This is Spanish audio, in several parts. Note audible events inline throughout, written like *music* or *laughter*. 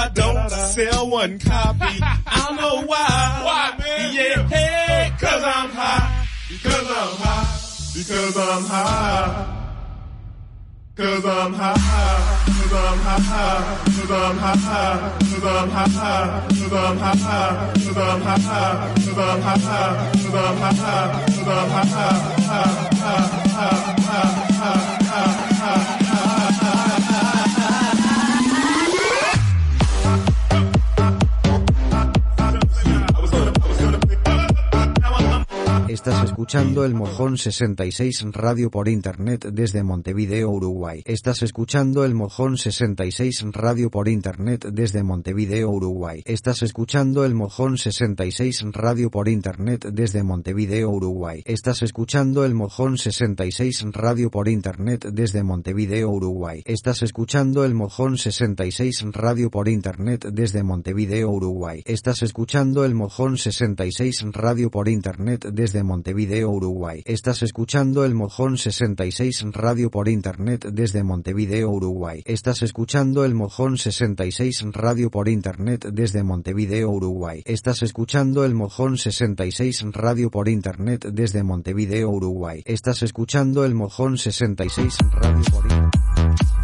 I don't sell one copy. I don't know why. Why, man? Yeah, hey, cause I'm high. Because I'm high. Because I'm high. Cause I'm high, cause I'm high, cause I'm high, cause I'm high, cause I'm high, cause I'm high, cause I'm high, cause I'm high, cause I'm Estás escuchando el Mojón 66 Radio por Internet desde Montevideo, Uruguay. Estás escuchando el Mojón 66 Radio por Internet desde Montevideo, Uruguay. Estás escuchando el Mojón 66 Radio por Internet desde Montevideo, Uruguay. Estás escuchando el Mojón 66 Radio por Internet desde Montevideo, Uruguay. Estás escuchando el Mojón 66 Radio por Internet desde Montevideo, Uruguay. Estás escuchando el Mojón 66 Radio por Internet desde Montevideo, Uruguay. Estás escuchando el Mojón 66 Radio por Internet desde Montevideo, Uruguay. Estás escuchando el Mojón 66 Radio por Internet desde Montevideo, Uruguay. Estás escuchando el Mojón 66 Radio por Internet desde Montevideo, Uruguay. Estás escuchando el Mojón 66 Radio por Internet.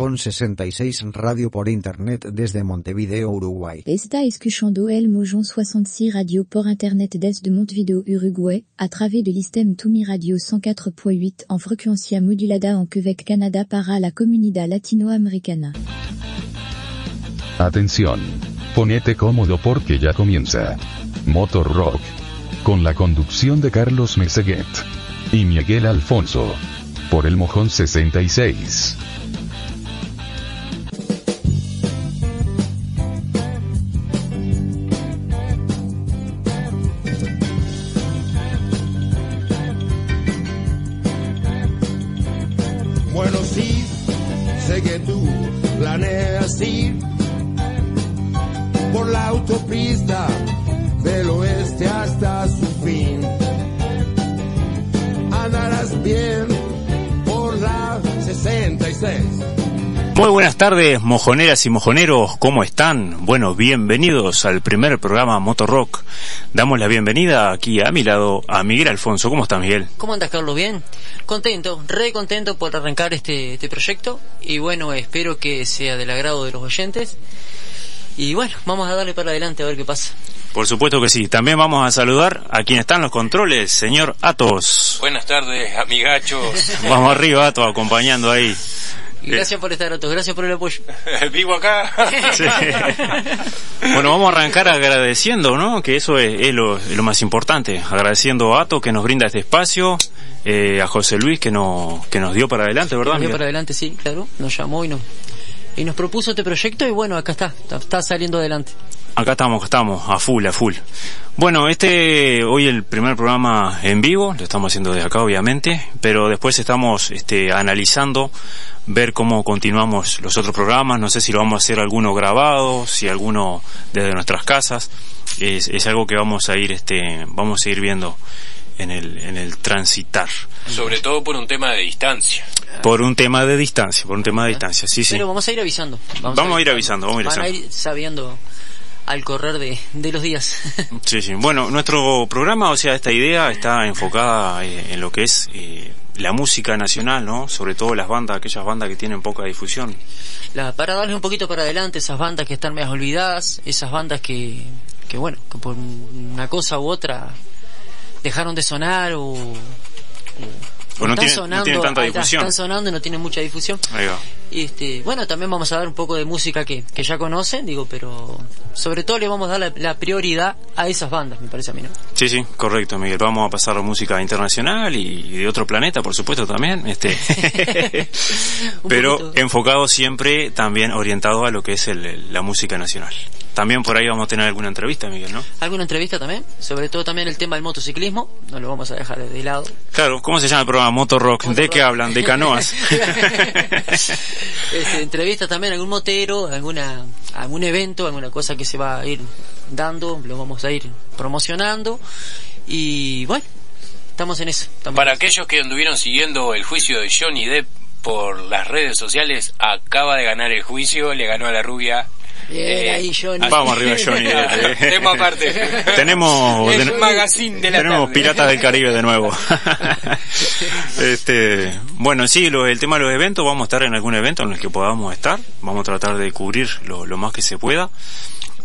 Mojón 66 Radio por Internet desde Montevideo, Uruguay. Está escuchando el Mojon 66 Radio por Internet desde Montevideo, Uruguay, a través de l'Istem Tumi Radio 104.8 en frecuencia modulada en Quebec, Canada para la comunidad latinoamericana. Atención. Ponete cómodo porque ya comienza. Motor Rock. Con la conducción de Carlos Meseguet. Y Miguel Alfonso. Por el Mojón 66. Planeas ir por la autopista del oeste hasta su fin. Andarás bien por la 66. Muy buenas tardes, mojoneras y mojoneros, ¿cómo están? Bueno, bienvenidos al primer programa Motorrock. Damos la bienvenida aquí a mi lado a Miguel Alfonso. ¿Cómo está Miguel? ¿Cómo andas, Carlos? ¿Bien? Contento, re contento por arrancar este, este proyecto y bueno, espero que sea del agrado de los oyentes. Y bueno, vamos a darle para adelante a ver qué pasa. Por supuesto que sí. También vamos a saludar a quien está en los controles, señor Atos. Buenas tardes, amigachos. Vamos arriba, Atos, acompañando ahí. Y gracias por estar, Otto, gracias por el apoyo. *laughs* Vivo acá. *laughs* Sí. *laughs* Bueno, vamos a arrancar agradeciendo, ¿no? Que eso es, es lo, es lo más importante. Agradeciendo a Ato que nos brinda este espacio, eh, a José Luis que, no, que nos dio para adelante, ¿verdad? Nos dio para adelante, sí, claro. Nos llamó y nos, y nos propuso este proyecto y bueno, acá está, está, está saliendo adelante. Acá estamos, acá estamos, a full, a full. Bueno, este, hoy el primer programa en vivo, lo estamos haciendo de acá obviamente, pero después estamos este, analizando, ver cómo continuamos los otros programas, no sé si lo vamos a hacer alguno grabado, si alguno desde nuestras casas, es, es algo que vamos a ir, este, vamos a ir viendo en el, en el transitar. Sobre todo por un tema de distancia. Por un tema de distancia, por un tema de distancia, sí, sí. Pero vamos a ir avisando. Vamos a ir avisando, vamos a ir Van a avisando. ir sabiendo al correr de, de los días. *laughs* Sí, sí. Bueno, nuestro programa, o sea, esta idea está enfocada eh, en lo que es eh, la música nacional, ¿no? Sobre todo las bandas, aquellas bandas que tienen poca difusión. La, para darle un poquito para adelante, esas bandas que están medias olvidadas, esas bandas que, que bueno, que por una cosa u otra dejaron de sonar o, o- O no tienen tanta difusión. Están sonando y no tienen mucha difusión. Ahí va. Y este, bueno, también vamos a dar un poco de música que, que ya conocen, digo, pero sobre todo le vamos a dar la, la prioridad a esas bandas, me parece a mí, ¿no? Sí, sí, correcto, Miguel. Vamos a pasar música internacional y de otro planeta, por supuesto, también. Este, *laughs* *laughs* pero poquito. enfocado siempre también orientado a lo que es el- el- la música nacional. También por ahí vamos a tener alguna entrevista, Miguel, ¿no? ¿Alguna entrevista también? Sobre todo también el tema del motociclismo, no lo vamos a dejar de, lado. Claro, ¿cómo se llama el programa? Motor Rock. ¿De qué hablan? De canoas. *laughs* *laughs* Este, entrevista también a algún motero, alguna, algún evento, alguna cosa que se va a ir dando, lo vamos a ir promocionando y bueno, estamos en eso. estamos Para en eso. aquellos que anduvieron siguiendo el juicio de Johnny Depp por las redes sociales, acaba de ganar el juicio, le ganó a la rubia. Bien, Eh, ahí, Johnny. Vamos arriba, *laughs* Johnny. Depp. Tema aparte. tenemos El ten- magazine de la tenemos tarde. Piratas del Caribe de nuevo. *laughs* este, bueno, sí, lo- el tema de los eventos, vamos a estar en algún evento en el que podamos estar. Vamos a tratar de cubrir lo, lo más que se pueda.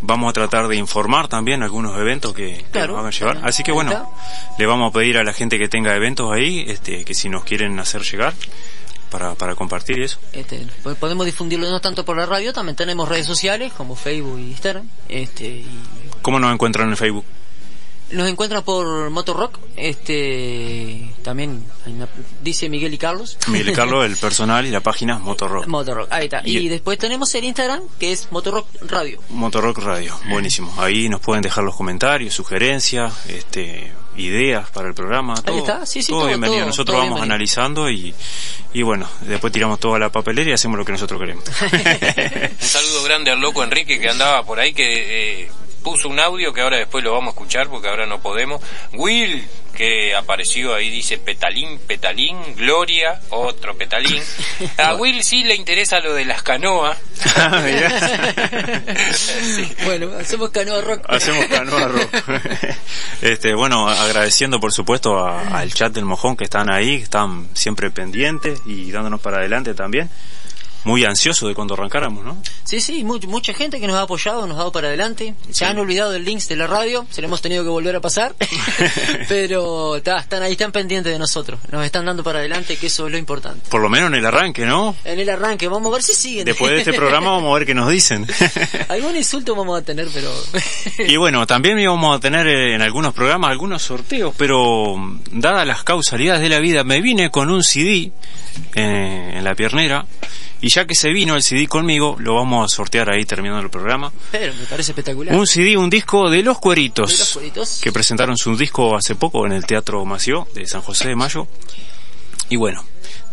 Vamos a tratar de informar también algunos eventos que, que Claro, nos hagan llevar. claro. Así que bueno, le vamos a pedir a la gente que tenga eventos ahí, este, que si nos quieren hacer llegar para, para compartir eso. Este, po- podemos difundirlo no tanto por la radio, también tenemos redes sociales como Facebook y Instagram. Este, y ¿Cómo nos encuentran en Facebook? nos encuentran por Motorrock. Este, también una- dice Miguel y Carlos. *laughs* Miguel y Carlos, el *laughs* personal y la página Motorrock. Motorrock, ahí está. Y- Y, después tenemos el Instagram que es Motorrock Radio. Motorrock Radio, buenísimo. Ahí nos pueden dejar los comentarios, sugerencias, este, ideas para el programa. Todo, está, sí, sí, todo todo, bienvenido. todo, nosotros todo vamos bienvenido. analizando y, y bueno, después tiramos toda la papelera y hacemos lo que nosotros queremos. *laughs* Un saludo grande al loco Enrique que andaba por ahí, que eh, puso un audio que ahora después lo vamos a escuchar porque ahora no podemos. Will, que apareció ahí, dice petalín, petalín, Gloria, otro petalín. *laughs* A Will sí le interesa lo de las canoas. Ah, mirá. Bueno, hacemos canoa rock. Hacemos canoa rock. *laughs* este, bueno, agradeciendo por supuesto a- al chat del mojón que están ahí, que están siempre pendientes y dándonos para adelante también. Muy ansioso de cuando arrancáramos, ¿no? Sí, sí, mu- mucha gente que nos ha apoyado, nos ha dado para adelante. Se han olvidado del links de la radio, se lo hemos tenido que volver a pasar. *laughs* *laughs* Pero ta, están ahí, están pendientes de nosotros. Nos están dando para adelante, que eso es lo importante. Por lo menos en el arranque, ¿no? En el arranque, vamos a ver si siguen. Después de este *laughs* programa vamos a ver qué nos dicen. Algún insulto vamos a tener, pero... Y bueno, también íbamos a tener eh, en algunos programas algunos sorteos, pero mm, dadas las causalidades de la vida, me vine con un CD eh, en la piernera y ya que se vino el CD conmigo, lo vamos a sortear ahí terminando el programa. pero me parece espectacular. Un CD, un disco de Los Cueritos, De Los Cueritos. que presentaron su disco hace poco en el Teatro Mació de San José de Mayo. Y bueno,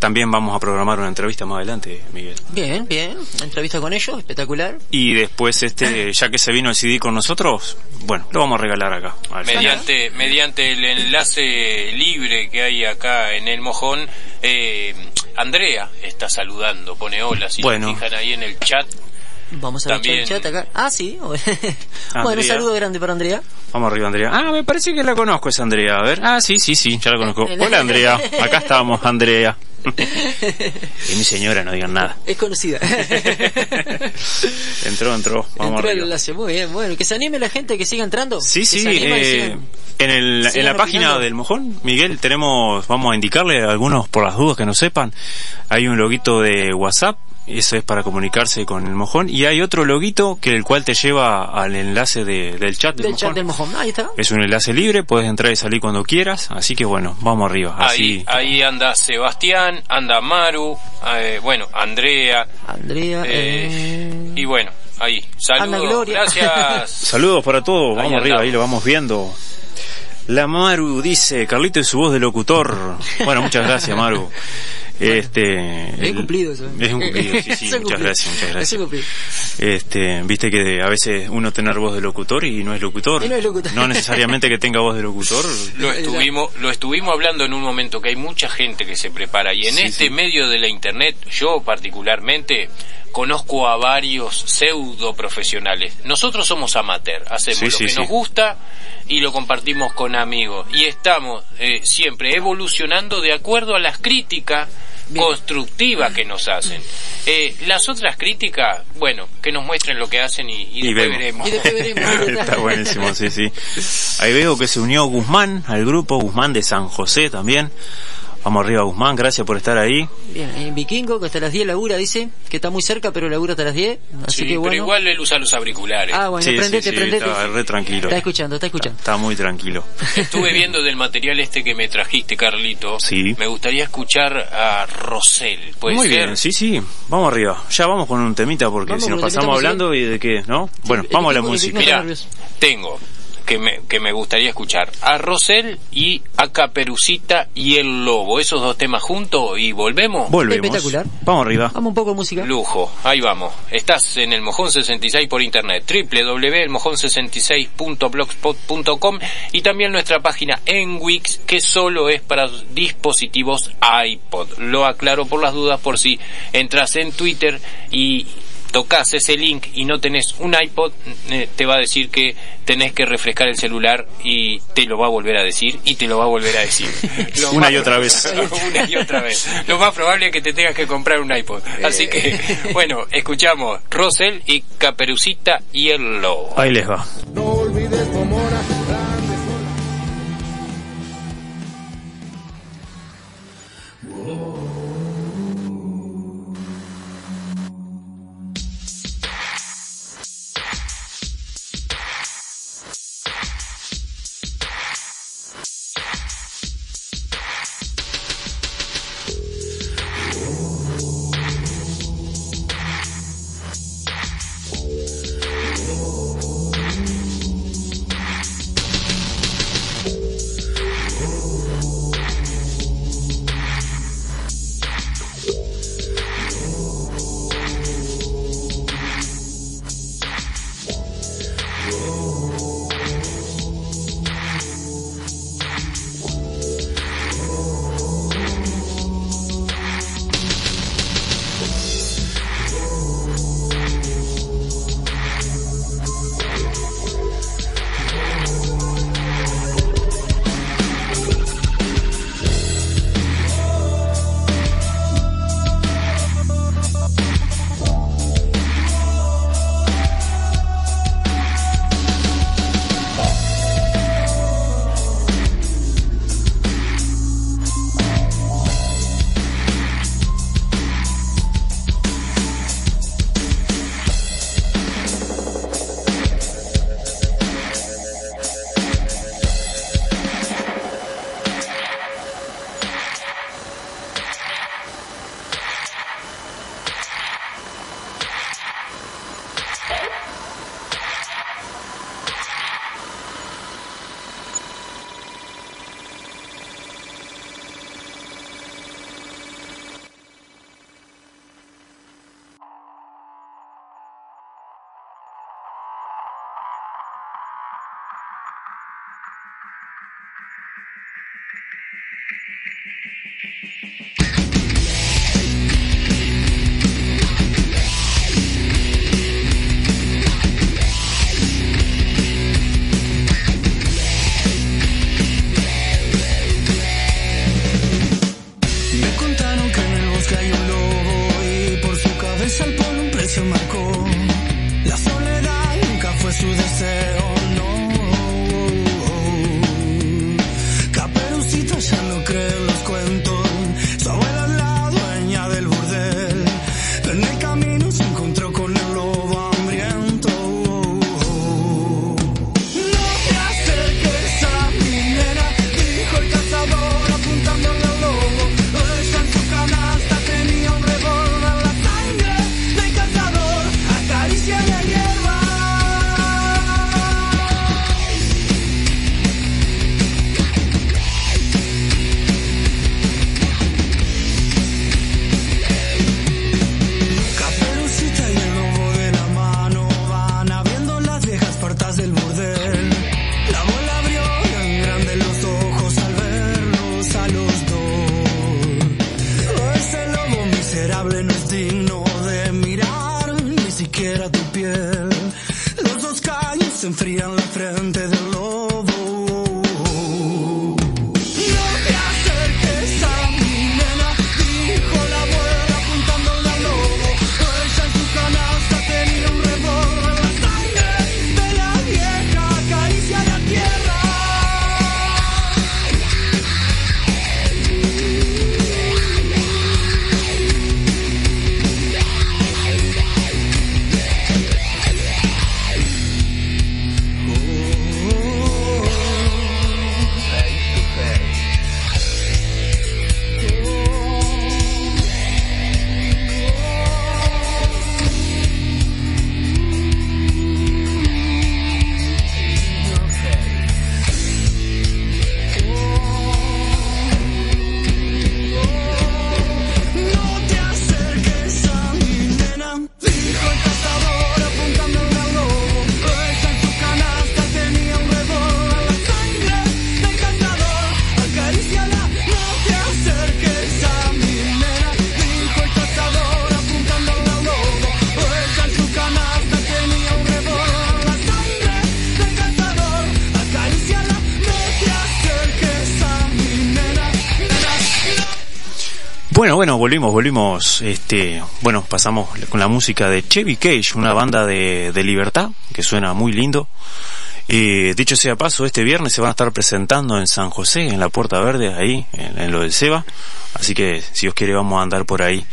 también vamos a programar una entrevista más adelante, Miguel. Bien, bien. Entrevista con ellos, espectacular. Y después, este, *clears throat* ya que se vino el CD con nosotros, bueno, lo vamos a regalar acá. final. mediante mediante el enlace libre que hay acá en el mojón eh, Andrea está saludando pone hola si Bueno. se fijan ahí en el chat Vamos a ver También- el chat acá. Ah, sí. *laughs* bueno, un saludo grande para Andrea. Vamos arriba, Andrea. Ah, me parece que la conozco esa Andrea. A ver. Ah, sí, sí, sí, ya la conozco. *laughs* Hola, Andrea. Acá estamos, Andrea. *laughs* y mi señora, no digan nada. Es conocida. *laughs* Entró, entró. Vamos Entró el arriba. enlace, muy bien. Bueno, que se anime la gente que siga entrando. Sí, Que sí, eh, sigan. en, el, en la página opinando. del Mojón, Miguel, tenemos, vamos a indicarle a algunos por las dudas que no sepan, hay un loguito de WhatsApp eso es para comunicarse con el mojón. Y hay otro loguito que el cual te lleva al enlace de- del chat del, Del mojón. chat del mojón. Ahí está. Es un enlace libre, puedes entrar y salir cuando quieras. Así que bueno, vamos arriba. Así. Ahí, ahí anda Sebastián, anda Maru, eh, bueno, Andrea, Andrea. eh, eh, y bueno, ahí. Saludos, Gloria. gracias. *laughs* Saludos para todos, Ahí vamos arriba, ahí lo vamos viendo. La Maru dice, Carlito es su voz de locutor. Bueno, muchas gracias, Maru. *laughs* Este, Es el- cumplido eso. Es un cumplido, sí, *laughs* sí, muchas cumplido. gracias, muchas gracias. cumplido. Este, viste que a veces uno tener voz de locutor y no es locutor. Y no es locutor. No necesariamente que tenga voz de locutor. Lo estuvimos, lo estuvimos hablando en un momento que hay mucha gente que se prepara y en Sí, este sí. medio de la internet, yo particularmente conozco a varios pseudo profesionales. Nosotros somos amateur, hacemos Sí, lo sí, que sí. nos gusta y lo compartimos con amigos y estamos eh, siempre evolucionando de acuerdo a las críticas Bien. constructivas que nos hacen. Eh, las otras críticas, bueno, que nos muestren lo que hacen y, y Y después vemos. veremos. Y después veremos. *laughs* Está buenísimo, sí, sí. Ahí veo que se unió Guzmán al grupo, Guzmán de San José también. Vamos arriba, Guzmán, gracias por estar ahí. Bien, en Vikingo, que hasta las 10 labura, dice, que está muy cerca, pero labura hasta las 10. Así Sí, que bueno. pero igual él usa los auriculares. Ah, bueno, Sí, prendete, sí, sí, prendete. Está re tranquilo. Está escuchando, está escuchando. Está muy tranquilo. Estuve viendo del material este que me trajiste, Carlito. Sí. Me gustaría escuchar a Rosel. ¿Puede Muy ser? bien, sí, sí. Vamos arriba. Ya vamos con un temita porque Vamos si nos pasamos hablando y de qué, ¿no? Bueno, vamos a la música. Mira, tengo que me, que me gustaría escuchar a Rosel y a Caperucita y el Lobo. Esos dos temas juntos y volvemos. Volvemos. Espectacular. Vamos arriba. Vamos un poco de música. Lujo, ahí vamos. Estás en el Mojón 66 por internet, www.elmojón66.blogspot.com y también nuestra página en Wix que solo es para dispositivos iPod. Lo aclaro por las dudas por si entras en Twitter y tocas ese link y no tenés un iPod, eh, te va a decir que tenés que refrescar el celular y te lo va a volver a decir y te lo va a volver a decir. *laughs* Una y otra vez. *laughs* una y otra vez. Lo más probable es que te tengas que comprar un iPod. Así que, bueno, escuchamos Rosel y Caperucita y el Lobo. Ahí les va. No olvides Bueno, volvimos, volvimos, este, bueno, pasamos con la música de Chevy Cage, una banda de, de libertad, que suena muy lindo. Eh, dicho sea paso, este viernes se van a estar presentando en San José, en la Puerta Verde, ahí, en, en lo del Seba. Así que, si os quiere, vamos a andar por ahí,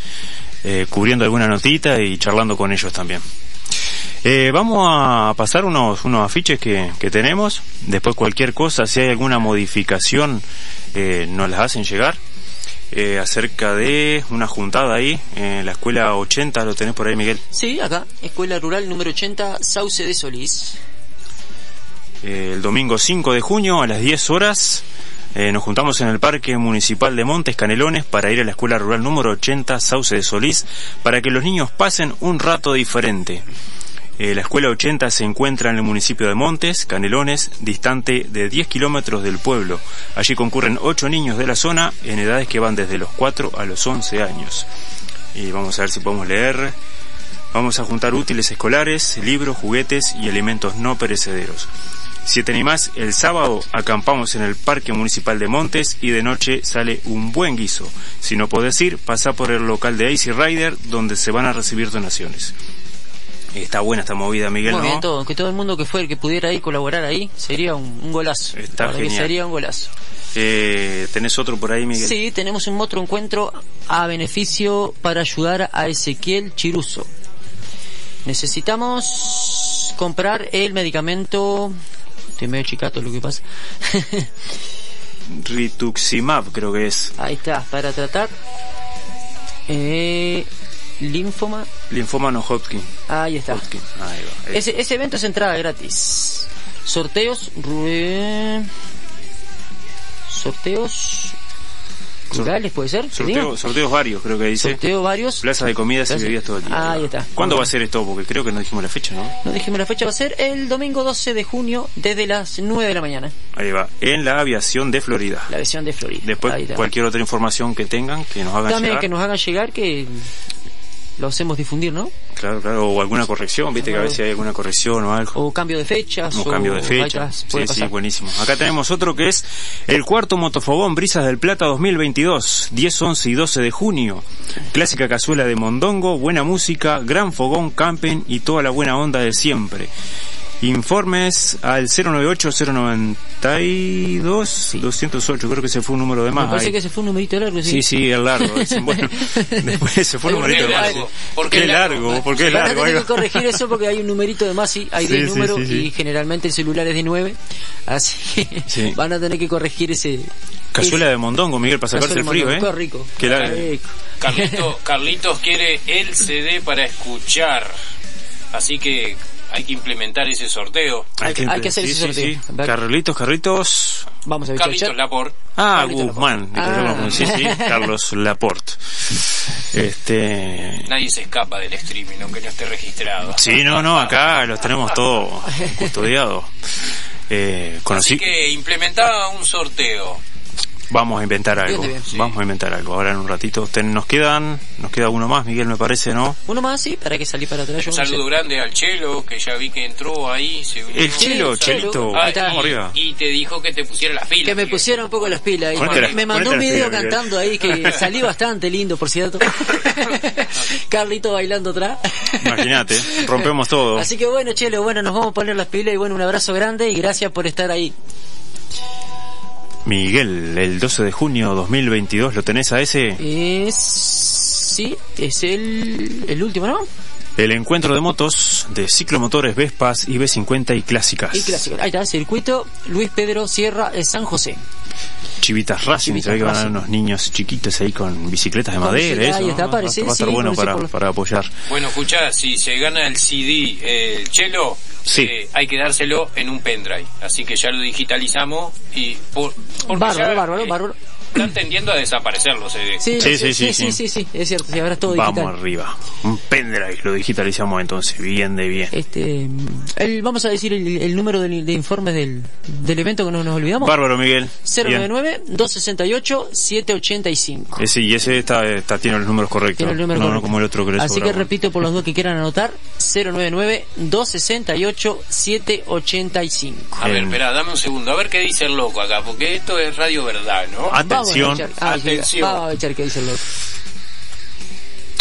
eh, cubriendo alguna notita y charlando con ellos también. Eh, vamos a pasar unos, unos afiches que, que tenemos. Después cualquier cosa, si hay alguna modificación, eh, nos las hacen llegar. Eh, acerca de una juntada ahí en la escuela 80, lo tenés por ahí Miguel. Sí, acá, Escuela Rural número 80, Sauce de Solís. Eh, el domingo 5 de junio a las 10 horas eh, nos juntamos en el Parque Municipal de Montes Canelones para ir a la escuela rural número 80, Sauce de Solís, para que los niños pasen un rato diferente. Eh, la escuela 80 se encuentra en el municipio de Montes, Canelones, distante de 10 kilómetros del pueblo. Allí concurren 8 niños de la zona en edades que van desde los 4 a los 11 años. Y vamos a ver si podemos leer. Vamos a juntar útiles escolares, libros, juguetes y alimentos no perecederos. Si te animás, el sábado acampamos en el Parque Municipal de Montes y de noche sale un buen guiso. Si no podés ir, pasa por el local de Easy Rider donde se van a recibir donaciones. Está buena esta movida, Miguel, Muy ¿no? bien, todo, que todo el mundo que fue el que pudiera ir colaborar ahí sería un, un golazo. Está que genial. sería un golazo. Eh, ¿Tenés otro por ahí, Miguel? Sí, tenemos un otro encuentro a beneficio para ayudar a Ezequiel Chiruso. Necesitamos comprar el medicamento. Estoy medio chicato lo que pasa. *laughs* Rituximab, creo que es. Ahí está, para tratar eh, linfoma. Linfoma no Hodgkin. Ahí está. Hodgkin. Ahí va. Ese, ese evento es entrada gratis. Sorteos. Sorteos. Rurales, ¿puede ser? Sorteos varios, creo que dice. Sorteo varios. Plaza de comidas y Plaza- bebidas todo el día. Ahí está. ¿Cuándo va a ser esto? Porque creo que no dijimos la fecha, ¿no? No dijimos la fecha, va a ser el domingo 12 de junio desde las 9 de la mañana. Ahí va. En la aviación de Florida. La versión de Florida. Después, cualquier otra información que tengan, que nos hagan También llegar. que nos hagan llegar que lo hacemos difundir, ¿no? Claro, claro. O alguna corrección, viste que a veces hay alguna corrección o algo. O cambio de fechas. O cambio de fecha. faltas, Sí, sí, buenísimo. Acá tenemos otro que es el cuarto motofogón Brisas del Plata 2022, 10, 11 y 12 de junio. Clásica cazuela de mondongo, buena música, gran fogón, camping y toda la buena onda de siempre. Informes al 098-092-208, creo que ese fue un número de Me más. parece ahí. que ese fue un numerito largo, sí. Sí, sí, el largo. bueno, *laughs* después ese fue un ¿Por numerito de más. largo? ¿Por qué largo? ¿Por qué Van a largo? tener Ahí que corregir eso porque hay un numerito de más, sí, hay Sí, 10 sí, números sí, sí. y generalmente el celular es de 9. Así que Sí. *laughs* van a tener que corregir ese. Cazuela de mondongo, Miguel, para sacarse el frío, ¿eh? Qué rico. Qué largo. Qué rico. Carlito- Carlitos quiere el CD para escuchar. Así que hay que implementar ese sorteo. Hay que- hay que hacer sí, ese sí, sorteo. sí. Ver. Carlitos, Carlitos. Vamos a ver. Carlitos Laport. Ah, Carlitos Guzmán. Laporte. Ah. Sí, sí, *laughs* Carlos Laporte. Este. Nadie se escapa del streaming, aunque no esté registrado. Sí, no, no, acá los tenemos todos *laughs* custodiados. Eh, conocí. Así que implementaba un sorteo. Vamos a inventar algo. Bien. Vamos a inventar algo. Ahora en un ratito. Ten- nos quedan, nos queda uno más, Miguel, me parece, ¿no? Uno más, sí, para que salí para atrás. Un saludo grande al Chelo, que ya vi que entró ahí. se unió. El Chelo. Chelito. Ah, Ahí está. Vamos arriba. y, y te dijo que te pusiera las pilas. Que me pusiera un poco las pilas. ahí. Ponete las- me mandó un video pilas, cantando ahí que *laughs* salí bastante lindo, por cierto. *laughs* Carlito bailando atrás. Imagínate, rompemos todo. Así que bueno, Chelo, bueno, nos vamos a poner las pilas y bueno, un abrazo grande y gracias por estar ahí. Miguel, el 12 de junio 2022, ¿lo tenés a ese? Es... Sí, es el, el último, ¿no? El encuentro de motos de ciclomotores Vespas y B50 y clásicas. Y clásico. Ahí está, circuito Luis Pedro Sierra de San José. Chivitas Racing, Chivitas se ve que van a unos niños chiquitos ahí con bicicletas de Con madera, ahí está, ¿no? parece, va a estar sí, bueno para, para apoyar. Bueno, escuchá, si se gana el CD, eh, el Chelo, Sí. eh, hay que dárselo en un pendrive. Así que ya lo digitalizamos y... Por, Bárbaro, ya, bárbaro, eh, bárbaro. Están tendiendo a desaparecer los CDs. Sí, Sí, sí, sí, sí, sí, sí, sí, sí, es cierto, si habrá todo Vamos digital. arriba. Un pendrive, lo digitalizamos entonces, bien de bien. Este, el, vamos a decir el, el número del- de, informes del, del evento que no nos olvidamos. Bárbaro, Miguel. Bien. 099-268-785. Ese, y ese está, está, tiene los números correctos. Tiene el número no, no correcto. como el otro que le Así que repito por los dos que quieran anotar, 099-268-785. A ver, espera, dame un segundo, a ver qué dice el loco acá, porque esto es radio verdad, ¿no? Atención. Vamos a echar, ah, Atención. Vamos a qué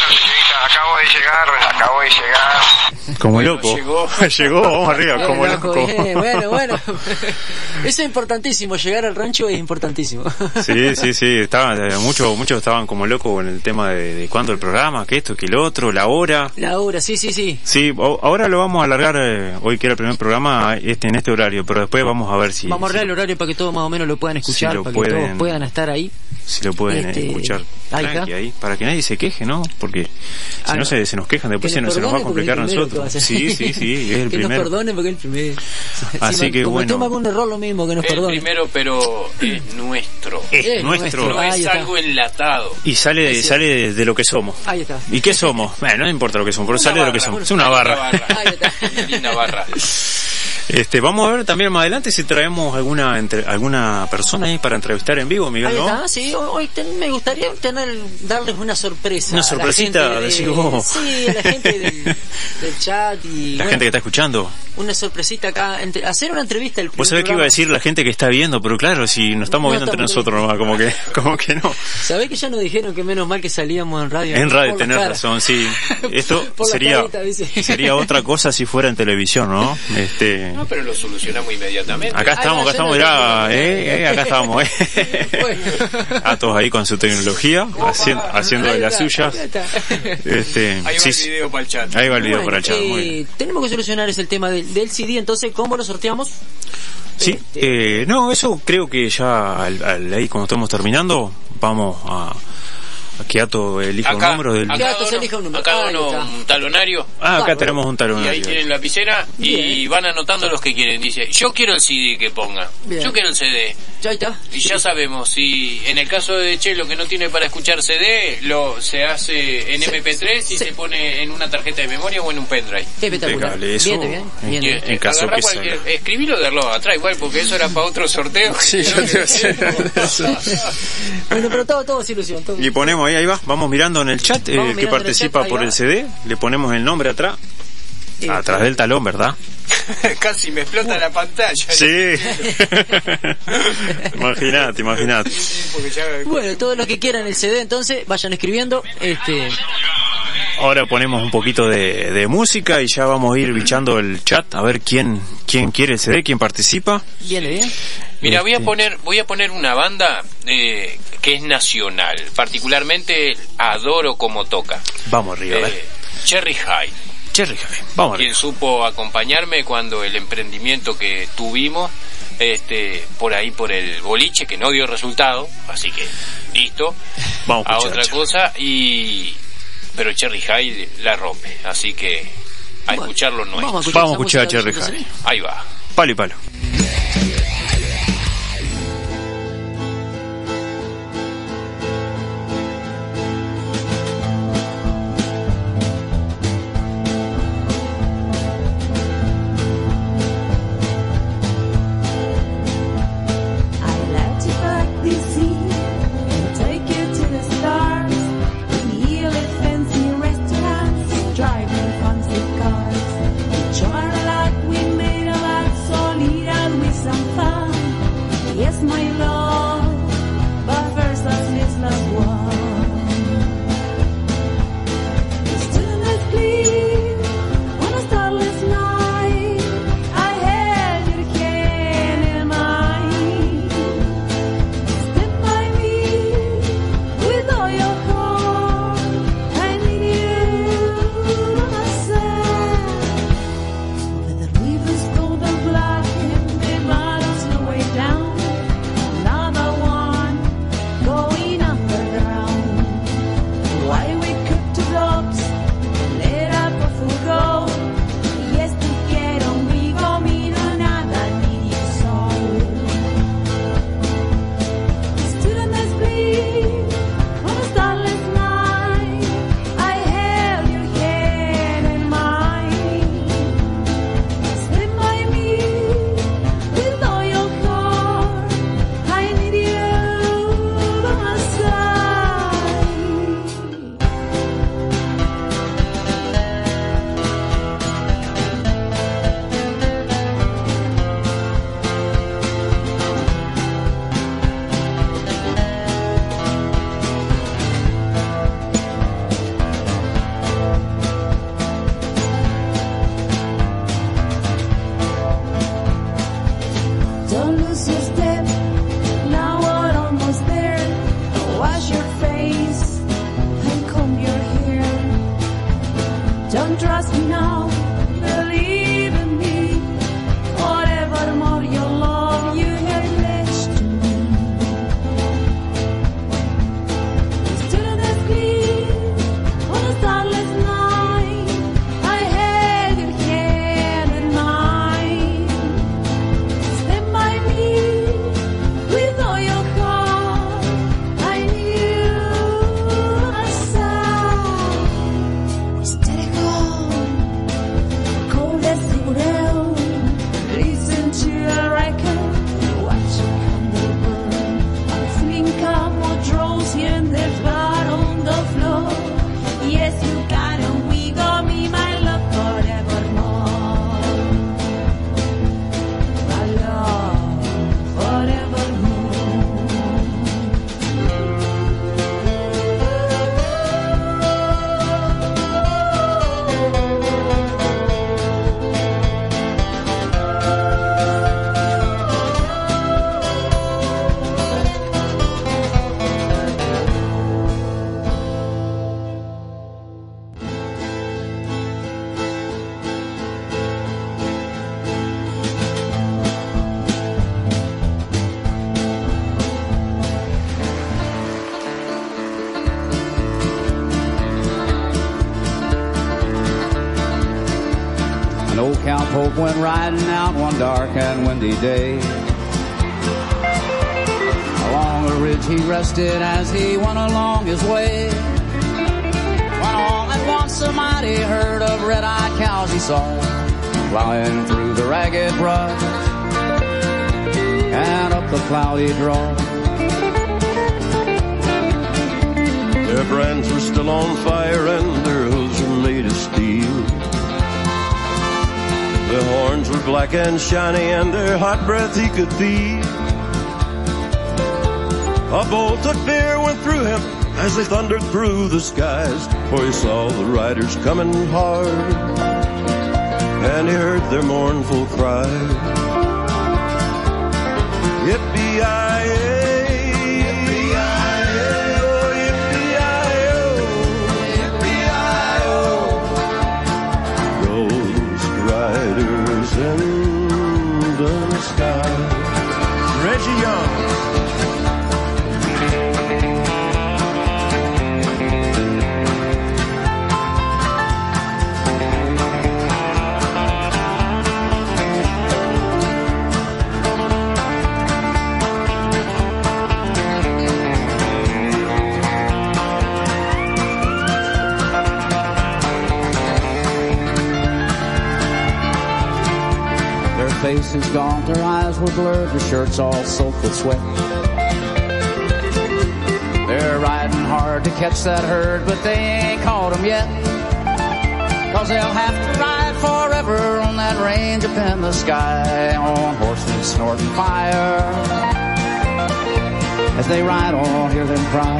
loco. Acabo de llegar, acabo de llegar. Como Bueno, loco. llegó. *laughs* Llegó, vamos arriba, como loco, loco. bien, bueno, bueno. *laughs* Eso es importantísimo, llegar al rancho es importantísimo. *laughs* Sí, sí, sí, estaban, eh, muchos, muchos estaban como locos con el tema de, de cuándo el programa, que esto, que el otro, la hora. La hora, sí, sí, sí. Sí, o- ahora lo vamos a alargar, eh, hoy que era el primer programa, este en este horario, pero después vamos a ver si, Vamos a si, arreglar el horario para que todos más o menos lo puedan escuchar, lo para que todos pueden- puedan estar ahí. Si lo pueden eh, Este, escuchar ahí tranqui está. ahí, para que nadie se queje, ¿no? Porque si Ah, no, no. se, se nos quejan, después Que se nos se nos va a complicar a nosotros. Sí, sí, sí, *laughs* es el que nos primero. perdonen porque es el primero. Así Si que, bueno. algún error lo mismo, que nos El primero, pero es nuestro. Es Es nuestro. No es algo enlatado. Y sale, Es sale de, de lo que somos. Ahí está. ¿Y qué somos? Bueno, no importa lo que somos, pero Una sale de lo que somos. Es una linda barra. Ahí está. Una linda barra. *laughs* Este, vamos a ver también más adelante si traemos alguna entre, alguna persona ahí para entrevistar en vivo, Miguel, ¿no? está, sí, hoy, ten- me gustaría tener, darles una sorpresa. Una sorpresita, decís vos. Sí, a la gente del, *laughs* del chat y La bueno, gente que está escuchando. una sorpresita acá, entre- hacer una entrevista el Vos sabés que iba a decir la gente que está viendo, pero claro, si nos estamos No viendo entre nosotros nomás, como que, *laughs* como que no. ¿Sabés que ya nos dijeron que menos mal que salíamos en radio? En radio tenés razón, sí. *laughs* Esto sería, carita, sería otra cosa si fuera en televisión, ¿no? Este, No, pero lo solucionamos inmediatamente. acá estamos, acá estamos, mirá, eh, eh, acá estamos, eh. *laughs* A todos ahí con su tecnología, haciendo, haciendo de las suyas. Este, Ahí va sí, el video para el chat. Ahí va el video Bueno, para el chat, muy eh, bien. tenemos que solucionar ese tema del, del CD, entonces, ¿cómo lo sorteamos? Sí, eh, no, eso creo que ya al, al- ahí cuando estemos terminando, vamos a, a que Ato elija un Acá, número del... a Ya, cada entonces uno, elija un número. a cada Ahí uno un talonario. Ah, acá tenemos un talón. Y ahí tienen lapicera y Bien. van anotando los que quieren. Dice, yo quiero el CD que ponga. Bien. Yo quiero el CD. Ya ahí está. Y ya sabemos, si en el caso de Chelo que no tiene para escuchar CD, lo se hace en Se- MP3 y se- se pone en una tarjeta de memoria o en un pendrive. Espectacular. Eso. Bien, bien, bien. Y, bien. En caso que cualquier-. Escribilo de arlo atrás igual, porque eso era para otro sorteo. Sí, yo te a. *laughs* *laughs* Bueno, pero todo, todo es ilusión. Todo. Y ponemos ahí, ahí va, vamos mirando en el chat, eh, el que el participa chat, por va. el CD, le ponemos el nombre atrás, atrás del talón, ¿verdad? *laughs* Casi me explota la pantalla. Sí. *laughs* imagínate, imagínate. Porque ya- Bueno, todos los que quieran el CD, entonces, vayan escribiendo. Este, Ahora ponemos un poquito de, de música y ya vamos a ir bichando el chat a ver quién quién quiere el CD, quién participa. viene bien. Mira, voy a Este. poner, voy a poner una banda eh, que es nacional. Particularmente adoro como toca. Vamos arriba, a ver. Eh, Cherry High. Cherry vamos quien supo acompañarme cuando el emprendimiento que tuvimos este por ahí por el boliche que no dio resultado así que listo Vamos a otra Cherry. cosa y pero Cherry High la rompe así que a Bueno, escucharlo no Vamos a es escuchar, Vamos a escuchar a Cherry. High. ahí va Palo y palo. Riding out one dark and windy day. Along a ridge he rested as he went along his way. When all at once a mighty herd of red-eyed cows he saw flying through the ragged brush and up the cloudy draw. Their brands were still on fire and their hooves were made of steel. Their horns were black and shiny and their hot breath he could feel. A bolt of fear went through him as they thundered through the skies, for he saw the riders coming hard, and he heard their mournful cry. Faces gaunt, their eyes were blurred, their shirts all soaked with sweat. They're riding hard to catch that herd, but they ain't caught 'em yet. Cause they'll have to ride forever on that range up in the sky on horses snorting fire. As they ride on, hear them cry.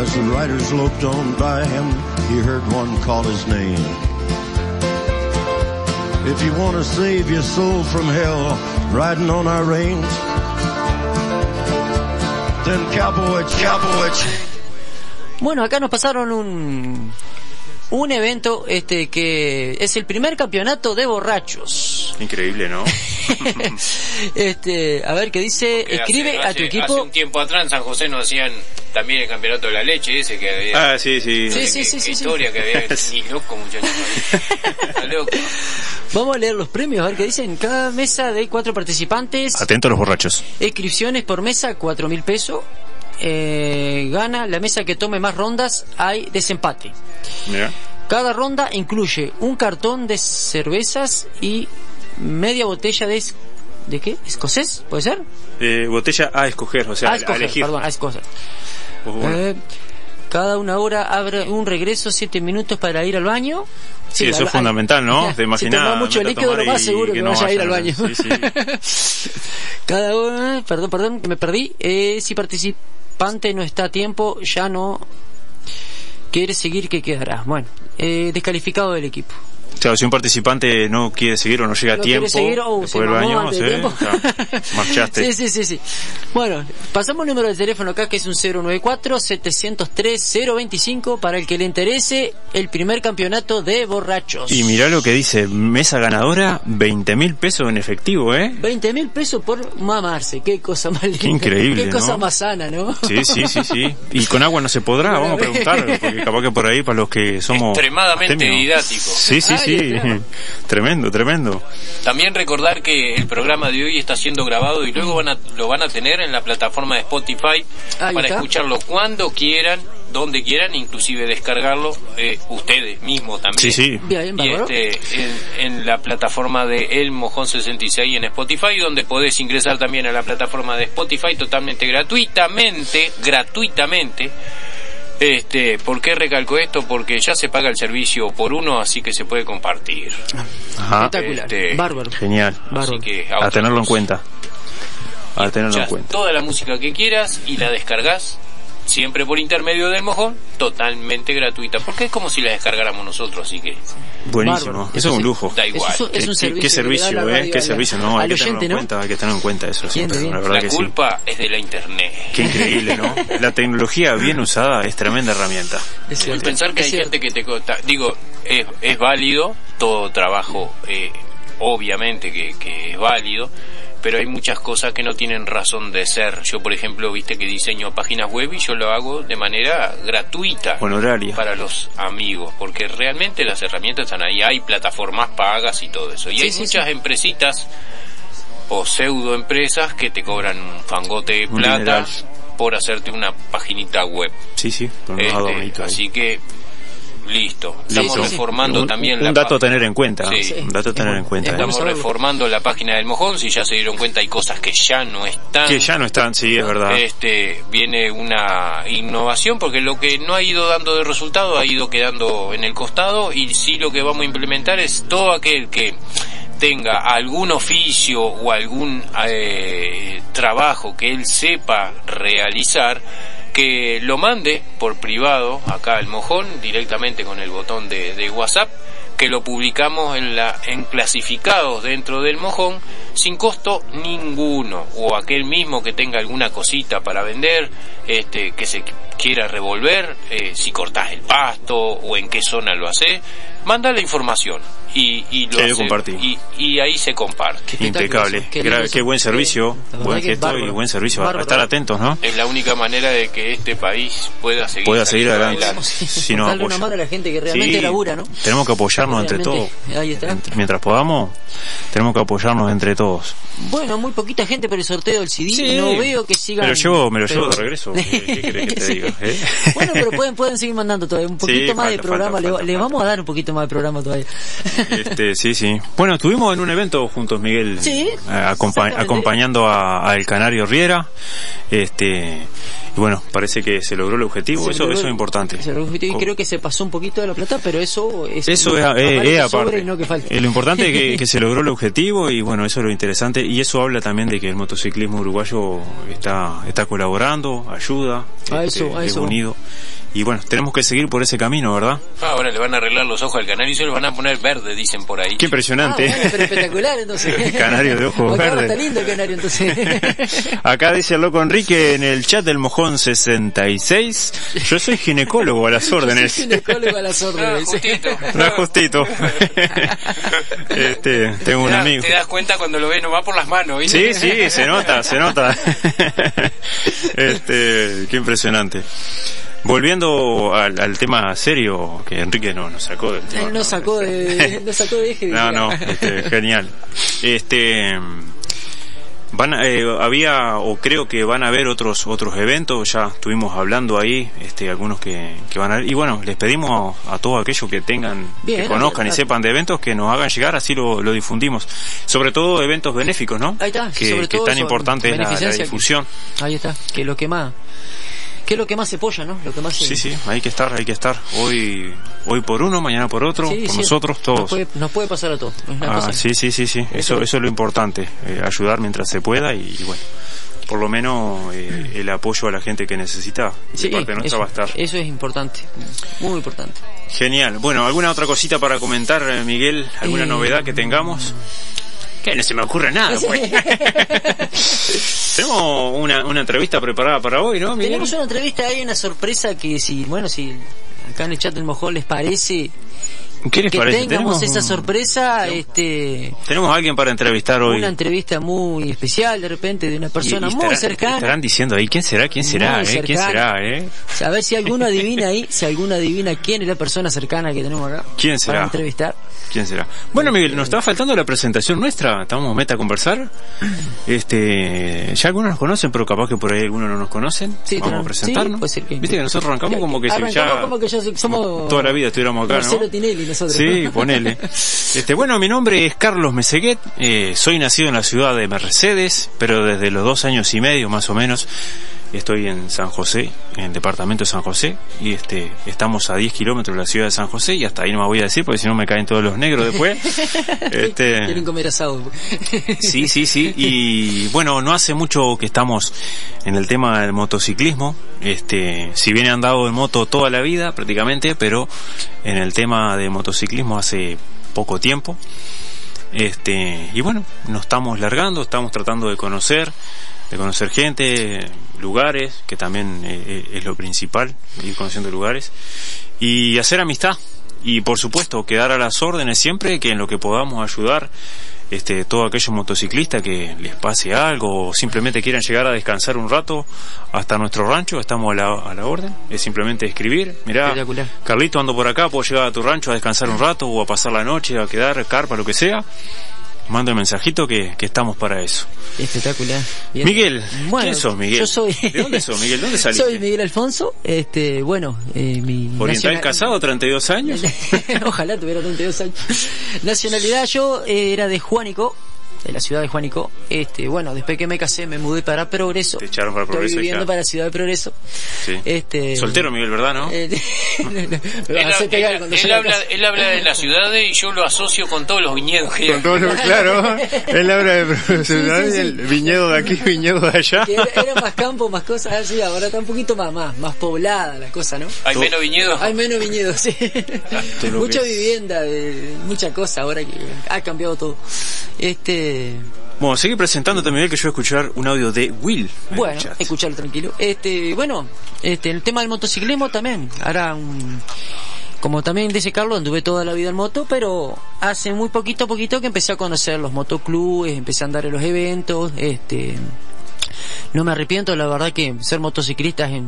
As the riders loped on by him, he heard one call his name. If you want to save your soul from hell, riding on our range, then cowboy, cowboy. Bueno, acá nos pasaron un un evento este que es el primer campeonato de borrachos. Increíble, ¿no? *laughs* *laughs* este, a ver qué dice, Que escribe hace- a tu hace- equipo. Hace un tiempo atrás en San José nos hacían también el campeonato de la leche ese que había. Ah, sí, sí. Sí, Qué- sí, qué sí, sí, sí. historia que había. *laughs* Ni loco, muchachos. *laughs* Está loco. Vamos a leer los premios, a ver qué dicen. Cada mesa de cuatro participantes, Atento a los borrachos. inscripciones por mesa, cuatro mil pesos. Eh, gana la mesa que tome más rondas, hay desempate. Mira. Cada ronda incluye un cartón de cervezas y media botella de... es- ¿De qué? ¿Escocés? ¿Puede ser? Eh, botella a escoger, o sea, a a escoger, elegir. perdón, a escoger. Pues bueno. Eh, cada una hora abre un regreso, siete minutos para ir al baño. Sí, eso es fundamental, ¿no? Te imaginas, Si toma mucho líquido, lo más seguro que, que no vaya a ir al baño. sí, *laughs* Cada una, perdón, perdón, que me perdí. Eh, si participante no está a tiempo, ya no quiere seguir, ¿qué quedará? Bueno, eh, descalificado del equipo. Claro, si un participante no quiere seguir o no llega a No tiempo seguir, oh, después del baño, de ¿sí? marchaste. *laughs* Sí, sí, sí, sí. Bueno, pasamos el número de teléfono acá que es un 094-703-025 para el que le interese el primer campeonato de borrachos. Y mirá lo que dice, mesa ganadora, 20 mil pesos en efectivo, ¿eh? 20 mil pesos por mamarse, qué cosa más linda. Qué increíble, Qué cosa ¿no? más sana, ¿no? Sí, sí, sí, sí. *laughs* Y con agua no se podrá, vamos a preguntar, porque capaz que por ahí para los que somos... Extremadamente didáctico. Sí, sí, Ahí sí. *laughs* Tremendo, tremendo. También recordar que el programa de hoy está siendo grabado y luego van a, lo van a tener en la plataforma de Spotify Ahí para está. escucharlo cuando quieran, donde quieran, inclusive descargarlo eh, ustedes mismos también. Sí, sí. Bien, Y este, en, en la plataforma de El Mojón 66 en Spotify, donde podés ingresar también a la plataforma de Spotify totalmente gratuitamente, gratuitamente. Este, ¿por qué recalco esto? Porque ya se paga el servicio por uno, así que se puede compartir. Ajá. Espectacular. Este, Bárbaro. Genial. Bárbaro. Así que A otra tenerlo en cuenta. A tenerlo en cuenta. toda la música que quieras y la descargas siempre por intermedio del mojón, totalmente gratuita, porque es como si la descargáramos nosotros, así que Buenísimo. Bárbaro. Eso es un lujo. da igual. Eso es Qué- un qué- servicio Qué servicio, ¿eh? Qué servicio. No, hay que tenerlo oyente, en ¿no? cuenta, hay que tenerlo en cuenta eso bien. La verdad la que sí. culpa es de la internet. Qué increíble, ¿no? *laughs* La tecnología bien usada es tremenda herramienta. Es El cierto. pensar que Es hay cierto. gente que te cota- digo es, es válido todo trabajo eh, obviamente que, que es válido pero hay muchas cosas que no tienen razón de ser. Yo, por ejemplo, viste que diseño páginas web y yo lo hago de manera gratuita Honoraria. para los amigos, porque realmente las herramientas están ahí, hay plataformas pagas y todo eso. Y Sí, hay sí, muchas empresitas o pseudo empresas que te cobran un fangote de plata por hacerte una paginita web. Sí, sí, con Este, así que listo. Estamos Listo. reformando Un- también un la dato a tener en cuenta. Sí. Un dato a tener en cuenta. ¿eh? Estamos reformando la página del mojón, si ya se dieron cuenta hay cosas que ya no están. Que ya no están, sí, es verdad. Este, viene una innovación porque lo que no ha ido dando de resultado ha ido quedando en el costado y sí lo que vamos a implementar es todo aquel que tenga algún oficio o algún eh, trabajo que él sepa realizar que lo mande por privado acá al mojón directamente con el botón de, de WhatsApp que lo publicamos en la en clasificados dentro del mojón sin costo ninguno. O aquel mismo que tenga alguna cosita para vender este que se quiera revolver eh, si cortás el pasto o en qué zona lo hace manda la información y, y lo hace- compartí. y, y ahí se comparte Impecable. Qué Gra- buen servicio, buen gesto y buen servicio. A Bárbaro. estar atentos, ¿no? es la única manera de que este país pueda seguir Pueda seguir saliendo adelante. Si no, Darle una mano a la gente que realmente Sí, labura, ¿no? Tenemos que apoyarnos entre todos. Realmente, Ahí está. Mientras podamos, tenemos que apoyarnos entre todos. Bueno, muy poquita gente por el sorteo del CD. No veo que sigan. Me lo llevo, me lo pero- llevo de regreso. *laughs* ¿Qué, qué que te Sí. Eh? *laughs* Bueno, pero pueden, pueden seguir mandando todavía un poquito Sí, más de programa. falta, le, falta, le vamos a dar un poquito más de programa todavía. Este, *laughs* sí, sí. Bueno, estuvimos en un evento juntos, Miguel, Sí, eh, acompañando a, a El Canario Riera. Este, y bueno, parece que se logró el objetivo. Se eso, logró- eso es importante. se logró- y creo que se pasó un poquito de la plata, pero eso es. Eso es, aparte. no que falte. Eh, lo importante es que, que se logró el *laughs* objetivo y bueno, eso es lo interesante. Y eso habla también de que el motociclismo uruguayo está, está colaborando, ayuda, A este, eso, a es eso. unido. Y bueno, tenemos que seguir por ese camino, ¿verdad? Ah, ahora le van a arreglar los ojos al canario y se los van a poner verde dicen por ahí Qué impresionante. Ah, bueno, pero espectacular entonces. *laughs* Canario de ojos verdes. Está lindo el canario entonces. *laughs* Acá dice el loco Enrique en el chat del Mojón 66. Yo soy ginecólogo a las órdenes. Ginecólogo a las órdenes. No es justito. *laughs* este, tengo un Te da- amigo. Te das cuenta cuando lo ves nomás por las manos, ¿viste? Sí, sí, se nota, se nota. este, qué impresionante. Volviendo al, al tema serio que Enrique no, nos sacó del tema. Él no sacó de, *laughs* no sacó de eje. No, no, este, genial. Este van eh, había o creo que van a haber otros otros eventos, ya estuvimos hablando ahí, este algunos que, que van a y bueno, les pedimos a, a todos aquellos que tengan Bien, que conozcan y sepan de eventos que nos hagan llegar, así lo, lo difundimos. Sobre todo eventos benéficos, ¿no? Ahí está, que, sobre que todo tan importante es la- la, que- difusión. Ahí está, que lo que más que es lo que más se apoya, ¿no? Lo que más se- Sí, sí, hay que estar, hay que estar. Hoy hoy por uno, mañana por otro, Sí, por sí, nosotros todos. Nos puede, nos puede pasar a todos. Ah, sí, sí, sí, sí. Eso, eso es lo importante, eh, ayudar mientras se pueda y, y bueno, por lo menos eh, el apoyo a la gente que necesita de Sí, parte nuestra eso, va a estar. eso es importante, muy importante. Genial. Bueno, ¿alguna otra cosita para comentar, eh, Miguel? ¿Alguna Eh, novedad que tengamos? Que no se me ocurre nada, pues. *laughs* Tenemos una, una entrevista preparada para hoy, ¿no, Miguel? Tenemos una entrevista ahí, una sorpresa que si, bueno, si acá en el chat del mojón les parece ¿Qué les que parece? tengamos ¿Tenemos, esa sorpresa, este tenemos a alguien para entrevistar hoy. una entrevista muy especial de repente de una persona Y- y muy cercana. Estarán diciendo ahí, ¿quién será? ¿Quién será? Eh? ¿Quién será? Eh? A ver si alguno adivina ahí, si alguno adivina quién es la persona cercana que tenemos acá. ¿Quién Para será? entrevistar. ¿Quién será? Bueno, Miguel, nos estaba faltando la presentación nuestra. Estamos meta a conversar. Este, ya algunos nos conocen, pero capaz que por ahí algunos no nos conocen. Sí, Vamos a presentarnos. sí, Viste que nosotros arrancamos como que Arrancamos ya como que ya somos toda la vida estuviéramos acá, ¿no? Tinelli nosotros. Sí, ponele. Este, bueno, mi nombre es Carlos Meseguet, eh, soy nacido en la ciudad de Mercedes, pero desde los dos años y medio más o menos estoy en San José, en el departamento de San José, y este, estamos a 10 kilómetros de la ciudad de San José, y hasta ahí no me voy a decir porque si no me caen todos los negros después. *laughs* este, Quieren comer asado. Sí, sí, sí. Y bueno, no hace mucho que estamos en el tema del motociclismo. Este, si bien he andado en moto toda la vida prácticamente, pero en el tema de motociclismo hace poco tiempo. Este, y bueno, nos estamos largando, estamos tratando de conocer, de conocer gente, lugares, que también eh, eh, es lo principal, ir conociendo lugares, y hacer amistad. Y por supuesto quedar a las órdenes siempre que en lo que podamos ayudar este todos aquellos motociclistas que les pase algo o simplemente quieran llegar a descansar un rato hasta nuestro rancho, estamos a la, a la orden, es simplemente escribir, mirá. Carlito ando por acá, puedo llegar a tu rancho a descansar un rato o a pasar la noche, a quedar carpa, lo que sea, manda el mensajito que, que estamos para eso. Espectacular. Bien. Miguel, Bueno, ¿quién sos Miguel? Yo soy. ¿De dónde sos Miguel? ¿Dónde *laughs* saliste? Soy Miguel Alfonso. Este, bueno, eh, mi. ¿Oriental nacional- casado, 32 años? *laughs* Ojalá tuviera 32 años. Nacionalidad yo eh, era de Juánico, de la ciudad de Juánico. Este, bueno, después que me casé me mudé para Progreso. Te echaron para Estoy Progreso y viviendo ya. para la ciudad de Progreso. Sí. Este, Soltero Miguel, ¿verdad, no? eh, *laughs* Él, habla, casa. él habla de las ciudades y yo lo asocio con todos los viñedos que Con todos los- claro, él habla de profesional, Sí, sí, sí. el viñedo de aquí, viñedo de allá. Que era, era más campo, más cosas así, ahora está un poquito más, más, más poblada la cosa, ¿no? Hay menos viñedos. Hay menos viñedos, sí. Mucha vivienda, de, mucha cosa ahora que ha cambiado todo. Este, Bueno, sigue presentándote, Miguel, que yo voy a escuchar un audio de Will. bueno, escucharlo tranquilo. Este, bueno, este, el tema del motociclismo también. Ahora, un- como también dice Carlos, anduve toda la vida en moto, pero hace muy poquito a poquito que empecé a conocer los motoclubes, empecé a andar en los eventos, este, no me arrepiento, la verdad que ser motociclista es,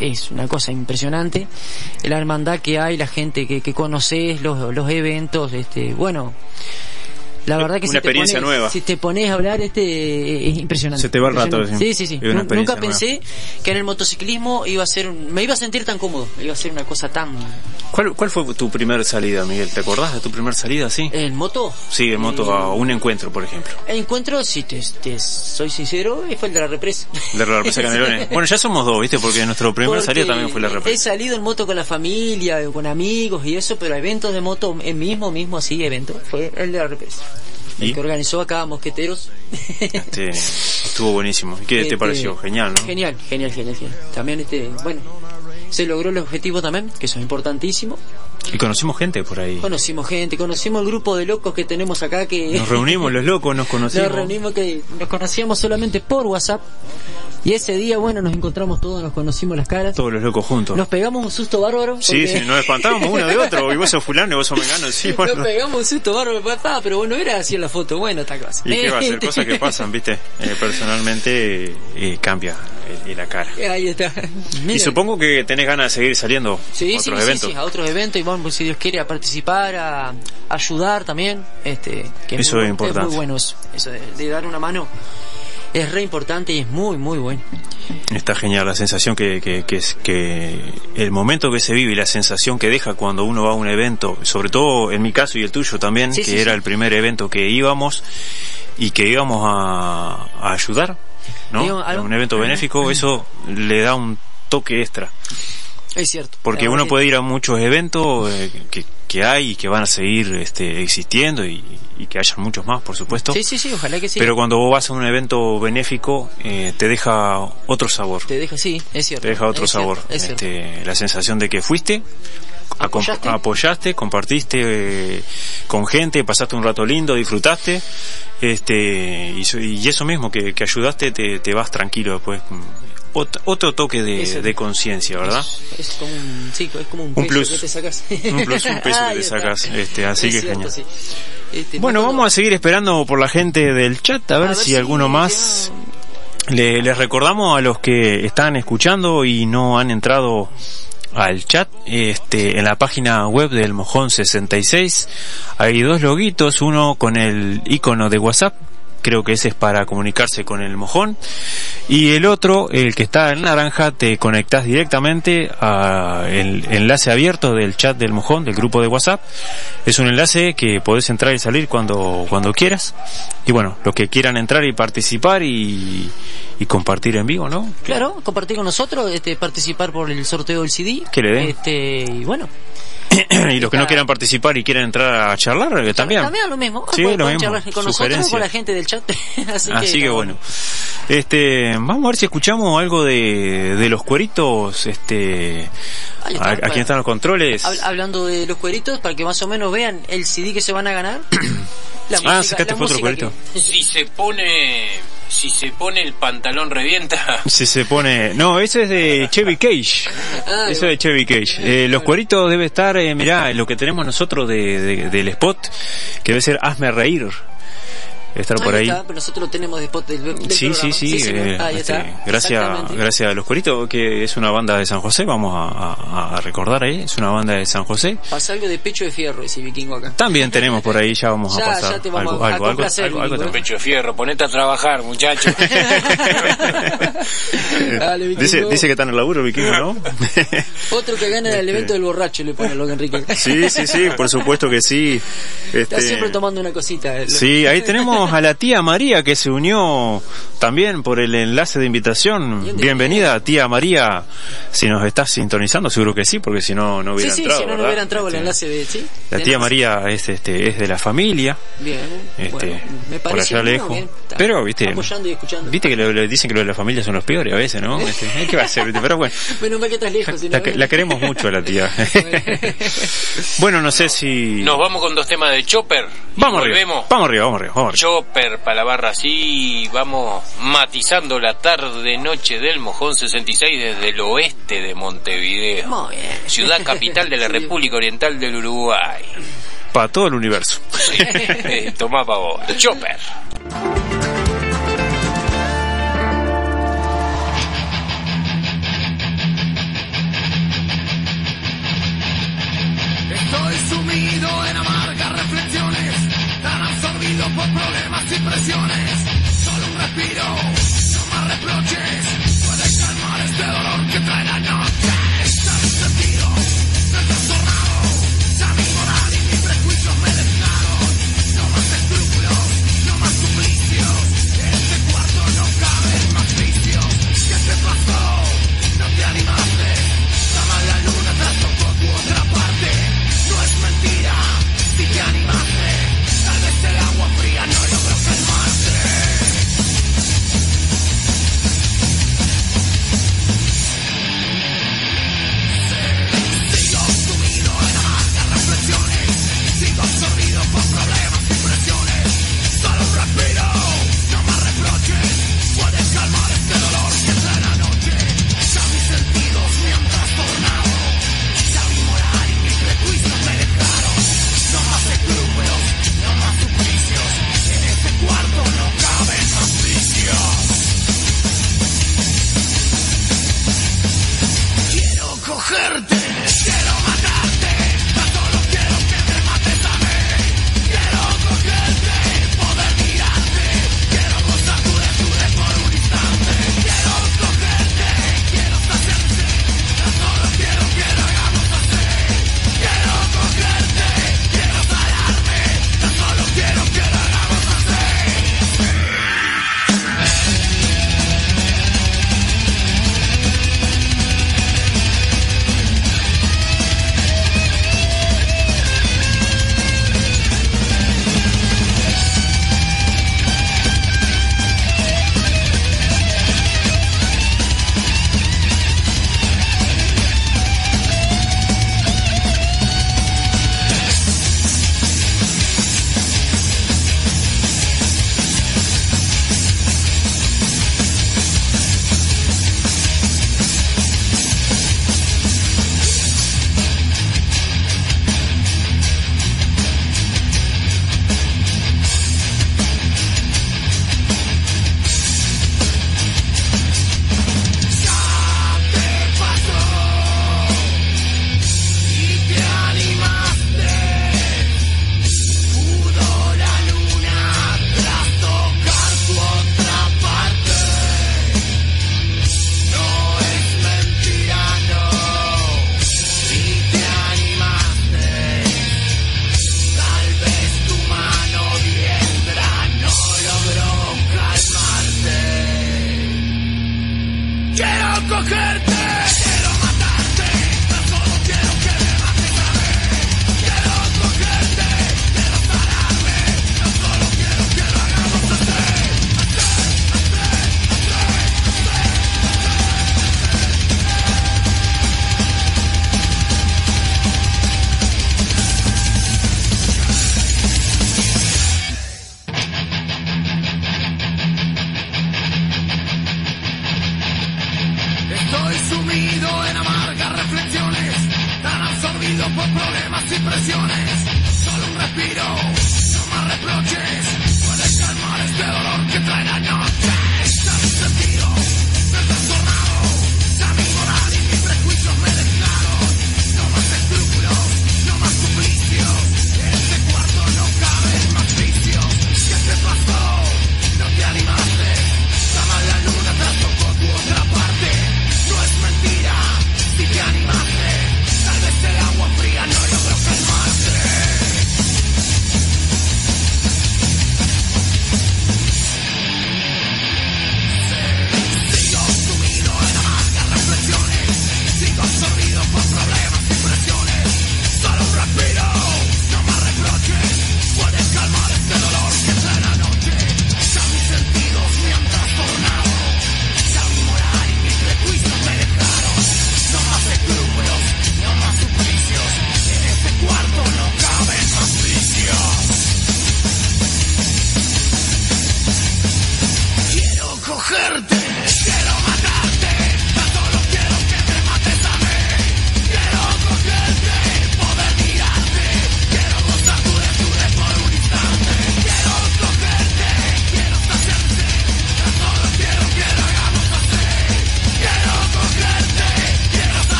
es una cosa impresionante. La hermandad que hay, la gente que, que conoces, los, los eventos, este, bueno, la verdad que Una si te pones- nueva. Si te pones a hablar, este, es impresionante. Se te va el rato, sí. Sí, sí, Nunca pensé que en el motociclismo iba a ser, un- me iba a sentir tan cómodo, iba a ser una cosa tan... ¿Cuál, ¿Cuál fue tu primer salida, Miguel? ¿Te acordás de tu primer salida, sí? ¿En moto? Sí, en moto a un encuentro, por ejemplo. El encuentro, si te, te soy sincero, fue el de la represa. De la represa Canelones. *laughs* Bueno, ya somos dos, ¿viste? Porque nuestro primer Porque salida también fue la He represa. salido en moto con la familia, con amigos y eso, pero eventos de moto, el mismo, mismo así, evento, fue el de la represa. ¿Y? El que organizó acá Mosqueteros. *laughs* Este, *laughs* estuvo buenísimo. ¿Y ¿Qué te Este, pareció? Genial, ¿no? Genial, genial, genial, genial. También, este, bueno, se logró el objetivo también, que eso es importantísimo. Y conocimos gente por ahí. Conocimos gente, conocimos el grupo de locos que tenemos acá que... Nos reunimos los locos, nos *laughs* conocimos. Nos reunimos que nos conocíamos solamente por WhatsApp. Y ese día, bueno, nos encontramos todos, nos conocimos las caras. Todos los locos juntos. Nos pegamos un susto bárbaro. Sí, porque- sí, nos espantábamos uno de otro. Y vos sos fulano y vos sos mengano. Sí, *laughs* bueno. Nos pegamos un susto bárbaro, papá, pero bueno, era así en la foto. Bueno, esta cosa. ¿Y qué va a ser? Cosas que *laughs* pasan, ¿viste? Eh, personalmente eh, cambia eh, la cara. Ahí está. Y supongo que tenés ganas de seguir saliendo Sí, a sí, otros sí, eventos. sí, a otros eventos y pues, si Dios quiere, a participar, a ayudar también. Este, que Eso muy, es importante. muy bueno eso, eso de, de dar una mano. Es re importante y es muy, muy bueno. Está genial la sensación que, que, que, es- que el momento que se vive y la sensación que deja cuando uno va a un evento, sobre todo en mi caso y el tuyo también, Sí, que sí, era sí. el primer evento que íbamos y que íbamos a, a ayudar, ¿no? Digo, un evento benéfico, eso le da un toque extra. Es cierto. Porque uno puede ir a muchos eventos eh, que, que hay y que van a seguir este, existiendo y, y que haya muchos más, por supuesto. Sí, sí, sí, ojalá que sí. Pero cuando vos vas a un evento benéfico, eh, te deja otro sabor. Te deja, sí, es cierto. Te deja otro es cierto, sabor. es cierto. Este, la sensación de que fuiste, ¿Apoyaste? apoyaste, compartiste eh, con gente, pasaste un rato lindo, disfrutaste, este, y, y eso mismo, que, que ayudaste, te, te vas tranquilo después. Ot- otro toque de, Eso. de conciencia, ¿verdad? Es, es como un, sí, es como un, Un peso plus. que te sacas. Un plus, un *laughs* peso que te sacas. Este, así Es que cierto, genial. sí. Este, Bueno, no, vamos a seguir esperando por la gente del chat, a ver, ver si si alguno más. Le- les recordamos a los que están escuchando y no han entrado al chat, este, en la página web del Mojón 66 hay dos loguitos, uno con el icono de WhatsApp, creo que ese es para comunicarse con el Mojón, y el otro, el que está en naranja, te conectas directamente al enlace abierto del chat del Mojón, del grupo de WhatsApp. Es un enlace que podés entrar y salir cuando, cuando quieras. Y bueno, los que quieran entrar y participar y, y compartir en vivo, ¿no? Claro, compartir con nosotros, este, participar por el sorteo del CD. Que le den. Este, y bueno, *coughs* y los que no quieran participar y quieran entrar a charlar, eh, también. también lo mismo. Sí, lo mismo. charlar con nosotros o con la gente del chat. Así, *laughs* Así que, bueno. Este, vamos a ver si escuchamos algo de, de los cueritos, este, Ahí está, a- aquí están los controles. Hab- hablando de los cueritos, para que más o menos vean el CD que se van a ganar. *coughs* La Ah, sacaste la fue otro música cuerito. que- Si se pone si se pone el pantalón revienta. *laughs* Si se pone... No, ese es de Chevy Cage. Ah, Eso es de Chevy Cage. Eh, los cueritos debe estar, eh, mirá, lo que tenemos nosotros de, de- del spot, que debe ser Hazme Reír. Estar por Ahí ahí. está, pero nosotros lo tenemos de spot del, del Sí, sí, sí. señor. eh, Ahí este, está. gracias, gracias a Los Cueritos, que es una banda de San José, vamos a, a- a recordar ahí, es una banda de San José. Pasa algo de pecho de fierro ese vikingo acá. También tenemos por ahí, ya vamos Ya, a pasar ya te vamos algo, a- a algo, algo, algo, algo. Pecho de fierro, ponete a trabajar, muchacho. *laughs* *laughs* Dale. Dice, dice que está en el laburo, Vikingo, ¿no? *laughs* Otro que gana el evento del borracho le pone loco Enrique. sí, sí, sí, por supuesto que sí. Está Este, siempre tomando una cosita. eh. Sí, ahí tenemos a la tía María que se unió también por el enlace de invitación. Bienvenida, tía María. Si nos estás sintonizando, seguro que sí, porque si no, no hubiera sí, entrado. si no, hubiera entrado el enlace de... ¿sí? La tía Tenemos- María es, este, es de la familia. Bien, Este, bueno, me por parece allá bien, lejos. bien. Está Pero, viste, Apoyando y escuchando. viste que le, le dicen que lo de la familia son los peores a veces, ¿no? Este, *laughs* ¿Qué va a hacer? viste? Pero bueno, Menos mal que estás lejos. si la, la queremos mucho a la tía. *laughs* bueno, no sé si... Nos vamos con dos temas de Chopper. Vamos arriba, volvemos. vamos arriba, vamos arriba, vamos arriba. Chopper para la barra así, vamos matizando la tarde noche del Mojón 66 desde el oeste de Montevideo, Muy bien. ciudad capital de la *laughs* Sí. República Oriental del Uruguay. Para todo el universo. *laughs* Eh, Tomá pa' vos, Chopper. Estoy sumido en tan absorbido por problemas y presiones. Solo un respiro, no más reproches,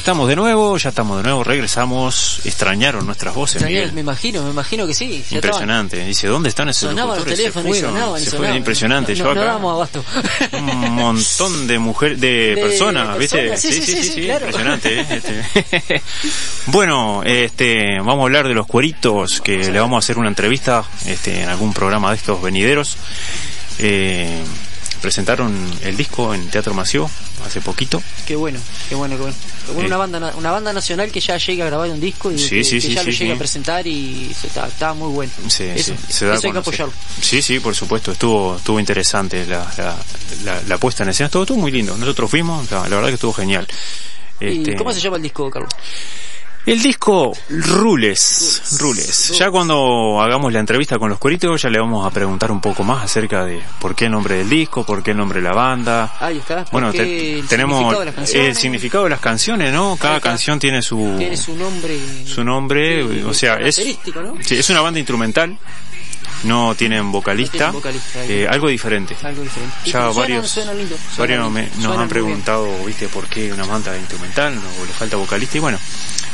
estamos de nuevo, ya estamos de nuevo, regresamos. Extrañaron nuestras voces, Miguel. me imagino, me imagino que sí. ya Impresionante. Dice, ¿dónde están esos Sonaban los teléfonos se fueron, sonaban y se sonaban. fueron. Impresionante. No, Yo no, acá, damos abasto. un montón de mujeres, de, De personas, ¿viste? personas, sí, sí, sí, sí, claro. impresionante. ¿eh? Este. *laughs* bueno, este, vamos a hablar de los cueritos, que le vamos a hacer una entrevista este, en algún programa de estos venideros. Eh, presentaron el disco en Teatro Mació hace poquito. Qué bueno, qué bueno, qué bueno. Qué bueno, Eh. una banda na- una banda nacional que ya llega a grabar un disco y Sí, que, sí, que sí, ya lo llega a presentar y se está, está muy bueno. Sí, eso, sí, se da eso hay que apoyarlo. Sí, sí, por supuesto, estuvo estuvo interesante la, la, la- la puesta en escena, estuvo, estuvo muy lindo. Nosotros fuimos, la, la verdad que estuvo genial. Este, ¿Y cómo se llama el disco, Carlos? El disco Rules, Rules. Ya cuando hagamos la entrevista con los coritos ya le vamos a preguntar un poco más acerca de por qué el nombre del disco, por qué el nombre de la banda. Ahí está. Bueno, porque te- el tenemos significado el significado de las canciones, ¿no? Cada canción tiene su tiene su nombre. su nombre, o sea, es característico, ¿no? sí, es una banda instrumental. No tienen vocalista, No tienen vocalista, ahí. eh, algo diferente. Algo diferente. Y Ya varios, lindo, varios me- nos han preguntado, viste, por qué una banda instrumental o le falta vocalista y bueno,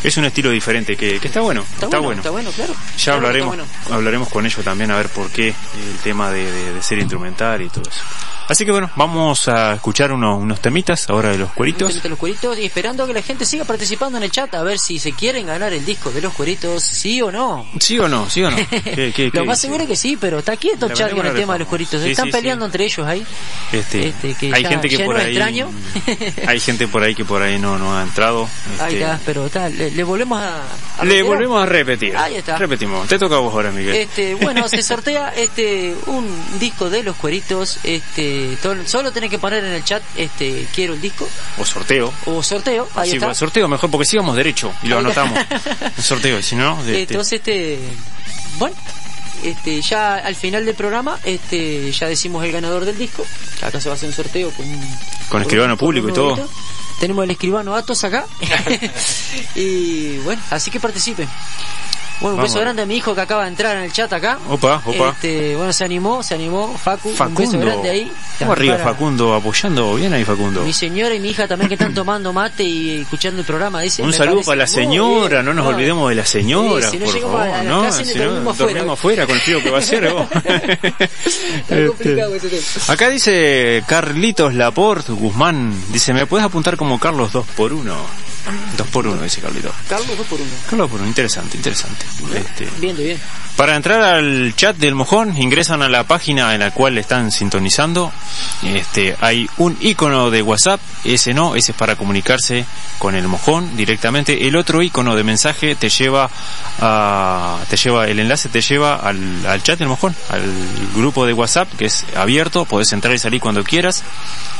es un estilo diferente que, que está bueno, está, Está, bueno, bueno. está bueno, claro. Ya hablaremos, bueno. hablaremos con ellos también a ver por qué el tema de, de- de ser instrumental y todo eso. Así que bueno, vamos a escuchar unos, unos temitas ahora de los cueritos. Justamente los cueritos y esperando que la gente siga participando en el chat a ver si se quieren ganar el disco de los cueritos, sí o no. ¿Sí o no? ¿Sí o no? *laughs* ¿Qué- qué- Lo qué más seguro que sí, pero está quieto vendemos con el tema de los. Sí, Están sí, peleando entre ellos ahí. Este, Este, que hay gente que por ahí extraño. *laughs* hay gente por ahí que por ahí no no ha entrado. Ahí este, está, pero está, le, le volvemos a, a le volvemos a repetir. Ahí está. Repetimos. Te toca a vos ahora, Miguel. Este, bueno, se *laughs* sortea este un disco de los cueritos, este, solo tenés que poner en el chat este quiero el disco O sorteo. o sorteo, ahí Sí, está. sorteo mejor porque si vamos derecho y lo Ahí anotamos. *laughs* El sorteo, si no, de- Entonces este bueno, este ya al final del programa este ya decimos el ganador del disco. Acá se va a hacer un sorteo con con escribano público y todo. Tenemos el escribano Atos acá. *laughs* *laughs* y bueno, así que participen. Bueno, un Vamos. beso grande a mi hijo que acaba de entrar en el chat acá. Opa, opa. Este, bueno, se animó, se animó. Facu, un beso Facundo. grande ahí. Vamos arriba, para Facundo, apoyando bien ahí, Facundo. Mi señora y mi hija también que están tomando mate y escuchando el programa. Dice, Un saludo parece para la señora, no nos olvidemos de la señora, Sí, si no por llegamos favor, a la no, casa, si no, dormimos afuera. con el frío que va a hacer. *laughs* Está complicado ese tema. Acá dice Carlitos Laporte Guzmán, dice, ¿me puedes apuntar como Carlos 2 por 1 2 por 1 dice Carlitos. Carlos, dos por uno. Carlos por 1 interesante, interesante. Este, Bien, de bien. para entrar al chat del mojón, ingresan a la página en la cual están sintonizando. Este, hay un icono de WhatsApp, ese no, ese es para comunicarse con el mojón directamente. El otro icono de mensaje te lleva a, te lleva, el enlace te lleva al, al chat del mojón, al grupo de WhatsApp que es abierto, podés entrar y salir cuando quieras.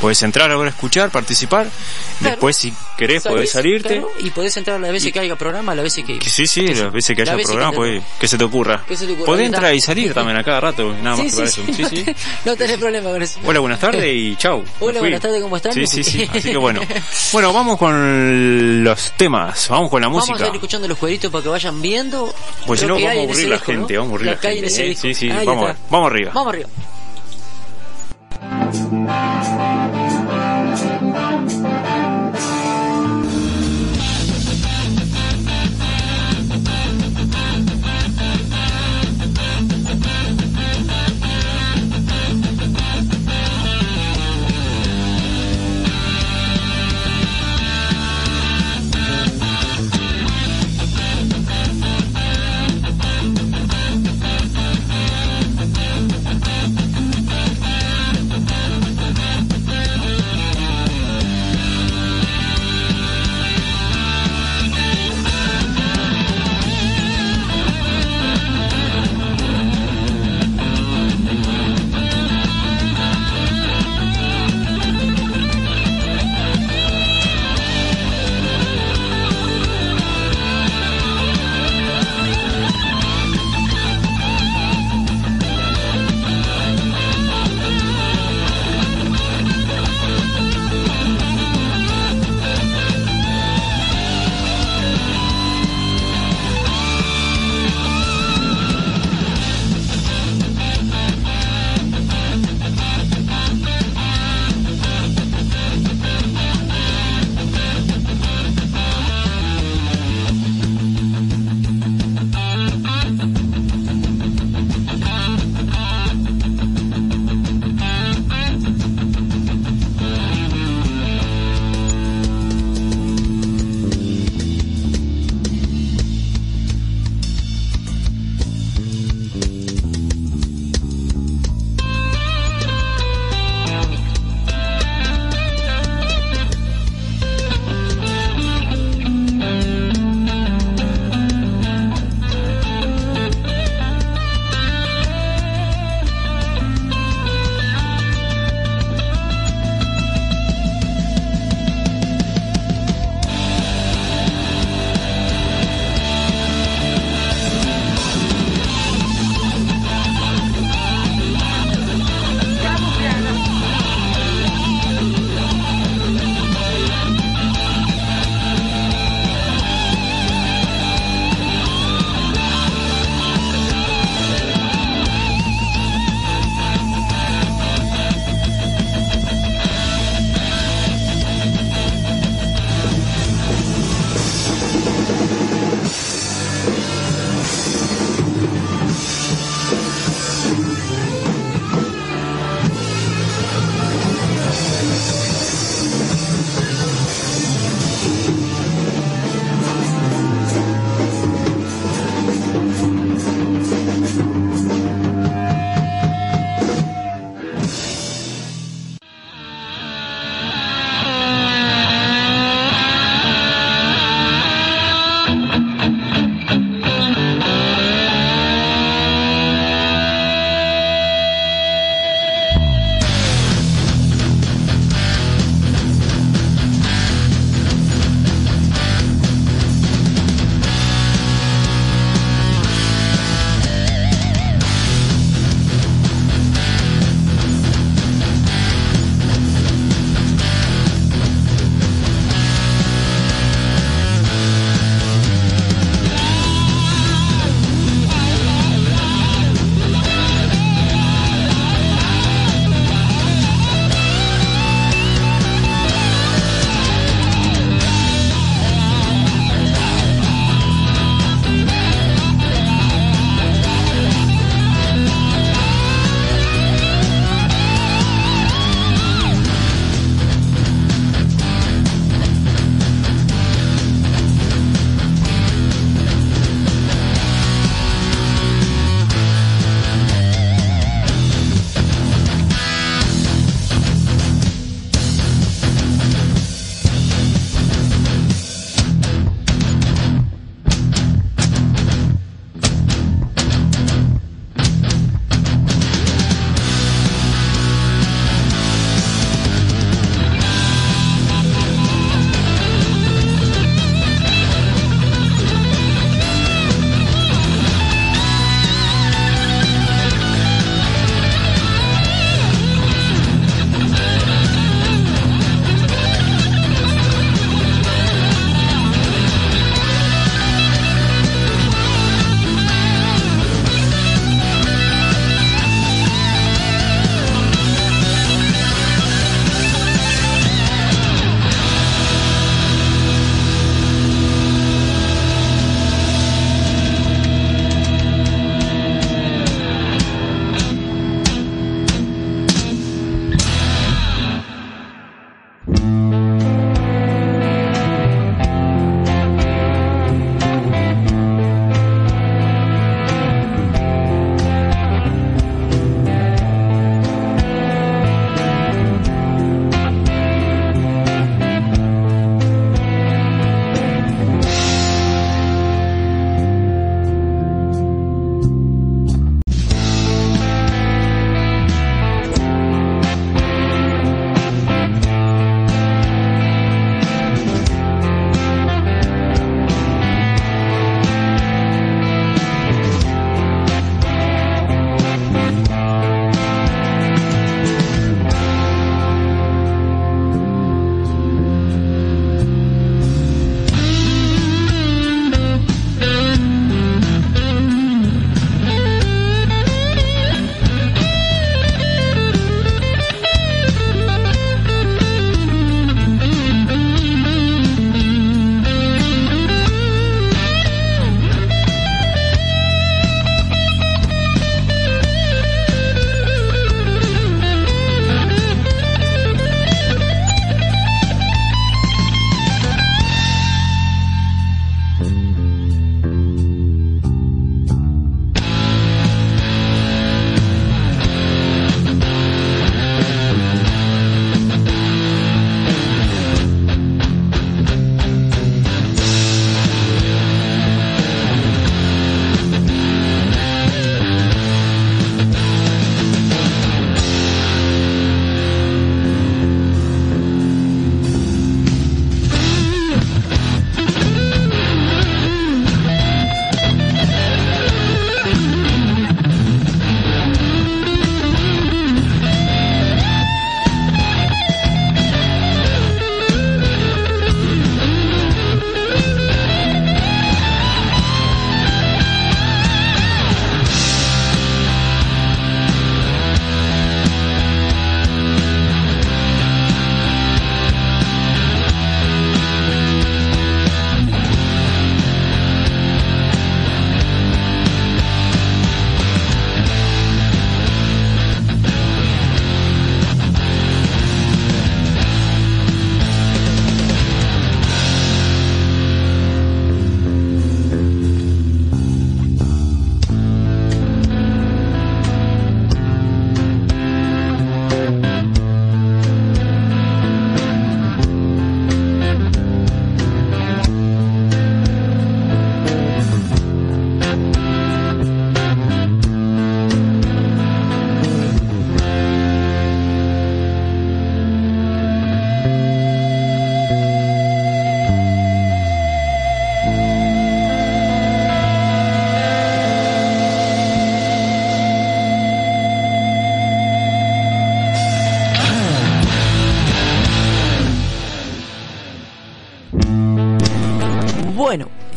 Puedes entrar ahora a escuchar, participar. Después si querés podés Salís, salirte. claro, y podés entrar las veces que haya programa, las veces que... Que sí, sí, las veces que Las veces programa, pues, que se te ocurra. que se te ocurra, Podés entrar y salir también a cada rato, *laughs* nada más Sí, que para sí, eso. no, te- *laughs* no tenés problema con eso. Hola, buenas tardes y *laughs* chau. Hola, buenas tardes, ¿cómo están? Sí, sí, sí. Así que bueno. Bueno, vamos con los temas. Vamos con la Vamos a música. ir escuchando los cuadritos para que vayan viendo. Pues si no, vamos a aburrir la gente. Vamos a aburrir la gente. Sí, sí. Vamos arriba. Vamos arriba.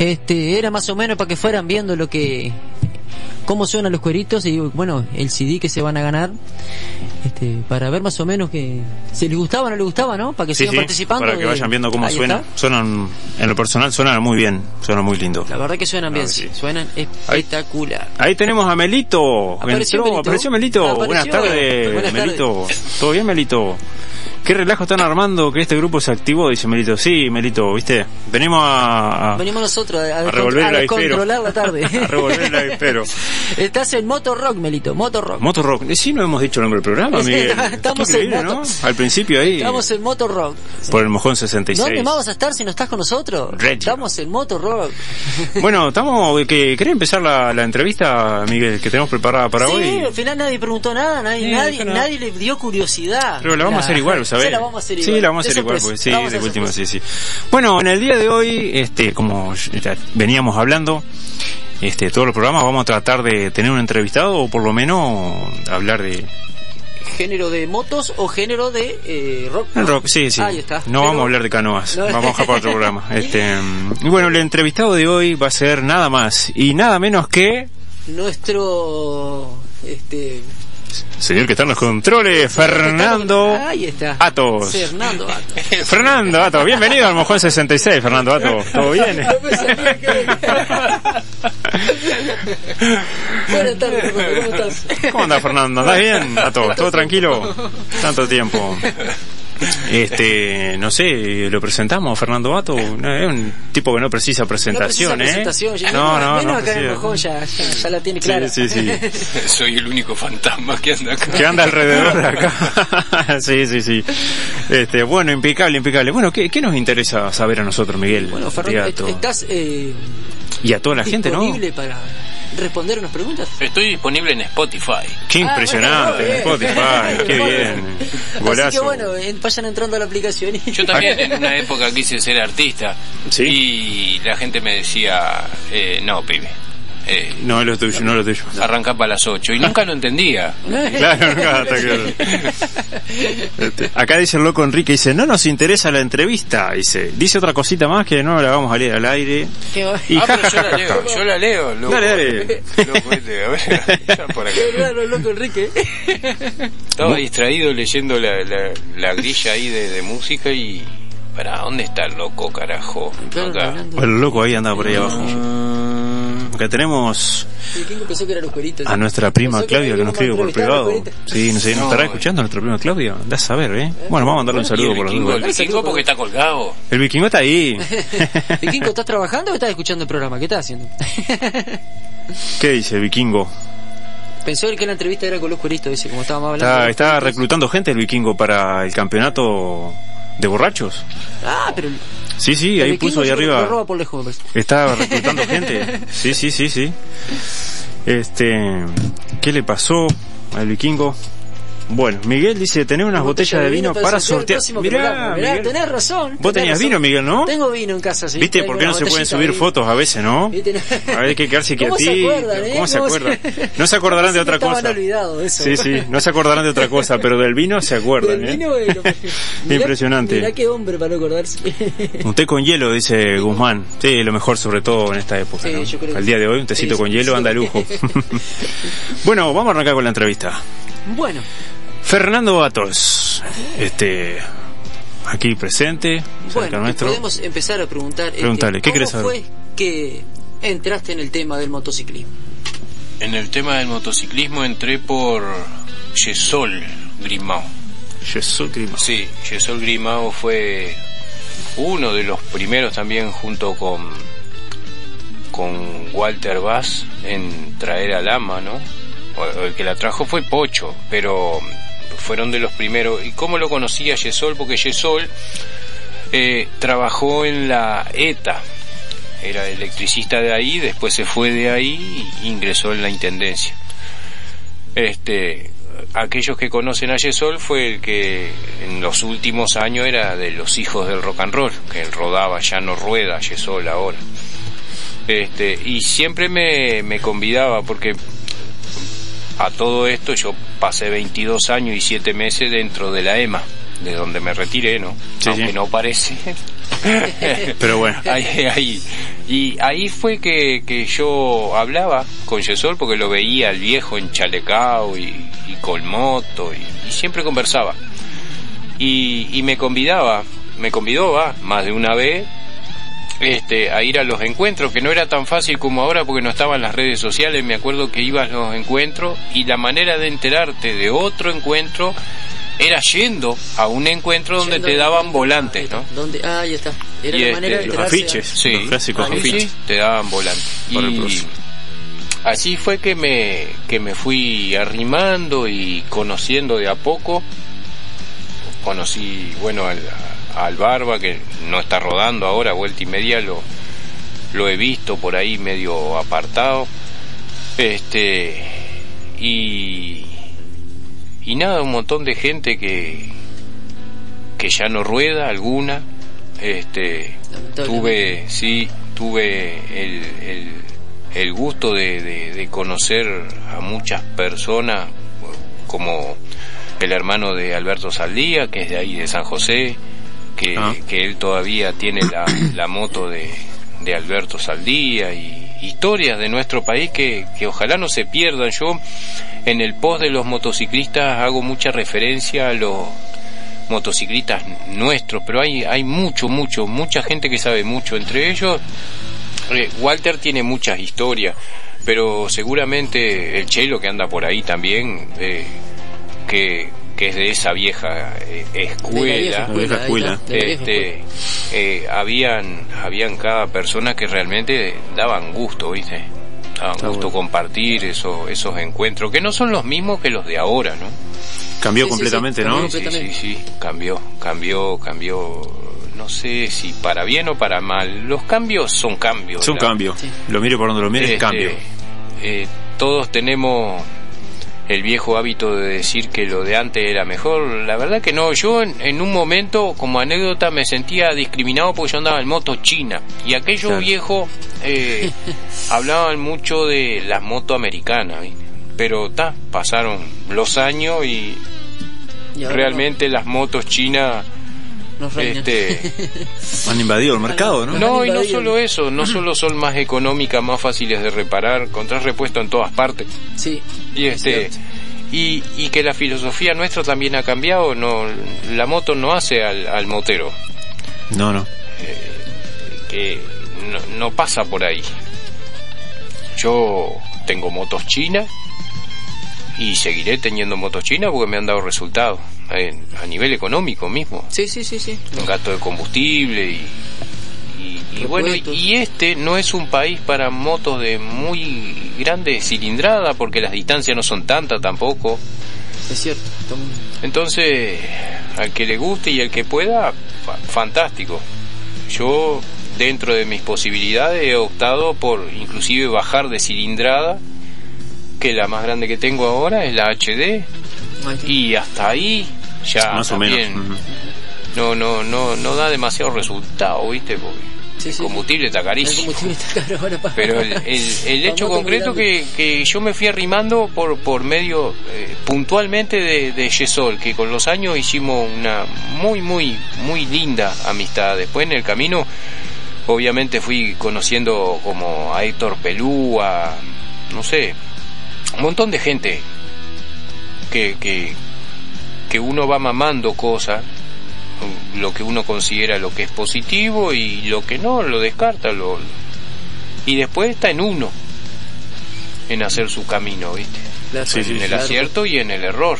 Este, era más o menos para que fueran viendo lo que cómo suenan los cueritos y bueno, el CD que se van a ganar. Este, para ver más o menos que si les gustaba o no les gustaba, ¿no? Para que Sí, sigan sí, participando. para que vayan viendo cómo suena. está. Suenan, en lo personal, suenan muy bien, suenan muy lindo. La verdad que suenan bien, Ah, sí. suenan espectacular. Ahí tenemos a Melito. Apareció Entró, Melito. apareció Melito. Apareció. Buenas tardes, Buenas Melito. ¿Todo bien, Melito? ¿Qué relajo están armando que este grupo se activó? Dice Melito. Sí, Melito, ¿viste? Venimos a, a, Venimos nosotros a, a revolver a el avispero. descontrolar la tarde. *laughs* a revolver el avispero. *laughs* Estás en Motor Rock, Melito, Motor Rock. Motor Rock. Eh, Sí, no hemos dicho el nombre del programa, *laughs* Miguel. Estamos en ¿no? Motor- Al principio ahí, Estamos en Motor Rock. por el Mojón 66. ¿Dónde más vas a estar si no estás con nosotros? Regio. Estamos en Motor Rock. Bueno, estamos, que ¿querés empezar la, la entrevista, Miguel, que tenemos preparada para sí, hoy? al final nadie preguntó nada, nadie, Sí, nadie, no, no. nadie le dio curiosidad. Pero la vamos a hacer igual, ¿sabes? Sí, la vamos a hacer igual. Sí, la vamos a hacer igual, porque sí, de hacer última, sí, sí. Bueno, en el día de hoy, este, como veníamos hablando, este, todos los programas vamos a tratar de tener un entrevistado o por lo menos hablar de ¿Género de motos o género de eh, rock? el rock, sí, sí. Ahí está. No Pero- vamos a hablar de canoas, No. vamos a para otro programa. *laughs* Este, y bueno, el entrevistado de hoy va a ser nada más y nada menos que Nuestro. Este. Señor que está en los controles, Fernando Ahí está. Atos. Fernando Atos. *laughs* Fernando Ato, bienvenido al Mojón 66, Fernando Ato. ¿Todo bien? *laughs* *laughs* Buenas tardes, Fernando, ¿cómo estás? ¿Cómo anda Fernando? ¿Andás bien? Ato, ¿todo tranquilo? Tanto tiempo. Este, no sé, lo presentamos, Fernando Ato. No, es un tipo que no precisa presentación, no precisa ¿eh? presentación, ya- No, no, menos no. acá en ya, ya, ya la tiene clara. Sí, sí, sí. *laughs* Soy el único fantasma que anda acá. Que anda alrededor de acá. *laughs* sí, sí, sí. Este, bueno, impecable, impecable. Bueno, ¿qué, qué nos interesa saber a nosotros, Miguel? Bueno, Fernando, a ¿estás eh, y a toda la gente, ¿no? disponible para responder unas preguntas? Estoy disponible en Spotify. Qué Ah, impresionante, bueno, Spotify, qué bien. Así Golazo. que bueno, vayan entrando a la aplicación y... Yo también *laughs* en una época quise ser artista y la gente me decía, eh, no, pibe, eh, No es lo tuyo, no es lo tuyo. arranca para las 8 y nunca lo entendía. *laughs* Claro, nunca está claro. Este, acá dice el loco Enrique, dice, no nos interesa la entrevista, dice, dice otra cosita más que no la vamos a leer al aire. Y ah, ja, pero ja, yo la ja, leo, ja. yo la leo, loco. Dale, dale. Loco este, a ver, por acá. Qué raro, loco Enrique. Estaba distraído leyendo la, la, la grilla ahí de, de música y... ¿Para dónde está el loco, carajo? Acá. El loco ahí anda por ahí abajo. Acá tenemos ¿Y quién pensó que eran los a nuestra prima Claudia que nos escribe por los privado. Sí, no sé, ¿nos No, estará eh. escuchando nuestra prima Claudia? Da a saber, ¿eh? Bueno, vamos a mandarle un saludo el por la vikingo, el vikingo porque está colgado. El vikingo está ahí. *laughs* Vikingo, ¿estás trabajando o estás escuchando el programa? ¿Qué estás haciendo? ¿Qué dice el vikingo? Pensó él que la entrevista era con los cueritos, ese, como estábamos hablando. Está, los está reclutando gente el vikingo para el campeonato de borrachos. Ah, pero... Sí, sí, ahí puso ahí arriba. roba por lejos, parece. Está reclutando *laughs* gente. Sí, sí, sí, sí. Este, ¿qué le pasó al vikingo? Bueno, Miguel dice tener unas botellas de vino para sortear. Mirá. Mirá, tenés razón. Vos tenés tenías razón. vino, Miguel, ¿no? Tengo vino en casa, sí. ¿Viste por qué no se pueden subir fotos a veces, no? ¿Viste? A ver, hay que quedarse ¿Cómo se quietito. acuerdan, eh? ¿Cómo se ¿Cómo se- acuerdan? *laughs* No se acordarán de otra cosa. eso. Sí, sí, no se acordarán de otra *laughs* cosa, pero del vino se acuerdan, Del ¿eh? vino, bueno, *laughs* mirá- Impresionante. Mirá qué hombre para no acordarse. Un té con hielo, dice Guzmán. Sí, lo mejor sobre todo en esta época. Sí, ¿no? yo creo que Al día de hoy, un tecito Sí, con hielo sí. anda lujo. bueno, vamos a arrancar con la entrevista. bueno, Fernando Atos, este, aquí presente, cerca bueno, nuestro. podemos empezar a preguntar. este, Preguntale, ¿qué ¿cómo saber? fue que entraste en el tema del motociclismo? En el tema del motociclismo entré por Yesol Grimao. Jesús Grima. Sí, Yesol Grimao fue uno de los primeros también junto con con Walter Bass en traer al ama, ¿no? El que la trajo fue Pocho, pero fueron de los primeros. ¿Y cómo lo conocía Yesol? Porque Yesol eh, trabajó en la ETA, era electricista de ahí, después se fue de ahí e ingresó en la intendencia. Este, aquellos que conocen a Yesol fue el que en los últimos años era de los hijos del rock and roll, que él rodaba, ya no rueda Yesol ahora. Este, y siempre me, me convidaba porque a todo esto yo pasé 22 años y 7 meses dentro de la EMA, de donde me retiré, ¿no? Sí, Aunque sí. no parece. *laughs* Pero bueno. Ahí, ahí. Y ahí fue que, que yo hablaba con Yesol porque lo veía el viejo en chalecao y, y con moto y, y siempre conversaba. Y, y me convidaba, me convidó va, más de una vez este, a ir a los encuentros, que no era tan fácil como ahora porque no estaban las redes sociales. Me acuerdo que ibas a los encuentros y la manera de enterarte de otro encuentro era yendo a un encuentro donde Yendo te daban volantes, ¿no? ¿Dónde? Ah, ahí está. Era Y la este, manera de los enterarse. afiches. Sí, Los clásicos ahí afiches. sí, te daban volante. Por el Y así fue que me, que me fui arrimando y conociendo de a poco. Conocí, bueno, al, al Barba, que no está rodando ahora, vuelta y media, lo, lo he visto por ahí medio apartado. Este, y, y nada, un montón de gente que, que ya no rueda alguna. Este, tuve, sí, tuve el, el, el gusto de, de- de conocer a muchas personas, como el hermano de Alberto Saldía, que es de ahí de San José, que, Ah. que él todavía tiene la, *clears throat* la moto de, de Alberto Saldía y historias de nuestro país que, que ojalá no se pierdan. Yo en el post de los motociclistas hago mucha referencia a los motociclistas nuestros, pero hay, hay mucho, mucho, mucha gente que sabe mucho. Entre ellos, eh, Walter tiene muchas historias, pero seguramente el Chelo que anda por ahí también, eh, que, que es de esa vieja eh, escuela, La vieja escuela. este, eh, habían, habían cada persona que realmente daban gusto, ¿viste? Daban gusto compartir esos, esos encuentros, que no son los mismos que los de ahora, ¿no? Cambió completamente, ¿no? Sí, sí, sí, cambió, cambió, cambió, no sé si para bien o para mal. Los cambios son cambios. Es un la- cambio. Lo mire por donde lo mire, es Este, cambio. eh, todos tenemos el viejo hábito de decir que lo de antes era mejor. La verdad que no. Yo en, en un momento, como anécdota, me sentía discriminado porque yo andaba en moto china. Y aquellos Claro. viejos eh, *laughs* hablaban mucho de las motos americanas. Pero ta, pasaron los años y, realmente las motos chinas Nos este, *laughs* Han invadido el mercado, ¿no? no, y no solo eso, no solo son más económicas, más fáciles de reparar, encontrás repuesto en todas partes. Sí. Y este y, y que la filosofía nuestra también ha cambiado, no la moto no hace al, al motero, No, no. que no, no pasa por ahí. Yo tengo motos chinas y seguiré teniendo motos chinas porque me han dado resultados en- a nivel económico mismo. Sí, sí, sí, sí. un gasto de combustible y, y, y bueno y este no es un país para motos de muy grande cilindrada porque las distancias no son tantas tampoco Es cierto. Entonces al que le guste y al que pueda fa- fantástico yo dentro de mis posibilidades he optado por inclusive bajar de cilindrada que la más grande que tengo ahora es la HD y hasta ahí ya Más o también menos. Ujú. no no no no da demasiado resultado viste porque el combustible está El carísimo combustible está caro ahora para- pero el, el- el hecho concreto que, que yo me fui arrimando por por medio eh, puntualmente de, de Yesol que con los años hicimos una muy muy muy linda amistad. Después en el camino obviamente fui conociendo como a Héctor Pelú a no sé un montón de gente que, que, que uno va mamando cosas, lo que uno considera lo que es positivo y lo que no, lo descarta. Lo, y después está en uno, en hacer su camino, ¿viste? Claro. Sí, sí, en el claro. acierto y en el error.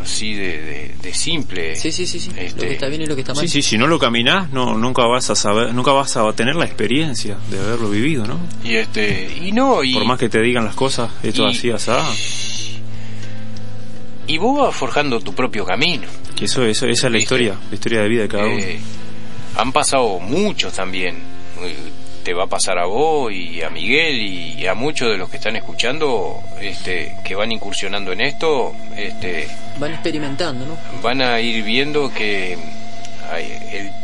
Así de, de, de simple. Sí, sí, sí, sí. Lo Este, que está bien y lo que está mal. Sí, sí, si no lo caminás, no, nunca vas a saber, nunca vas a tener la experiencia de haberlo vivido, ¿no? Y este, y no, y, Por más que te digan las cosas, esto y- así, asá, y vos vas forjando tu propio camino. que eso, eso, esa es la historia, la historia de vida de cada uno. Eh, han pasado muchos también. Eh, Te va a pasar a vos y a Miguel y a muchos de los que están escuchando, este, que van incursionando en esto, este, Van experimentando, ¿no? van a ir viendo que ay,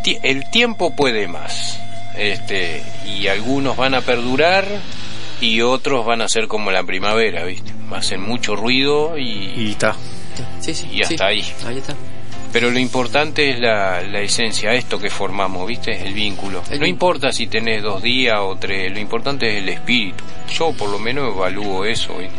el, el tiempo puede más. Este, y algunos van a perdurar y otros van a ser como la primavera, ¿viste? Hacen mucho ruido y, y está. Sí, sí. Y hasta sí. ahí. Ahí está. Pero lo importante es la, la esencia, esto que formamos, ¿viste? El vínculo. No importa si tenés dos días o tres, lo importante es el espíritu. Yo por lo menos evalúo eso, ¿viste?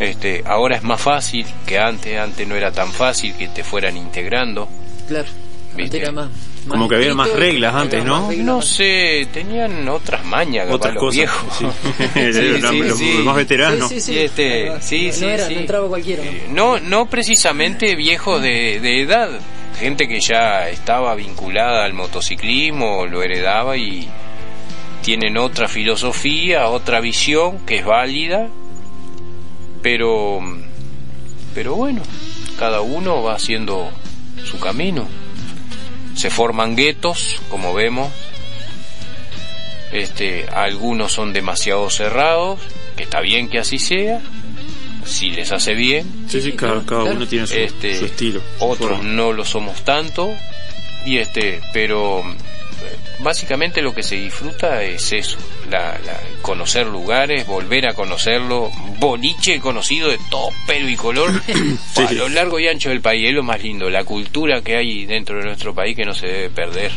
Este, ahora es más fácil que antes, antes no era tan fácil que te fueran integrando. Claro. ¿Viste? Antes era más, Como que había más reglas antes, ¿no? No sé, tenían otras mañas, capaz, Otras los viejos. sí. *laughs* *laughs* Eran los- los más veteranos. Sí, sí, sí. Este, sí, no, era, sí. no entraba cualquiera. ¿no? No, no precisamente viejos de, de edad, gente que ya estaba vinculada al motociclismo, lo heredaba y tienen otra filosofía, otra visión que es válida, pero, pero bueno, cada uno va haciendo su camino. Se forman guetos, como vemos. Este, algunos son demasiado cerrados, que está bien que así sea, si les hace bien. Sí, sí, cada, cada uno tiene su, Este, su estilo. su Otros forma. no lo somos tanto, y este, pero básicamente lo que se disfruta es eso, la, la- conocer lugares, volver a conocerlo, boliche conocido de todo pelo y color, *coughs* a lo largo y ancho del país, es lo más lindo, la cultura que hay dentro de nuestro país que no se debe perder.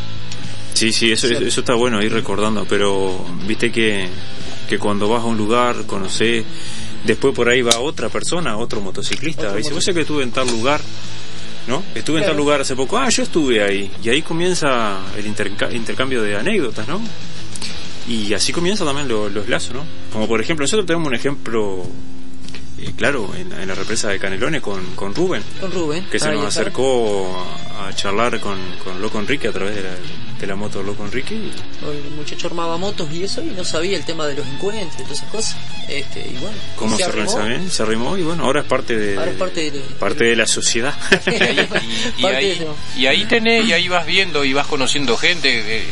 Sí, sí, eso, eso, eso está bueno ir recordando, pero viste que, que cuando vas a un lugar, conocés, después por ahí va otra persona, otro motociclista, Otro dice, vos sé que estuve en tal lugar, ¿no? Estuve en tal lugar hace poco, ah, yo estuve ahí, y ahí comienza el interca- intercambio de anécdotas, ¿no? Y así comienzan también lo- los lazos, ¿no? Como por ejemplo, nosotros tenemos un ejemplo, eh, claro, en, en la represa de Canelones con, con Rubén, Con Rubén. que se nos acercó a, a charlar con, con Loco Enrique a través de la, de la moto Loco Enrique. y- El muchacho armaba motos y eso y no sabía el tema de los encuentros y todas esas cosas. Este, y bueno, cómo se, arrimó. arrimó, se arrimó y bueno, ahora es parte de, Ahora es parte de, parte de la sociedad. *laughs* Ahí, y ahí tenés, y ahí vas viendo y vas conociendo gente. eh,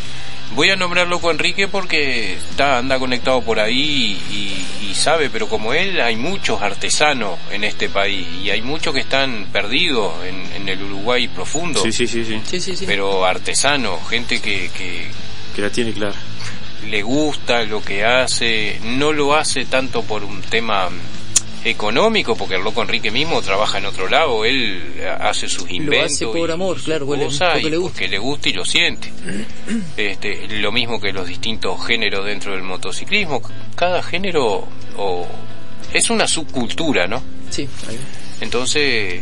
voy a nombrar loco Enrique porque está anda conectado por ahí y, y sabe, pero como él hay muchos artesanos en este país y hay muchos que están perdidos en, en el Uruguay profundo. sí, sí, sí, sí, Sí, sí, sí. Pero artesanos, gente que, que que la tiene clara. le gusta lo que hace, no lo hace tanto por un tema económico, porque el loco Enrique mismo trabaja en otro lado, él hace sus inventos. hace por y amor, claro, porque le- cosas, porque y le gusta. porque le gusta y lo siente. *clears throat* Este, lo mismo que los distintos géneros dentro del motociclismo, cada género o, es una subcultura, ¿no? Sí, ahí. Entonces,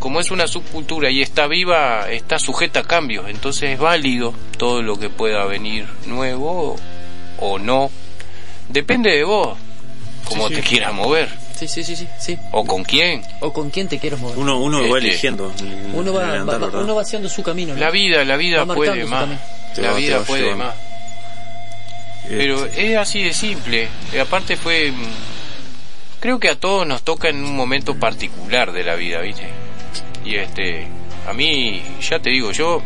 como es una subcultura y está viva, está sujeta a cambios, entonces es válido todo lo que pueda venir nuevo o no. Depende de vos, cómo Sí, sí. te quieras mover, sí, sí, sí, sí, sí. o con quién. O con quién te quieres mover. Uno, uno va Este, eligiendo. el- Uno va, uno va haciendo su camino. ¿no? La vida, la vida puede más. Te La va- te vida puede llevando. más. Este, Pero es así de simple. Y aparte fue... mm, Creo que a todos nos toca en un momento particular de la vida, ¿viste? Y este... A mí, ya te digo, yo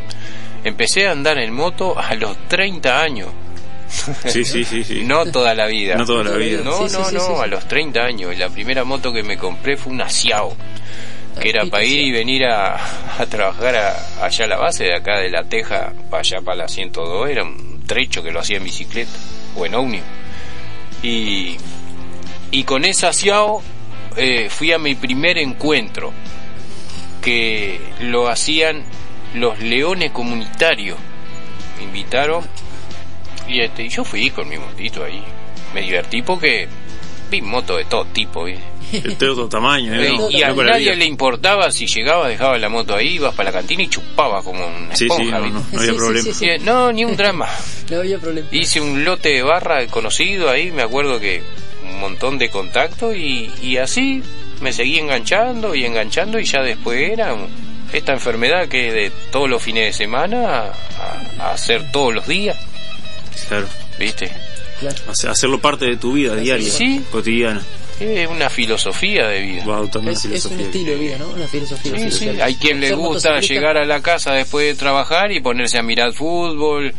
empecé a andar en moto a los 30 años. *laughs* sí, sí, sí, sí. No toda la vida. No toda la vida. No, Sí, no, sí, no, sí, sí. a los 30 años. Y la primera moto que me compré fue una Xiao. Que era para ir y venir a, a trabajar a- allá a la base de acá de la Teja, para allá para la 102. Era un trecho que lo hacía en bicicleta o en ómnibus. Y, y con esa Xiao eh, fui a mi primer encuentro, que lo hacían los leones comunitarios. Me invitaron y este y yo fui con mi motito ahí. Me divertí porque vi motos de todo tipo, ¿viste? De todo *laughs* tamaño, ¿eh? Y a nadie le importaba si llegaba, dejaba la moto ahí, ibas para la cantina y chupaba como una Sí, sí, esponja, no, no, no había Sí, sí, problema. sí, sí. Eh, No, ni un drama. *laughs* No había problema. Hice un lote de barra conocido ahí, me acuerdo que un montón de contactos y, y así me seguí enganchando y enganchando y ya después era esta enfermedad que de todos los fines de semana a, a hacer todos los días, Claro. ¿viste? Claro. Hace- Hacerlo parte de tu vida diaria, Sí. cotidiana. Es una filosofía de vida. Wow, también Es, es un estilo de vida, ¿no? Una filosofía. Sí, sí. filosofía. Hay quien le gusta llegar a la casa después de trabajar y ponerse a mirar fútbol.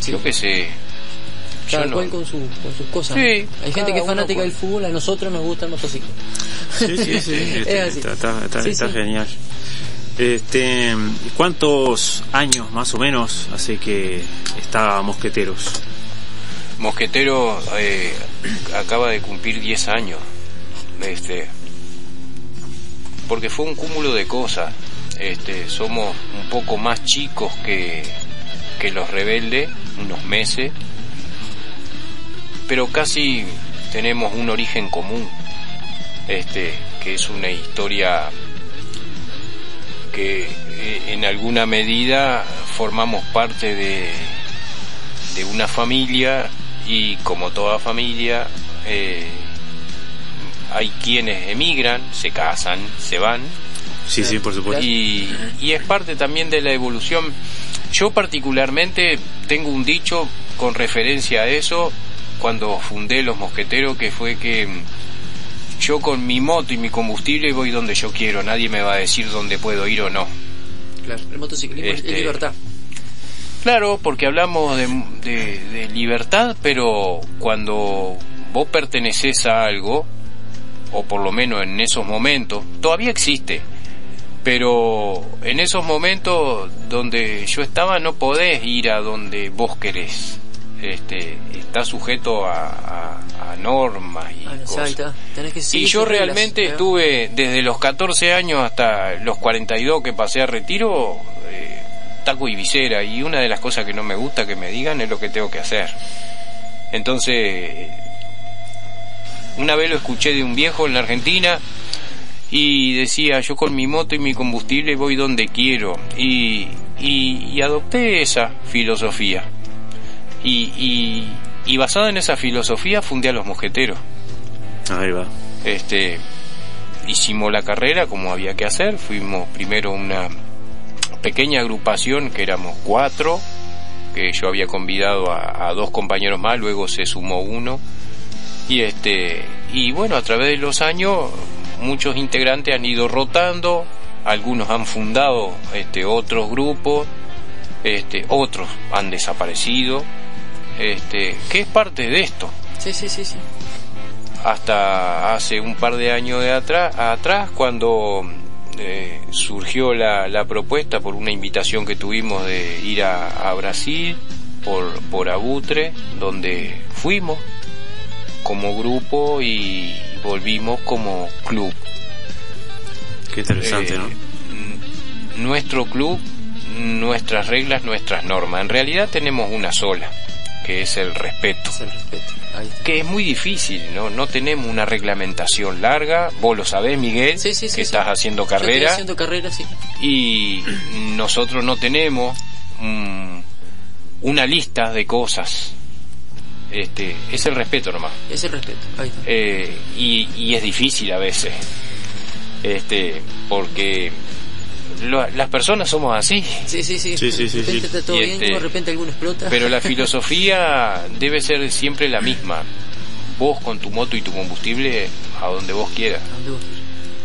Sí. Yo qué sé. Yo Cada no- cual con, su, con sus cosas. Sí, ¿no? Hay gente que es fanática con- del fútbol, a nosotros nos gusta el motociclo. Sí, sí, sí. *laughs* Es así. está está- está- Sí, está sí. genial. Este, ¿Cuántos años más o menos hace que está Mosqueteros? Mosquetero eh, acaba de cumplir 10 años. Este, porque fue un cúmulo de cosas. Este, somos un poco más chicos que, que los rebeldes, unos meses, pero casi tenemos un origen común, este, que es una historia que eh, en alguna medida formamos parte de, de una familia y como toda familia eh, hay quienes emigran, se casan, se van. Sí, sí, por supuesto. Y, y es parte también de la evolución. Yo particularmente tengo un dicho con referencia a eso cuando fundé los mosqueteros que fue que yo con mi moto y mi combustible voy donde yo quiero, nadie me va a decir dónde puedo ir o no. Claro, el motociclismo es Este, libertad. Claro, porque hablamos de, de- de libertad, pero cuando vos perteneces a algo, o por lo menos en esos momentos, todavía existe, pero en esos momentos donde yo estaba no podés ir a donde vos querés. Este, está sujeto a, a- a normas y Ah, cosas. Tenés que Y yo realmente estuve desde los 14 años hasta los 42 que pasé a retiro, eh, taco y visera, y una de las cosas que no me gusta que me digan es lo que tengo que hacer. Entonces, una vez lo escuché de un viejo en la Argentina y decía, yo con mi moto y mi combustible voy donde quiero. Y, y, y adopté esa filosofía. Y, y, y basado en esa filosofía fundé a los mosqueteros. Ahí va. Este, hicimos la carrera como había que hacer. Fuimos primero una pequeña agrupación que éramos cuatro, que yo había convidado a, a dos compañeros más, luego se sumó uno. Y este, y bueno, a través de los años muchos integrantes han ido rotando, algunos han fundado este otros grupos, este, otros han desaparecido, este, que es parte de esto Sí, sí, sí, sí. hasta hace un par de años de atrás, atrás cuando eh, surgió la, la propuesta por una invitación que tuvimos de ir a, a Brasil por, por Abutre, donde fuimos como grupo y volvimos como club. Qué interesante, Eh, ¿no? Nuestro club, nuestras reglas, nuestras normas. En realidad tenemos una sola, que es el respeto. Es el respeto. Ahí está. Que es muy difícil, ¿no? No tenemos una reglamentación larga. Vos lo sabés, Miguel, Sí, sí, sí, que estás haciendo Yo estoy carrera. haciendo carrera, sí. Y nosotros no tenemos mm, una lista de cosas. Este, es el respeto nomás. Es el respeto. Ahí está. Eh, y, y es difícil a veces. Este, porque lo- las personas somos así. Sí, sí, sí. Sí, sí, sí, de repente sí. está todo Y bien, este- de repente alguno explota. Pero la *laughs* filosofía debe ser siempre la misma. Vos con tu moto y tu combustible a donde vos quieras. ¿Dónde vos?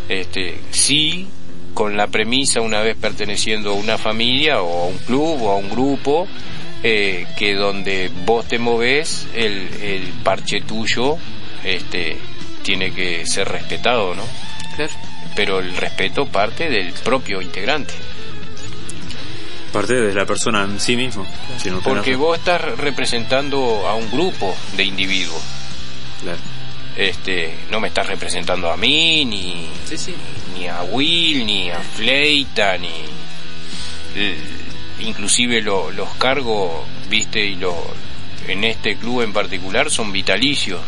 Este, sí, con la premisa, una vez perteneciendo a una familia o a un club o a un grupo, eh, que donde vos te movés, el, el parche tuyo este, tiene que ser respetado, ¿no? Claro. Pero el respeto parte del propio integrante. Parte de la persona en sí mismo. Porque vos estás representando a un grupo de individuos. Claro. Este, no me estás representando a mí, ni, Sí, sí. ni a Will, ni a Fleita, ni inclusive lo- los cargos, viste, y lo, en este club en particular son vitalicios.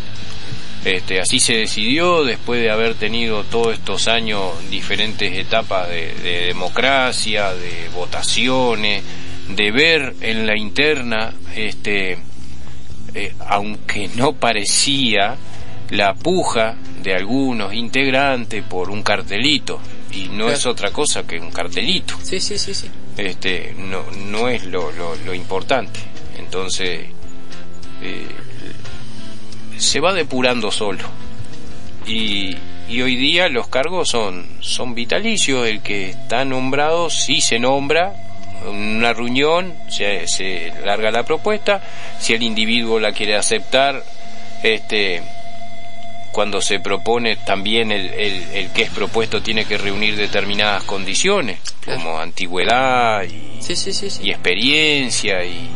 Este, así se decidió después de haber tenido todos estos años diferentes etapas de, de democracia, de votaciones, de ver en la interna, este, eh, aunque no parecía, la puja de algunos integrantes por un cartelito y no Claro. es otra cosa que un cartelito Sí, sí, sí, sí. este no no es lo, lo, lo importante entonces eh, se va depurando solo y, y hoy día los cargos son son vitalicios el que está nombrado sí se nombra en una reunión se, se larga la propuesta si el individuo la quiere aceptar este cuando se propone también el, el, el que es propuesto tiene que reunir determinadas condiciones Claro. como antigüedad y, Sí, sí, sí, sí. y experiencia y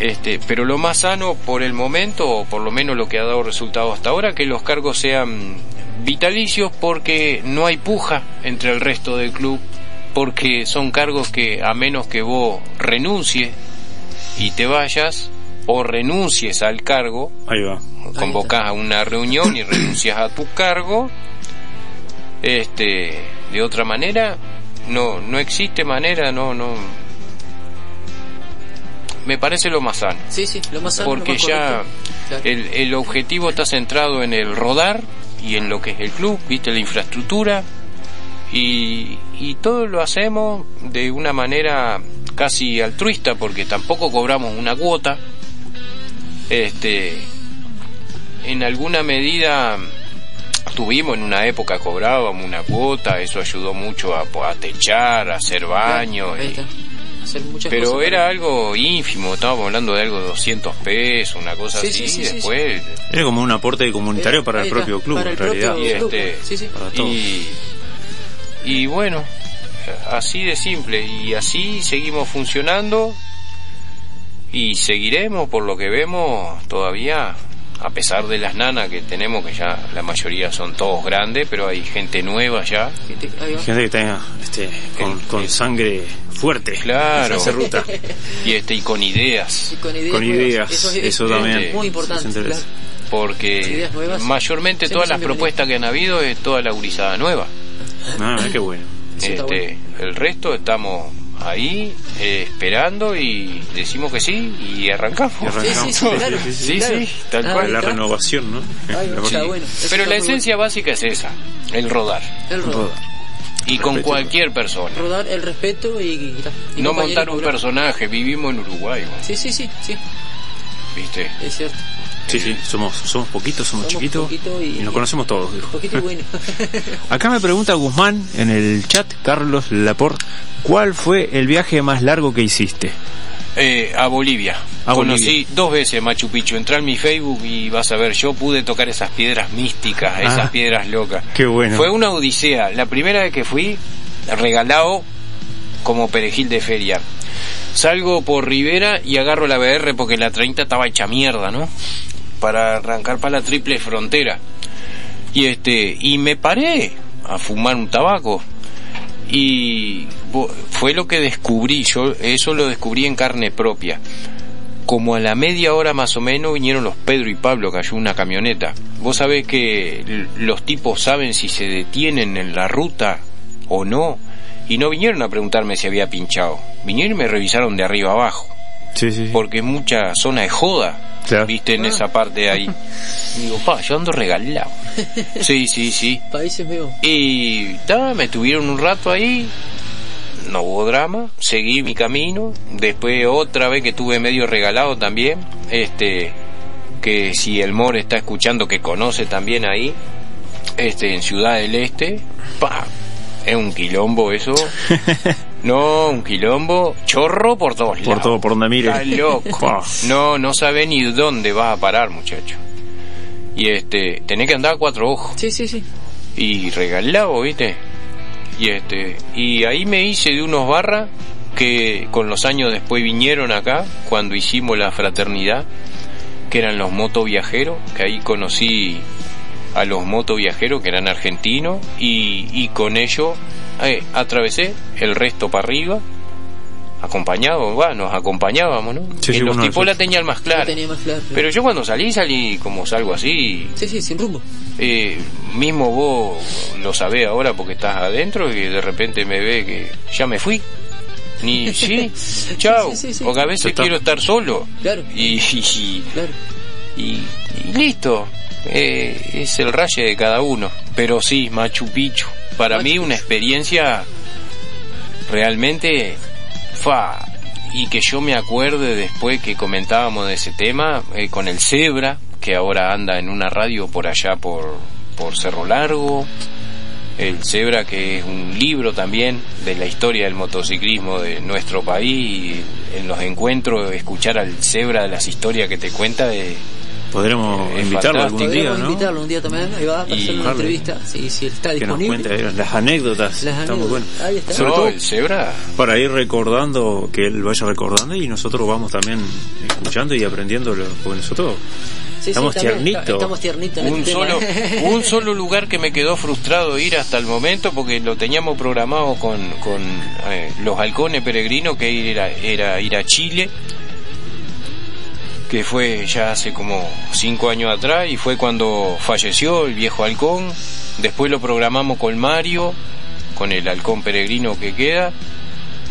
este pero lo más sano por el momento o por lo menos lo que ha dado resultado hasta ahora que los cargos sean vitalicios porque no hay puja entre el resto del club, porque son cargos que a menos que vos renuncies y te vayas o renuncies al cargo, Ahí va. convocás a una reunión y renuncias a tu cargo, este, de otra manera, no, no existe manera, no, no. Me parece lo más sano. Sí, sí, lo más sano, Porque más ya. Claro. el, el objetivo está centrado en el rodar y en lo que es el club, viste, la infraestructura y, y todo lo hacemos de una manera casi altruista porque tampoco cobramos una cuota. Este, en alguna medida tuvimos en una época cobrábamos una cuota, eso ayudó mucho a, a techar, a hacer baño. Hacer muchas pero cosas era algo ínfimo, estábamos hablando de algo de 200 pesos, una cosa Sí, así, sí, sí, y sí, después... Era como un aporte comunitario para el propio club, para en el propio realidad. Y club. este, Sí, sí. Para todos. y, y bueno, así de simple, y así seguimos funcionando y seguiremos por lo que vemos todavía, a pesar de las nanas que tenemos, que ya la mayoría son todos grandes, pero hay gente nueva ya. Gente- que tenga este, con, con sangre fuerte. Claro. Esa ruta. *laughs* Y este y con ideas. Y con ideas. Con nuevas. ideas, Eso, es- eso es también. Muy importante. Claro. Porque mayormente todas las propuestas que han habido es toda la gurizada nueva. Ah, qué bueno. Este, el resto estamos ahí eh, esperando y decimos que sí y arrancamos. Y arrancamos. Sí, sí, sí, claro. Sí, sí, Claro. tal Ah, cual. La renovación, ¿no? *laughs* Bueno. Eso Pero la esencia básica es esa, el rodar. bueno. El rodar. Y con Respeto. cualquier persona. Rodar, el respeto y, y, y No montar un personaje, vivimos en Uruguay, ¿no? Sí, sí, sí, sí, ¿viste? es cierto. Sí, sí, somos, somos poquitos, somos, Somos chiquitos poquito y- y nos conocemos todos. dijo. Poquito y bueno. *laughs* Acá me pregunta Guzmán en el chat, Carlos Laporte, ¿cuál fue el viaje más largo que hiciste? Eh, a Bolivia. A Conocí Bolivia. dos veces Machu Picchu. Entré en mi Facebook y vas a ver, yo pude tocar esas piedras místicas, esas Ah. piedras locas. Qué bueno. Fue una odisea. La primera vez que fui, regalado como perejil de feria. Salgo por Rivera y agarro la BR porque la 30 estaba hecha mierda, ¿no? Para arrancar para la triple frontera. Y este, y me paré a fumar un tabaco. Y fue lo que descubrí, yo eso lo descubrí en carne propia. Como a la media hora más o menos vinieron los Pedro y Pablo, cayó una camioneta. Vos sabés que los tipos saben si se detienen en la ruta o no. Y no vinieron a preguntarme si había pinchado. Vinieron y me revisaron de arriba abajo. Sí, sí, sí. Porque es mucha zona de joda. Claro. Viste en esa parte de ahí. Y *laughs* digo, pa, yo ando regalado. *laughs* Sí, sí, sí. Países veo. Y ta, me tuvieron un rato ahí, no hubo drama, seguí mi camino, después otra vez que tuve medio regalado también, este, que si el Mor está escuchando que conoce también ahí, este, en Ciudad del Este, pa, es un quilombo eso, *laughs* no, un quilombo, chorro por todos lados. Por todo, por donde mire. Está loco. No, no sabe ni dónde vas a parar, muchacho. Y este, tenés que andar a cuatro ojos Sí, sí, sí. y regalado, ¿viste? Y este, y ahí me hice de unos barras que con los años después vinieron acá cuando hicimos la fraternidad, que eran los motoviajeros, que ahí conocí a los motoviajeros que eran argentinos y, y con ellos eh, atravesé el resto para arriba acompañado, va, nos acompañábamos, ¿no? Sí, los tipos la esos. tenían más clara. tenía más claro. Pero yo cuando salí, salí como salgo así, Sí, sí, sin rumbo. Eh, mismo vos lo sabés ahora porque estás adentro y de repente me ve que ya me fui. Ni *laughs* sí, chao. Sí, sí, sí. Porque a veces quiero estar solo. Claro. Y, y, Claro. y- y listo. Eh, es el raye de cada uno. Pero sí, Machu Picchu. Para Machu mí una experiencia realmente fa y que yo me acuerde después que comentábamos de ese tema eh, con el Zebra que ahora anda en una radio por allá por, por Cerro Largo el Zebra que es un libro también de la historia del motociclismo de nuestro país y en los encuentros escuchar al Zebra de las historias que te cuenta de Podremos Es invitarlo algún día, ¿no? invitarlo un día también. Ahí va a hacer Y- una entrevista. Sí, sí, está Que nos disponible. cuente las anécdotas. Las Está muy anécdotas. bueno. Ahí está. Sobre No, todo el Zebra para ir recordando, que él vaya recordando y nosotros vamos también escuchando y aprendiendo, lo- porque nosotros Sí, Estamos sí, tiernitos. Estamos tiernitos en un este tema. solo un *laughs* solo lugar que me quedó frustrado ir hasta el momento porque lo teníamos programado con, con eh, los halcones peregrinos que era, era ir a Chile que fue ya hace como cinco años atrás y fue cuando falleció el viejo halcón después lo programamos con Mario con el halcón peregrino que queda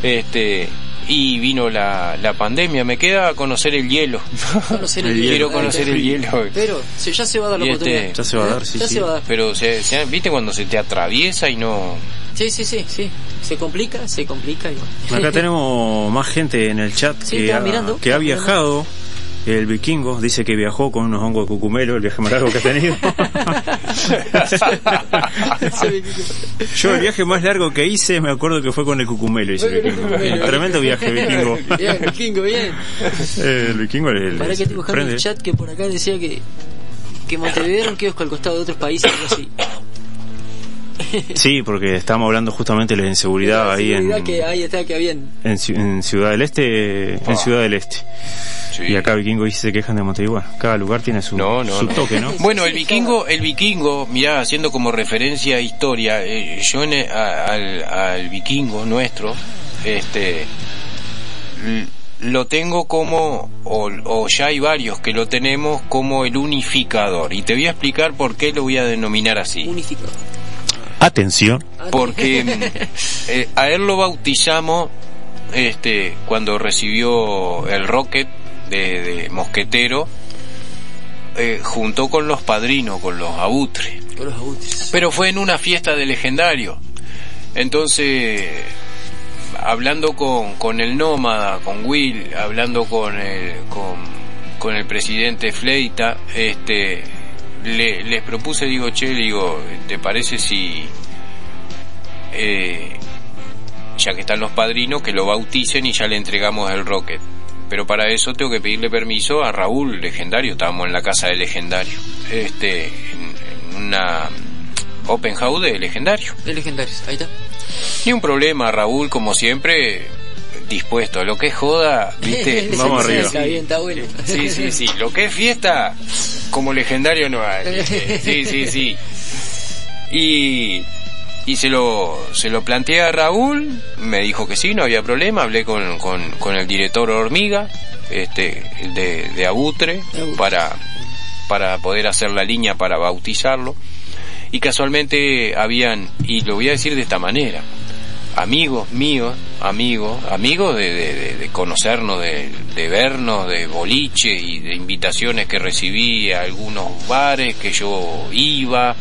este y vino la, la pandemia me queda conocer el hielo Conocer el *laughs* quiero hielo. conocer el hielo Pero si ya se va a dar la y oportunidad. este- Ya se va a dar, sí, Ya sí. se va a dar. pero se, se- viste cuando se te atraviesa y no Sí, sí, sí, sí. Se complica, se complica. y bueno. Acá *laughs* tenemos más gente en el chat Sí, que, ha, mirando, que ha mirando. El vikingo dice que viajó con unos hongos de cucumelo, el viaje más largo que ha tenido. *laughs* Yo el viaje más largo que hice me acuerdo que fue con el cucumelo, dice el vikingo. cucumelo. *laughs* Tremendo viaje, vikingo. Bien, vikingo, bien. El vikingo le, Para que estoy buscando el chat que por acá decía que que Montevideo era un kiosco al costado de otros países, algo así. Sí, porque estábamos hablando justamente de la inseguridad ahí en, que ahí está, que habían. en, Ci- en Ciudad del Este, en Ciudad del Este. Y acá Vikingo dice se quejan de Montevideo. Cada lugar tiene su, No, no, su no. toque, ¿no? *laughs* Bueno, el vikingo, el vikingo, mirá, haciendo como referencia a historia, eh, yo en a- al, al vikingo nuestro, este, lo tengo como, o, o ya hay varios que lo tenemos como el unificador. Y te voy a explicar por qué lo voy a denominar así. Unificador. Atención. Porque eh, a él lo bautizamos este, cuando recibió el Rocket de, de Mosquetero, eh, junto con los padrinos, con los abutres. Con los abutres. Pero fue en una fiesta de legendario. Entonces, hablando con, con el nómada, con Will, hablando con el, con, con el presidente Fleita, este, le- les propuse, digo, che, digo, ¿te parece si, eh, ya que están los padrinos, que lo bauticen y ya le entregamos el rocket? Pero para eso tengo que pedirle permiso a Raúl, legendario, estábamos en la casa de legendario, este, en, en una open house de legendario. De legendarios, ahí está. Ni un problema, Raúl, como siempre, dispuesto. Lo que es joda, viste, *laughs* Vamos arriba. Está bien, está bueno. Sí, sí, sí. Lo que es fiesta, como legendario no hay. ¿viste? *laughs* Sí, sí, sí. Y, y se lo, se lo planteé a Raúl, me dijo que sí, no había problema. Hablé con, con, con el director Hormiga, este, el de, de Abutre, para, para poder hacer la línea para bautizarlo. Y casualmente habían, y lo voy a decir de esta manera, amigos míos, amigos, amigos de, de- de- de conocernos, de, de vernos, de boliche y de invitaciones que recibí a algunos bares que yo iba,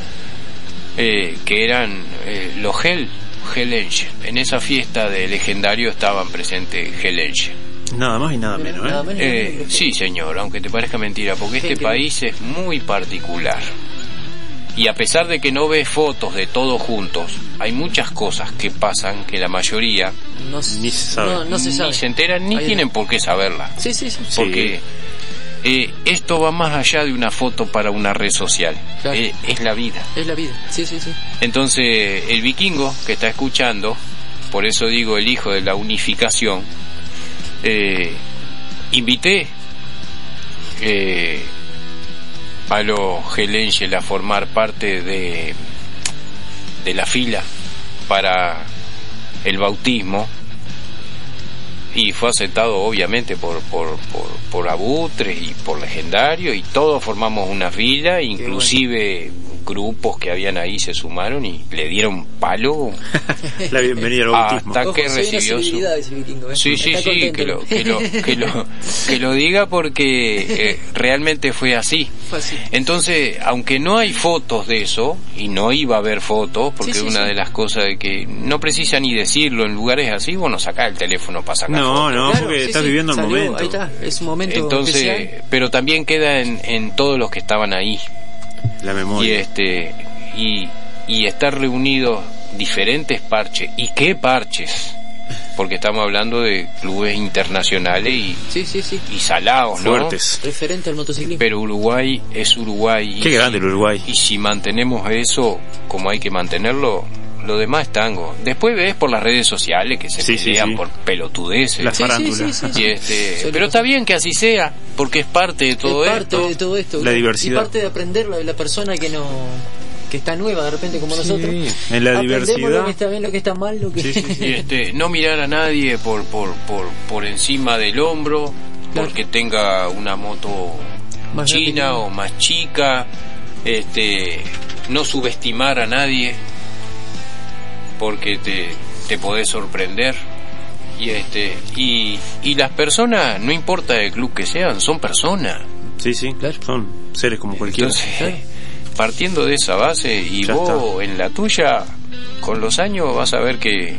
eh, que eran eh, los Hell, Hell Angel. En esa fiesta de legendario estaban presentes Hell Angel. Nada más y nada menos, ¿eh? Nada menos. Eh, sí, señor, aunque te parezca mentira, porque este país es muy particular. Y a pesar de que no ves fotos de todos juntos, hay muchas cosas que pasan que la mayoría No, se- Ni se sabe. No, no se sabe. ni se enteran ni Ahí tienen por qué saberla. Sí, sí, sí. Porque eh, esto va más allá de una foto para una red social. Claro. Eh, es la vida. Es la vida. Sí, sí, sí. Entonces, el vikingo que está escuchando, por eso digo el hijo de la unificación, eh, invité a los Helengel a formar parte de, de la fila para el bautismo. Y fue aceptado obviamente por, por, por, por Abutres y por Legendario y todos formamos una fila, inclusive grupos que habían ahí se sumaron y le dieron palo *laughs* La bienvenida al bautismo. hasta Ojo, que recibió su... vikingo, ¿eh? Sí, sí, Está sí, que lo, que, lo, que, lo, que lo diga porque eh, realmente fue así. Fue así. Entonces, aunque no hay fotos de eso, y no iba a haber fotos, porque Sí, sí, una sí. de las cosas de que no precisa ni decirlo en lugares así, bueno, saca el teléfono para sacar No, fotos. no, Claro, porque sí, estás sí, viviendo el salió, momento. Ahí está, es un momento Entonces, especial. pero también queda en, en todos los que estaban ahí. La Y memoria. este, y, y estar reunidos diferentes parches. ¿Y qué parches? Porque estamos hablando de clubes internacionales y, Sí, sí, sí. y salados, ¿no? Fuertes. Referente al motociclismo. Pero Uruguay es Uruguay. y Qué grande el Uruguay. Y si mantenemos eso como hay que mantenerlo, Lo demás es tango. Después ves por las redes sociales que se Sí, pelean sí. por pelotudeces. Las farándulas. sí, sí, sí. Y este, pero está bien que así sea, porque es parte de todo es parte esto. de todo esto. La diversidad. Y parte de aprender la, la persona que no que está nueva de repente como nosotros. en la diversidad. lo que está bien, lo que está mal, lo que Y este, no mirar a nadie por, por, por, por encima del hombro, porque tenga una moto Más china o más chica, este, no subestimar a nadie, porque te, te podés sorprender. Y este, y, y las personas, no importa el club que sean, son personas. Sí, sí, son seres como cualquiera. Entonces, partiendo de esa base y Ya vos en la tuya, con los años vas a ver que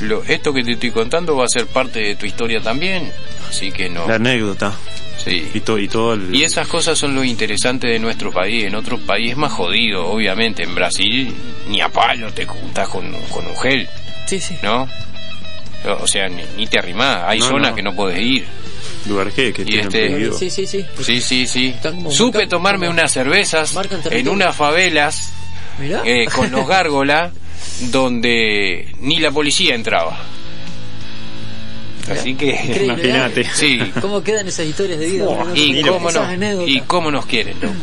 lo, esto que te estoy contando va a ser parte de tu historia también. Así que no. La anécdota. Sí. Y, to- y todo el... Y esas cosas son lo interesante de nuestro país. En otros países es más jodido, obviamente. En Brasil ni a palo te juntas con, con un gel. Sí, sí. ¿No? O sea, ni, ni te arrimás. Hay No, zonas no. que no podés ir. lugar que, que Y este-. Sí, sí, sí. Sí, sí, sí. como Supe tomarme como- unas cervezas en unas favelas eh, con los *laughs* gárgolas donde ni la policía entraba. Así que Imagínate. Sí. ¿Cómo quedan esas historias de vida? *laughs* Y cómo, no, anécdotas. y cómo nos quieren, loco.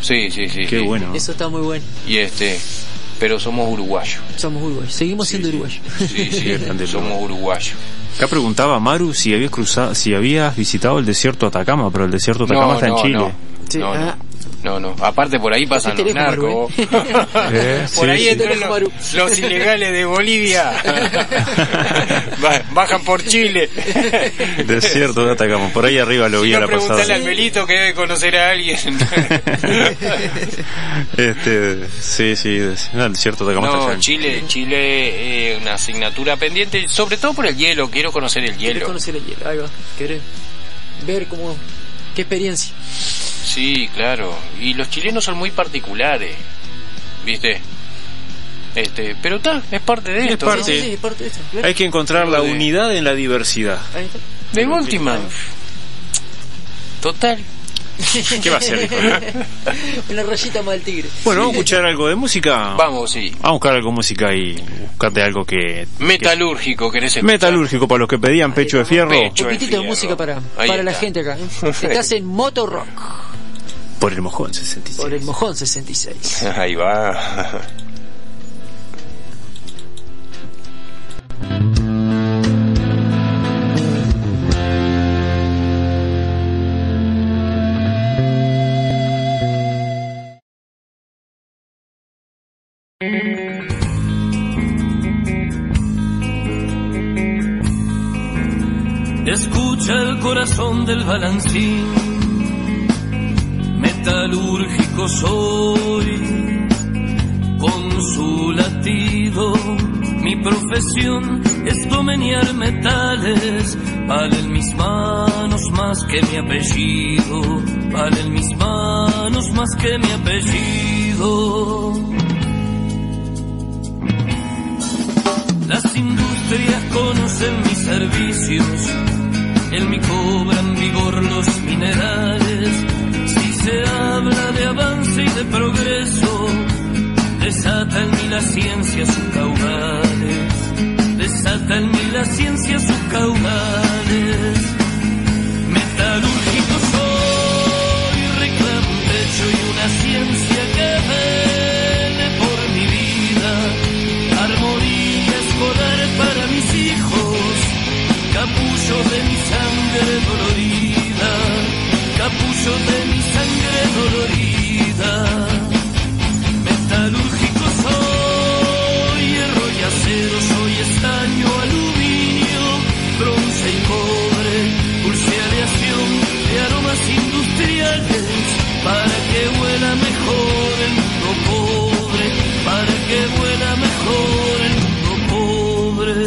Sí, sí, sí. Qué sí. bueno. Eso está muy bueno. Y este, pero somos uruguayos. Somos uruguayos. Seguimos siendo uruguayos. Sí, sí, *laughs* somos uruguayos. Acá preguntaba Maru si habías cruzado, si habías visitado el desierto de Atacama, pero el desierto de Atacama No, está en no, No. No, no. No, no. Aparte por ahí pasan los narcos. *laughs* Eh, por sí, ahí sí. entran los, los ilegales de Bolivia. *laughs* Ba- Bajan por Chile. Desierto de Atacama, por ahí arriba lo vi Si a no, la pasada. al Melito que debe conocer a alguien. *laughs* Este, sí, sí, no, desierto de allá No, Chile, Chile, eh, una asignatura pendiente, sobre todo por el hielo, quiero conocer el ¿Querés hielo. conocer el hielo? Ahí va. ¿Querés ver cómo... qué experiencia? Sí, claro. Y los chilenos son muy particulares, ¿viste? Este, pero está, es parte de Es esto. parte. ¿no? Sí, sí, es parte de esto. claro. Hay que encontrar la de- unidad en la diversidad. De última. Total. *laughs* ¿Qué va a ser, hijo? *laughs* Una rayita más del tigre. Bueno, vamos a escuchar algo de música. Vamos, sí. Vamos a buscar algo de música y buscate algo que... Metalúrgico, ¿querés que- escuchar? Metalúrgico para los que pedían pecho de fierro. Pecho. Un poquitito de música para, Ahí para la gente acá. *laughs* Estás en Moto Rock Por el mojón 66. por el Mojón 66. *laughs* Ahí va. Escucha el corazón del balancín, metalúrgico soy, con su latido. Mi profesión es domeniar metales, valen mis manos más que mi apellido, valen mis manos más que mi apellido. Las industrias conocen mis servicios, en mi cobran vigor los minerales. Se habla de avance y de progreso, desata en mí la ciencia sus caudales, desata en mí la ciencia sus caudales. Metalúrgico soy, reclamo un techo y una ciencia que vele por mi vida, armonía escolar para mis hijos, capullo de mi sangre dolorida, capullo de mi sangre dolorida. Metalúrgico soy, hierro y acero, soy estaño, aluminio, bronce y cobre, dulce aleación de aromas industriales, para que huela mejor el mundo pobre, para que huela mejor el mundo pobre.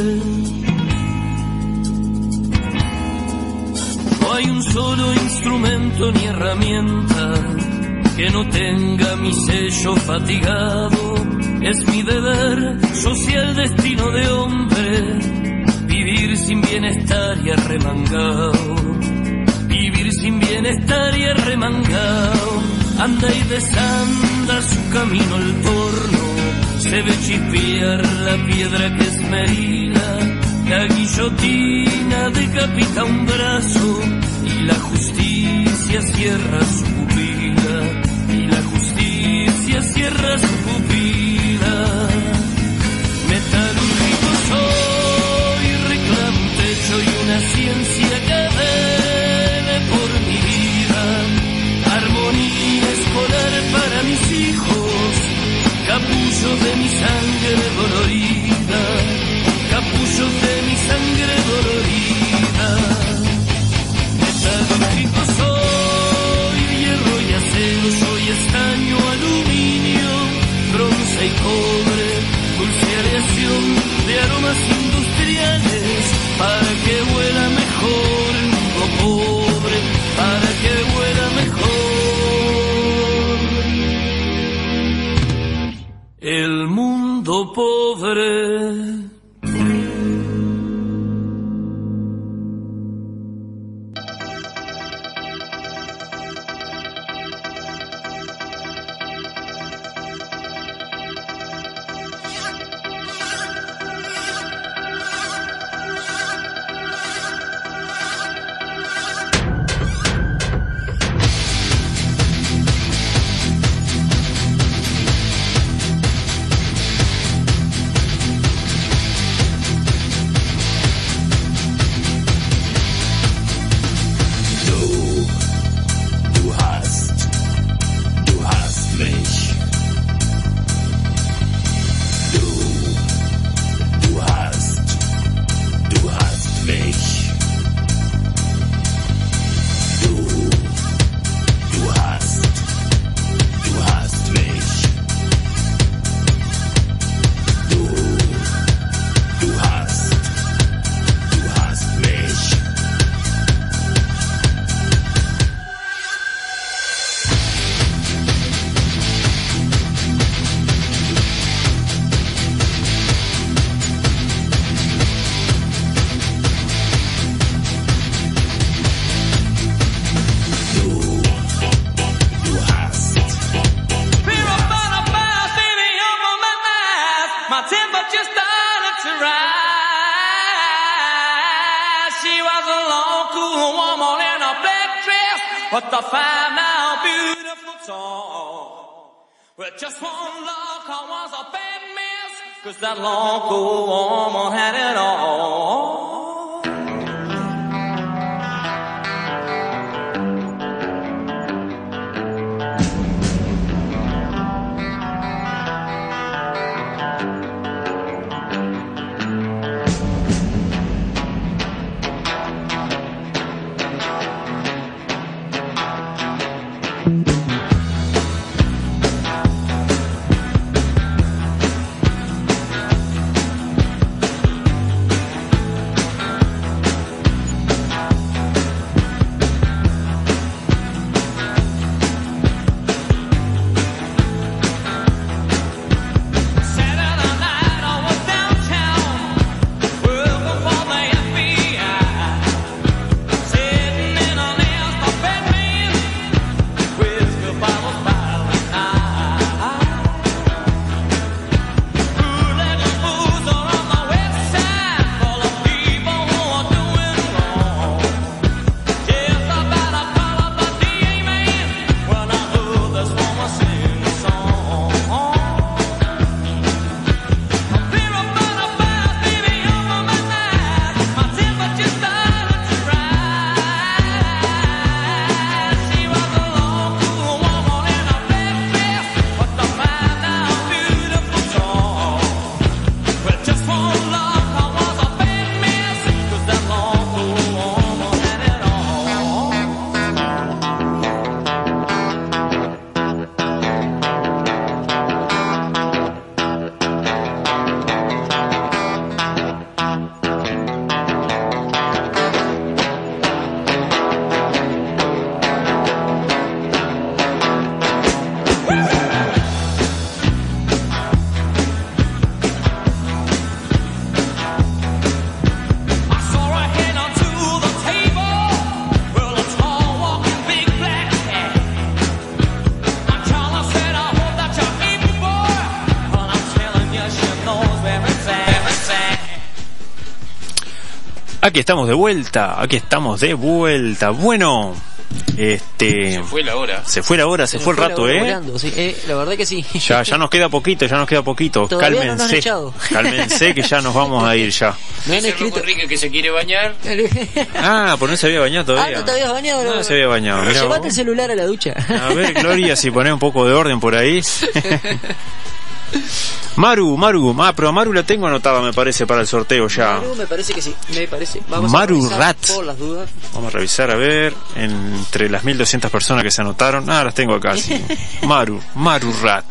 No hay un solo instrumento ni herramienta que no tenga mi sello fatigado. Es mi deber, yo soy el destino de hombre, vivir sin bienestar y arremangado. Vivir sin bienestar y arremangado. Anda y desanda su camino el torno, se ve chispear la piedra que esmerila, la guillotina decapita un brazo y la justicia cierra su Tierra su pupila. Metalúrgico soy, reclamo un techo y una ciencia que vele por mi vida. Armonía escolar para mis hijos, capullo de mi sangre. de aromas industriales. Aquí estamos de vuelta, aquí estamos de vuelta. Bueno, este... Se fue la hora. Se fue la hora, se, fue el rato, ¿eh? volando, sí, eh, La verdad que sí. Ya, ya nos queda poquito, ya nos queda poquito. Todavía no nos han Cálmense. Cálmense que ya nos vamos a ir ya. *laughs* Me han escrito. Enrique que se quiere bañar. *laughs* Ah, pues no se había bañado Ah, todavía. no te habías bañado. No se había bañado, Llevate el celular a la ducha. A ver, Gloria, si ponés un poco de orden por ahí. *laughs* Maru, Maru, ah, pero a Maru la tengo anotada, me parece, para el sorteo ya. Maru, me parece que sí, me parece. Vamos Maru a revisar Rat. por las dudas. Vamos a revisar, a ver, entre las 1200 personas que se anotaron. Ah, las tengo acá, sí. *laughs* Maru, Maru Rat.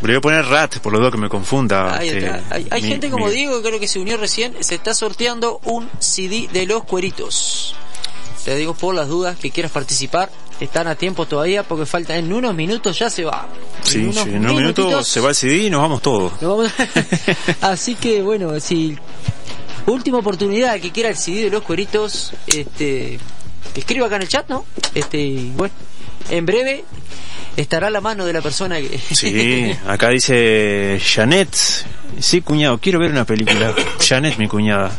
Le voy a poner Rat, por lo dos que me confunda. Ahí este, está. Hay, hay mi- gente como mi- Diego que creo que se unió recién. Se está sorteando un CD de los cueritos. Te digo por las dudas que quieras participar. Están a tiempo todavía porque falta en unos minutos ya se va. Sí, unos sí, en un minuto minutitos se va el CD y nos vamos todos. nos vamos- *laughs* Así que bueno, si última oportunidad que quiera el CD de los cueritos, este que escriba acá en el chat, ¿no? Este, bueno, en breve estará a la mano de la persona que *laughs* Sí, acá dice Janet. Sí, cuñado, quiero ver una película. Janet, mi cuñada.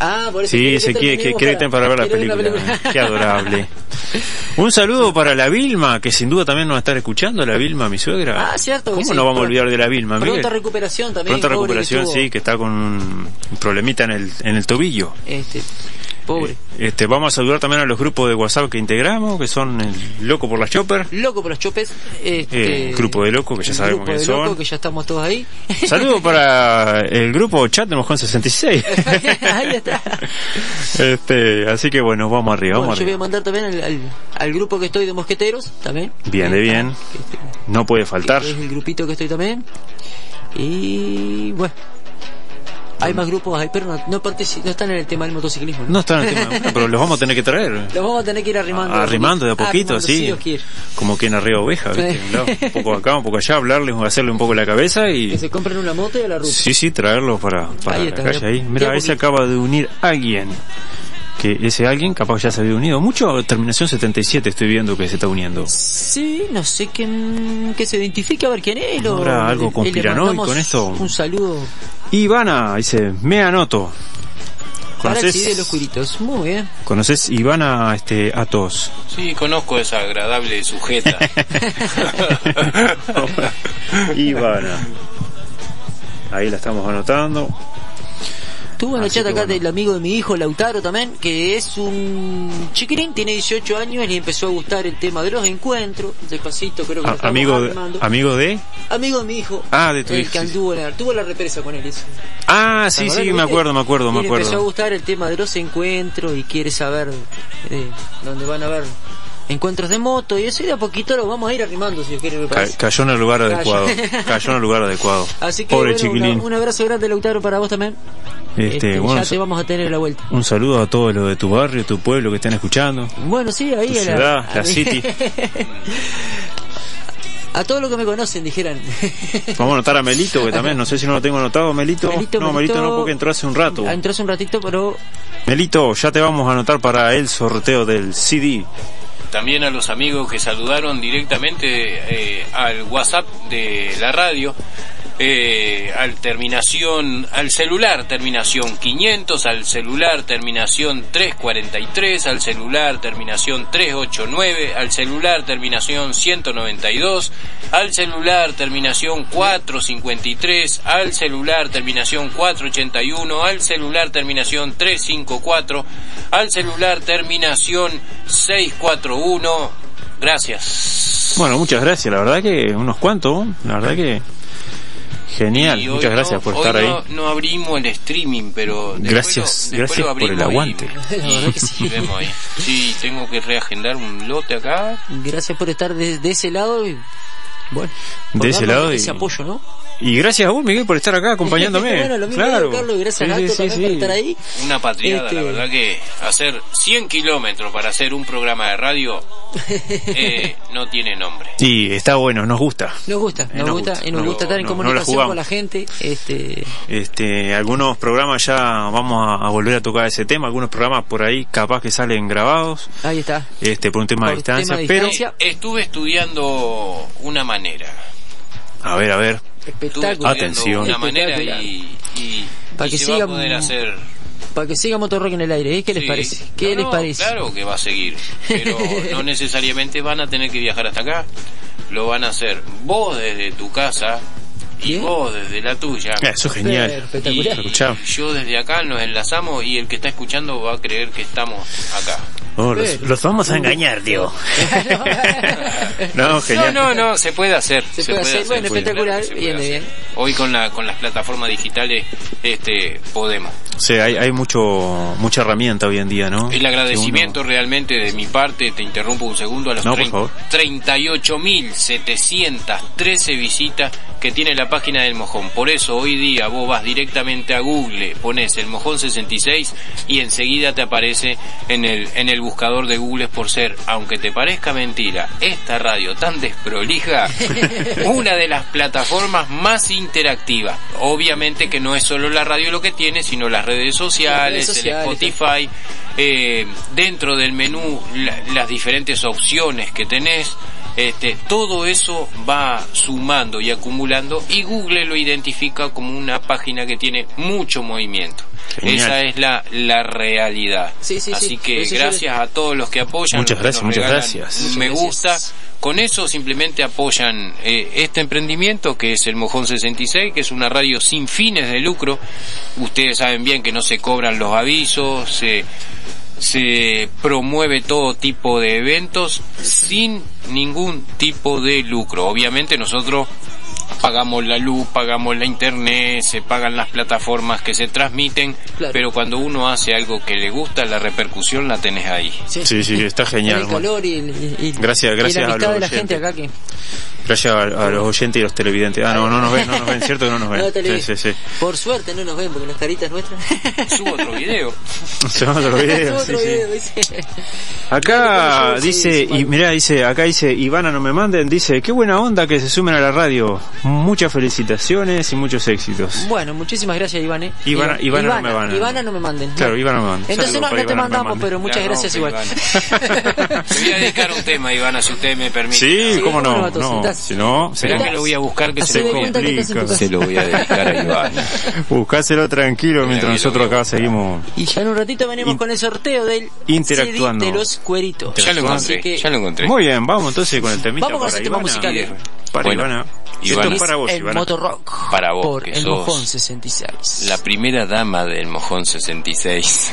Ah, por eso Sí, se quiere, que quiere para ver la película. *laughs* Qué adorable. Un saludo para la Vilma, que sin duda también nos va a estar escuchando, la Vilma, mi suegra. Ah, cierto ¿Cómo sí, no vamos a olvidar de la Vilma, Miguel? Pronta recuperación también. Pronta que recuperación, sí, que está con un problemita en el, en el tobillo. Este, pobre. Este, vamos a saludar también a los grupos de WhatsApp que integramos, que son el Loco por la Chopper, Loco por los chopes. Este, el grupo de Loco, que ya sabemos grupo quiénes de Loco, son. que ya estamos todos ahí. *laughs* Saludo para el grupo chat de Mojón 66. *laughs* ahí está. Este, así que bueno, vamos arriba, Bueno, vamos yo voy a arriba. mandar también al, al, al grupo que estoy de mosqueteros, también. Bien, de bien. No puede faltar. Es el grupito que estoy también. Y bueno. Hay más grupos ahí, pero no, no, no están en el tema del motociclismo. No está en el tema, bueno, pero los vamos a tener que traer. Los vamos a tener que ir arrimando. Arrimando de a poquito, así. si Dios quiere. Como quien arriba oveja, ¿viste? Un poco acá, un poco allá, hablarles, hacerle un poco la cabeza Que y. se compren una moto y a la ruta. Sí, sí, traerlos para, para Ahí la calle ahí. Mira, ahí se poquito. acaba de unir alguien. Que ese alguien capaz ya se había unido. Mucho terminación 77 estoy viendo que se está uniendo. Sí, no sé quién que se identifique a ver quién es. ¿No o habrá algo conspiranoico en esto? Un saludo Ivana, dice, me anoto. para el CD de los ¿Conoces, cuiritos. Muy bien. ¿Conoces Ivana este, Atos? Sí, conozco esa agradable sujeta. *laughs* Ivana. Ahí la estamos anotando. Tuvo en el chat acá bueno. del amigo de mi hijo, Lautaro también, que es un chiquirín, tiene 18 años y le empezó a gustar el tema de los encuentros. Despacito, creo que A- amigo, de, amigo de. Amigo de mi hijo. Ah, de tu el hijo, que anduvo la, tuvo la represa con él. Eso. Ah, sí, ¿Te acordás, sí, me acuerdo, me acuerdo, me le empezó a acuerdo. gustar el tema de los encuentros y quiere saber eh, dónde van a haber encuentros de moto y eso y de a poquito lo vamos a ir arrimando si quiere Ca- cayó en el lugar adecuado. *laughs* Cayó en el lugar adecuado. Así que Pobre bueno, chiquilín. una- un abrazo grande Lautaro para vos también. Este, Este, bueno, ya te vamos a tener a la vuelta. un saludo a todos los de tu barrio, tu pueblo que estén escuchando. Bueno, sí, ahí Tu a ciudad, a la mí- city. *laughs* a todos los que me conocen dijeran. Vamos a anotar a Melito, que también, no sé si no lo tengo anotado, Melito. Melito, no, Melito, Melito. no, porque entró hace un rato. Entró hace un ratito, pero Melito, ya te vamos a anotar para el sorteo del CD. También a los amigos que saludaron directamente eh, al WhatsApp de la radio. Eh, al terminación al celular terminación 500 al celular terminación 343 al celular terminación 389 al celular terminación 192 al celular terminación 453 al celular terminación 481 al celular terminación 354 al celular terminación 641 gracias. Bueno, muchas gracias, la verdad que unos cuantos, la verdad que genial, Y hoy muchas no- gracias por hoy estar no, ahí. no abrimos el streaming, pero Gracias, lo- gracias por el y- aguante. Y, *laughs* La verdad que sí. y ahí. Sí, tengo que reagendar un lote acá. gracias por estar de, de ese lado y bueno, por De ese lado y- ese apoyo, ¿no? Y gracias a vos, Miguel, por estar acá acompañándome. *laughs* bueno, lo mismo claro. Carlos, y gracias a Sí, por estar ahí. Una patriada, Este- la verdad que hacer 100 kilómetros para hacer un programa de radio *laughs* eh, no tiene nombre. Sí, está bueno, nos gusta. Nos gusta, nos, Eh, nos gusta, gusta. y nos No, gusta estar en no, no la comunicación jugamos. con la gente. Este, Este, algunos programas ya vamos a, a volver a tocar ese tema, algunos programas por ahí capaz que salen grabados, ahí está. este, por un tema de distancia, tema de pero. Estuve estudiando una manera. a ver, a ver, Espectáculo. Atención. una manera y, y, Para y que se va siga- a poder hacer para que siga Motorrock en el aire. ¿eh? ¿Qué les Sí. parece? ¿Qué No, les no, parece? Claro que va a seguir, pero *laughs* no necesariamente van a tener que viajar hasta acá. Lo van a hacer vos desde tu casa y vos desde la tuya. Eh, eso es genial. Espectacular. Y Escuchá. yo desde acá nos enlazamos y el que está escuchando va a creer que estamos acá. Oh, los, los vamos a engañar, Diego. *laughs* no, No, genial. no, no, se puede hacer. Se puede hacer, bueno, puede. espectacular, Claro bien, hacer. Hoy con la con las plataformas digitales este podemos. Sea, hay, hay mucho mucha herramienta hoy en día, ¿no? El agradecimiento realmente de mi parte, te interrumpo un segundo, a los No, por trein- favor. 38.713 visitas que tiene la página del Mojón. Por eso hoy día vos vas directamente a Google, pones el Mojón 66 y enseguida te aparece en el, en el buscador de Google por ser, aunque te parezca mentira, esta radio tan desprolija, *laughs* una de las plataformas más interactivas. Obviamente que no es solo la radio lo que tiene, sino las redes sociales, Las redes el Spotify, eh, dentro del menú la- las diferentes opciones que tenés. Este, todo eso va sumando y acumulando y Google lo identifica como una página que tiene mucho movimiento. Genial. Esa es la, la realidad. Sí, sí, Así sí. que Eso gracias a todos los que apoyan. Muchas gracias, muchas gracias. Me gracias. gusta. Con eso simplemente apoyan eh, este emprendimiento que es el Mojón 66, que es una radio sin fines de lucro. Ustedes saben bien que no se cobran los avisos, se, se promueve todo tipo de eventos sin ningún tipo de lucro. Obviamente nosotros pagamos la luz, pagamos la internet, se pagan las plataformas que se transmiten, pero cuando uno hace algo que le gusta, la repercusión la tenés ahí. Sí, sí, está genial. El calor y, el- y- y- Gracias, y gracias la a los de la oyentes. gente acá que... Gracias a, a los oyentes y los televidentes. Ah, no, no nos ven, no nos ven, ¿cierto que no nos ven? No, tele- sí, sí, sí. Por suerte no nos ven porque las caritas nuestras... *laughs* Subo otro video. *laughs* Otro Subo sí, otro sí. video, dice. Acá dice, y mirá, dice, acá dice, Ivana no me manden, dice, qué buena onda que se sumen a la radio. Muchas felicitaciones y muchos éxitos. Bueno, muchísimas gracias, Iván. ¿eh? Ivana- Ivana no me van a- Ivana no me manden. Claro, Ivana no me manden. Entonces Saludos no, no te Ivana, no mandamos, manden. pero muchas gracias rompe, igual. *laughs* Te voy a dedicar un tema, Ivana, si usted me permite. Sí, cómo no, no, estás- si no, se, Esperá que lo voy a buscar que se, complica. Se lo voy a dedicar a Ivana. Buscáselo tranquilo mientras nosotros acá seguimos. Y ya en un ratito venimos In- con el sorteo del Interactuando. CD de los cueritos. Ya lo encontré, que ya lo encontré. Muy bien, vamos entonces con el temita Vamos con para ese tema Ivana. musical. Para Bueno, Ivana. Ivana. Esto es para vos, el Ivana. Motorrock Para vos, por el Mojón 66. La primera dama del Mojón 66.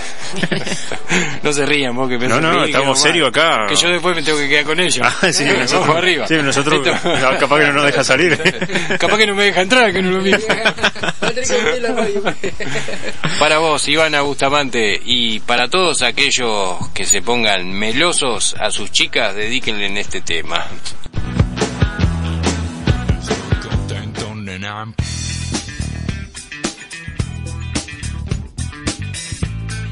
*laughs* no se rían vos que No, no, estamos serios acá. Que yo después me tengo que quedar con ellos. Ah, sí, Vamos nosotros, arriba. sí, nosotros Esto- capaz que no nos deja salir. *laughs* Capaz que no me deja entrar, que no lo mismo. *laughs* Para vos, Ivana Bustamante, y para todos aquellos que se pongan melosos a sus chicas, dedíquenle en este tema. Nena.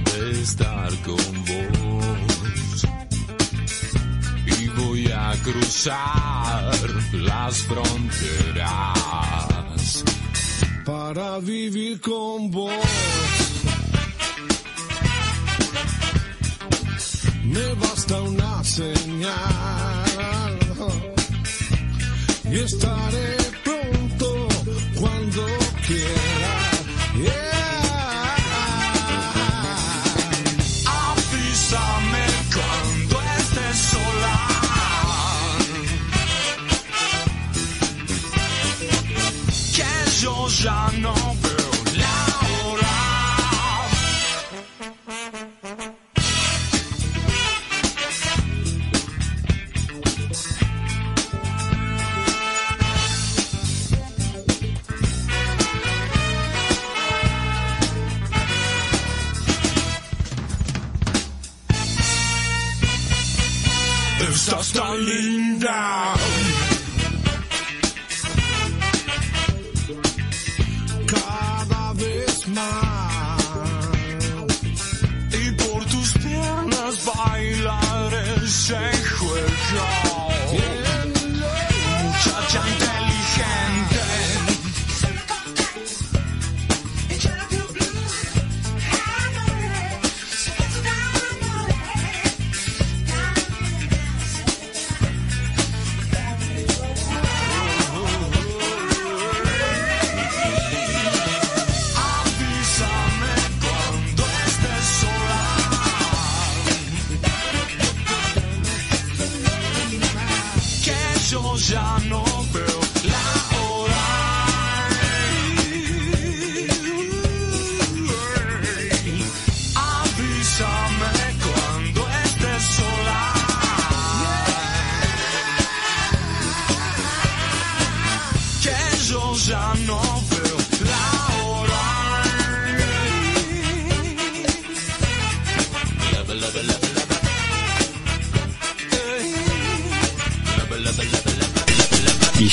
De estar con vos. Y voy a cruzar las fronteras para vivir con vos. Me basta una señal y estaré cuando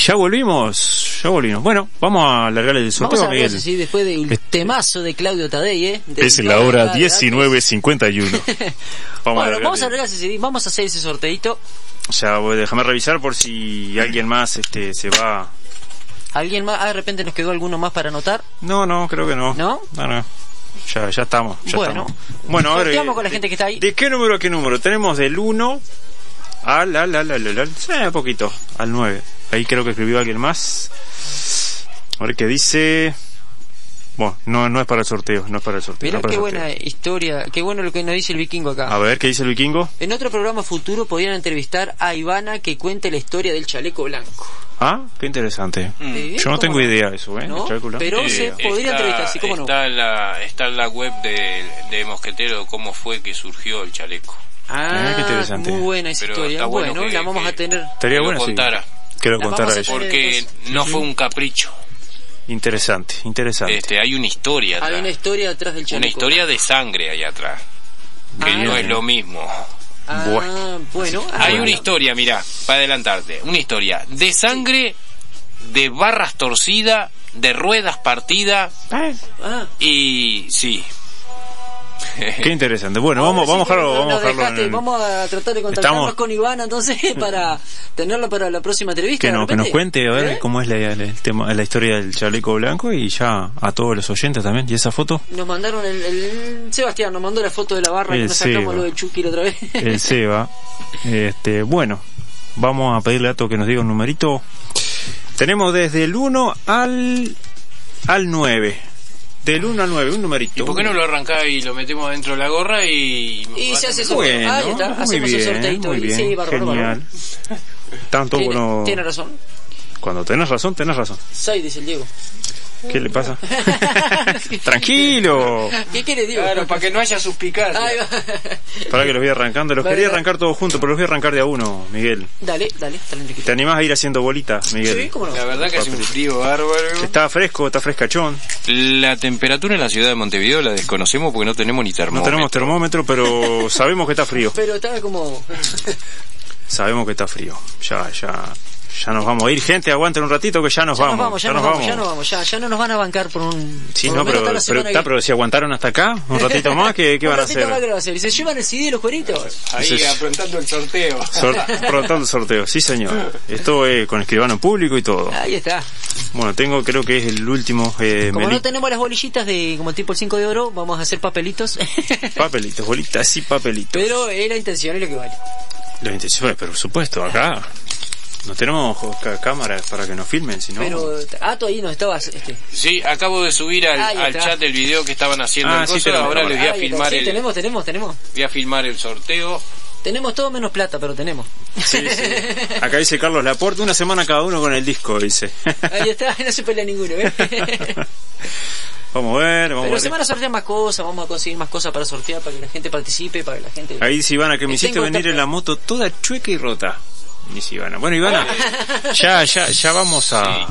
ya volvimos, ya volvimos. Bueno, vamos a alargarle el sorteo Vamos a a Miguel. después del temazo de Claudio Tadei, ¿eh? De- Es la hora Dale, dale. 19.51. Vamos a Bueno, alargarle. vamos a arreglar ese CD, vamos a hacer ese sorteito. Ya, voy, déjame revisar por si alguien más este se va. ¿Alguien más? Ah, de repente nos quedó alguno más para anotar. No, no, creo que no. ¿No? No, no. Ya, ya estamos. Ya Bueno. estamos. Bueno, a. Sorteamos eh, con la gente que está ahí. ¿De qué número a qué número? Tenemos del 1 al, al, al, al, al, poquito, al 9. Ahí creo que escribió alguien más. A ver qué dice. Bueno, no, no es para el sorteo, no es para el sorteo. Mirá no qué buena historia, qué bueno lo que nos dice el vikingo acá. A ver, ¿qué dice el vikingo? En otro programa futuro podrían entrevistar a Ivana que cuente la historia del chaleco blanco. Ah, qué interesante. Sí, Yo no ¿cómo tengo no? idea de eso, ¿eh? ¿No? El chaleco blanco. Pero Eh, se podría está- entrevistar, sí, cómo no. Está en la, está en la web de, de Mosquetero cómo fue que surgió el chaleco. Ah, qué interesante. muy buena esa Pero historia. bueno Bueno, que- la vamos que- a tener. Estaría bueno, sí. Que lo contara ella. Porque no fue un capricho. Interesante, interesante. Este, hay una historia Hay atrás. una historia detrás del chaleco. Una historia de sangre ahí atrás. Que Ah. no es lo mismo. Ah, Bueno. bueno. ah, Hay bueno. una historia, mira, para adelantarte. Una historia de sangre, de barras torcidas, de ruedas partidas Ah, y sí. *laughs* Qué interesante. Bueno, vamos, vamos sí dejarlo, vamos a dejarlo dejaste, en el- vamos a tratar de contactarnos Estamos- con Ivana entonces *laughs* para tenerla para la próxima entrevista. que, de no, que nos cuente a ver ¿Eh? cómo es la, la- el tema, la historia del chaleco blanco y ya a todos los oyentes también. ¿Y esa foto? Nos mandaron el, el- Sebastián nos mandó la foto de la barra El que nos sacamos Seba. lo de Chucky la otra vez. El *laughs* Seba. Este, bueno, vamos a pedirle a Ato que nos diga un numerito. Tenemos desde el 1 al, al 9. Del 1 al 9, un numerito. ¿Y por qué no lo arrancás y lo metemos dentro de la gorra y... Y se hace Bueno. Ahí está, muy hacemos el bien, sorteito muy bien, Sí, bárbaro, genial. Tanto Tiene, bueno. tiene razón. Cuando tenés razón, tenés razón. 6 dice el Diego. ¿Qué le pasa? *laughs* Tranquilo. ¿Qué quiere Diego? Claro, para que no haya suspicacia. Para que los voy arrancando. Los Vale, quería arrancar todos juntos, pero los voy a arrancar de a uno, Miguel. Dale, dale, dale, tranquilo. ¿Te animás a ir haciendo bolitas, Miguel? Sí, cómo no. La verdad que hace un frío bárbaro. Está fresco, está frescachón. La temperatura en la ciudad de Montevideo la desconocemos porque no tenemos ni No termómetro. tenemos termómetro, pero sabemos que está frío. Pero estaba como. Sabemos que está frío. Ya, ya, ya nos vamos a ir. Gente, aguanten un ratito que ya nos Ya vamos. nos vamos, ya nos vamos, ya nos vamos, ya, ya no nos van a bancar por un. Sí, por no, lo pero, está, si aguantaron hasta acá, un ratito más, ¿qué, qué *laughs* van a hacer? más que va a hacer. Y se llevan el CD de los cueritos. Ahí Sí. aprontando el sorteo. Sor- el sorteo, sí señor. Esto es con escribano en público y todo. Ahí está. Bueno, tengo, creo que es el último. Eh, Como Meli- no tenemos las bolillitas de como tipo el 5 de oro, vamos a hacer papelitos. *laughs* Papelitos, bolitas y papelitos. pero es la intención es lo que vale. Las intenciones, pero por supuesto, acá no tenemos cámaras para que nos filmen, sino. Pero, ah, tú ahí no estabas. Este. Sí, acabo de subir al, chat del video que estaban haciendo Ah, sí, ahora les voy a filmar Sí, el tenemos, tenemos, tenemos. voy a filmar el sorteo. Tenemos todo menos plata, pero tenemos. Sí, sí. *laughs* Acá dice Carlos Laporte, una semana cada uno con el disco, dice. Ahí está, *laughs* no se pelea ninguno, ¿eh? *laughs* vamos a ver, vamos Pero a se ver. van a sortear más cosas, vamos a conseguir más cosas para sortear, para que la gente participe, para que la gente... Ahí dice Ivana que me hiciste venir en la moto toda chueca y rota. Dice Ivana. Bueno, Ivana, ya, ya, ya vamos a,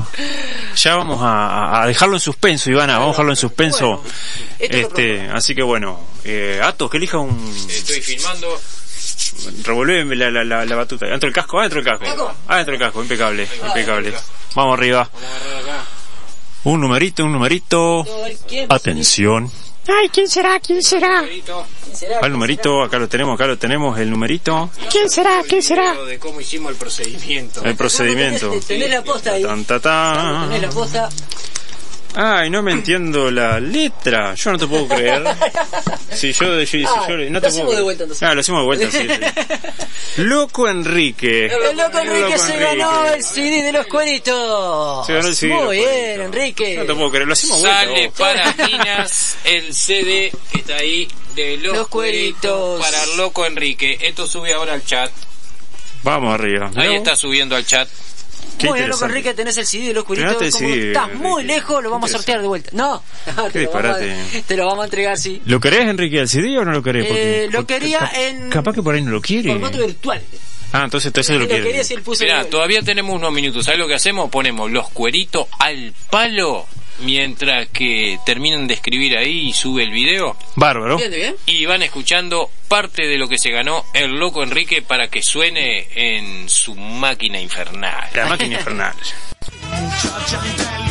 ya vamos a, a dejarlo en suspenso, Ivana, vamos a dejarlo en suspenso. es Este, así que bueno, eh, Atos, que elija un, Estoy filmando. revolveme la, la, la, la batuta. Adentro del casco, adentro del casco. Adentro del casco, impecable, impecable. Vamos arriba. Un numerito, un numerito. Atención. Ay, ¿quién será? ¿Quién será? Al numerito, acá lo tenemos, acá lo tenemos, el numerito, ¿Quién será? ¿Quién será? De cómo hicimos el procedimiento. el procedimiento. Tenés, tenés la posta ahí. Tan, ta, ta. Tenés la posta. Ay, no me entiendo la letra. Yo no te puedo creer. Si yo, yo, si Ah, yo no lo te hacemos puedo de vuelta, entonces. Ah, lo hacemos de vuelta, sí, sí. *laughs* Loco Enrique. El loco Enrique se ganó el CD de los cueritos. Se ganó el CD Muy bien, Enrique. No te puedo creer, lo hacemos de vuelta. Sale vos. para Minas el CD que está ahí de los, Los cueritos. cueritos para el loco Enrique. Esto sube ahora al chat. Vamos arriba. Ahí ¿no? está subiendo al chat. Qué Muy bien, loco. Enrique, tenés el CD de los el Como CD, estás muy Enrique. lejos, lo vamos a sortear de vuelta. No, *laughs* te, lo vamos te lo vamos a entregar, sí. ¿Lo querés, Enrique, el CD o no lo querés? Porque, Eh, lo porque quería cap- en Capaz que por ahí no lo quiere. formato virtual. Ah, entonces entonces lo Lo quiere. quería si Mirá, todavía tenemos unos minutos. ¿Sabes lo que hacemos? Ponemos los cueritos al palo mientras que terminan de escribir ahí y sube el video. Bárbaro. Bien. Y van escuchando parte de lo que se ganó el loco Enrique para que suene en su máquina infernal. La máquina infernal. *laughs*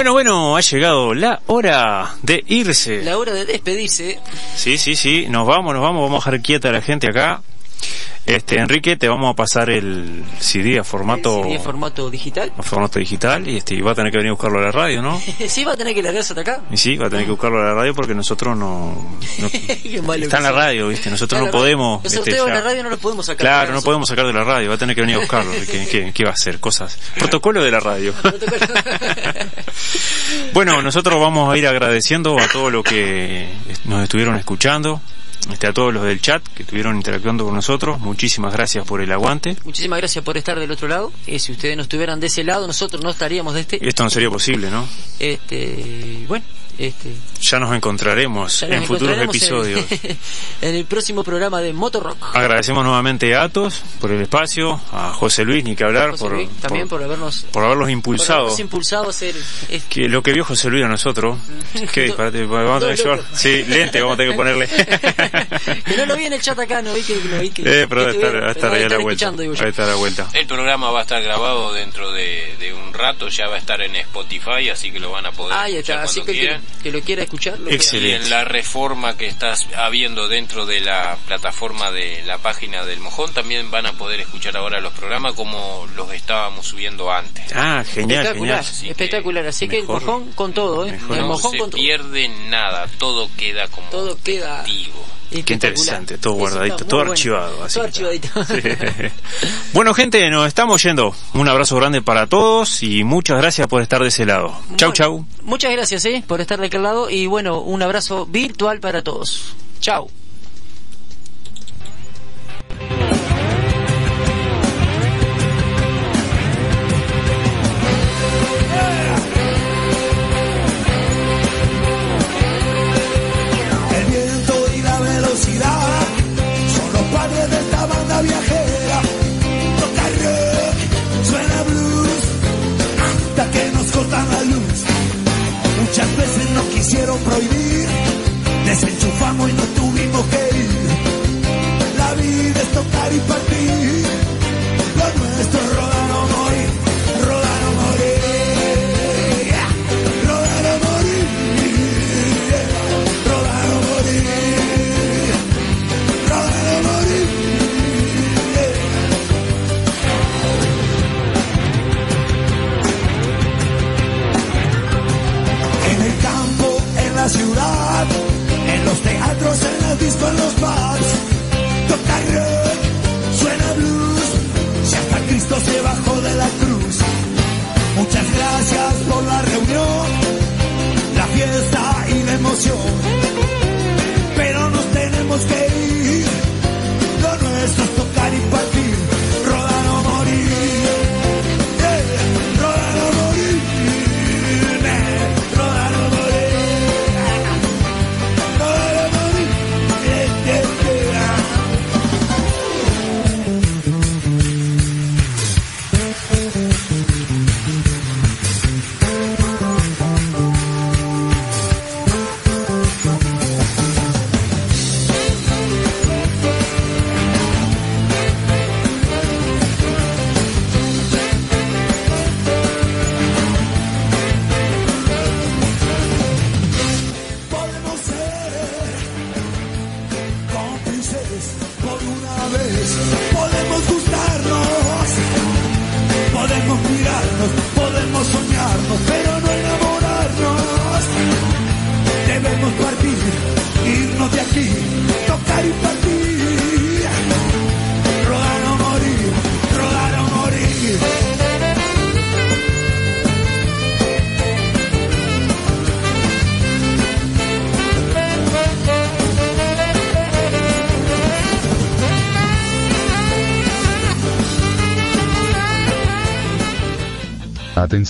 Bueno, bueno, ha llegado la hora de irse. La hora de despedirse. Sí, sí, sí, nos vamos, nos vamos, vamos a dejar quieta a la gente acá. Este, Enrique, te vamos a pasar el CD a formato, ¿Sería en formato digital? a formato digital y este, y va a tener que venir a buscarlo a la radio, ¿no? *laughs* sí, va a tener que largarse hasta acá. Y sí, va a tener que buscarlo a la radio porque nosotros no... *laughs* está en la radio, ¿viste? Nosotros no podemos... Los este, la radio no los podemos sacar. Claro, no podemos sacar de la radio, va a tener que venir a buscarlo. ¿Qué, qué, qué va a hacer? Cosas. Protocolo de la radio. *laughs* Bueno, nosotros vamos a ir agradeciendo a todos los que nos estuvieron escuchando, este, a todos los del chat que estuvieron interactuando con nosotros. Muchísimas gracias por el aguante. Muchísimas gracias por estar del otro lado. Eh, si ustedes no estuvieran de ese lado, nosotros no estaríamos de este. Esto no sería posible, ¿no? Este, bueno, este. Ya nos encontraremos ya nos en futuros encontraremos episodios. En, *laughs* en el próximo programa de Motorrock. Agradecemos nuevamente a Atos por el espacio, a José Luis, ni que hablar, por, Luis, también por, por habernos, por haberlos por impulsado. habernos impulsado a hacer. este, Que lo que vio José Luis a nosotros, *laughs* qué disparate, vamos a tener que llevar, sí, lente vamos a tener que ponerle. *laughs* que no lo vi en el chat acá, no vi que. No vi que Eh, pero estar, va a estar pero ahí a la estar vuelta. Ahí está a la vuelta. El programa va a estar grabado dentro de, de un rato, ya va a estar en Spotify, así que lo van a poder Ahí está, así que. Que, lo quiera escuchar. lo Y en la reforma que estás habiendo dentro de la plataforma de la página del Mojón, también van a poder escuchar ahora los programas como los estábamos subiendo antes. Ah, genial, espectacular, genial. espectacular. Así que el mejor- mojón con todo, ¿eh? El No mojón se con todo. pierde nada, todo queda como Todo queda. Qué interesante, todo guardadito, todo bueno. archivado. Así todo archivadito. *laughs* Bueno, gente, nos estamos yendo. Un abrazo grande para todos y muchas gracias por estar de ese lado. Chau, chau. Muchas gracias ¿eh? por estar de aquel lado y bueno, un abrazo virtual para todos. Chau. y no tuvimos que ir. La vida es tocar y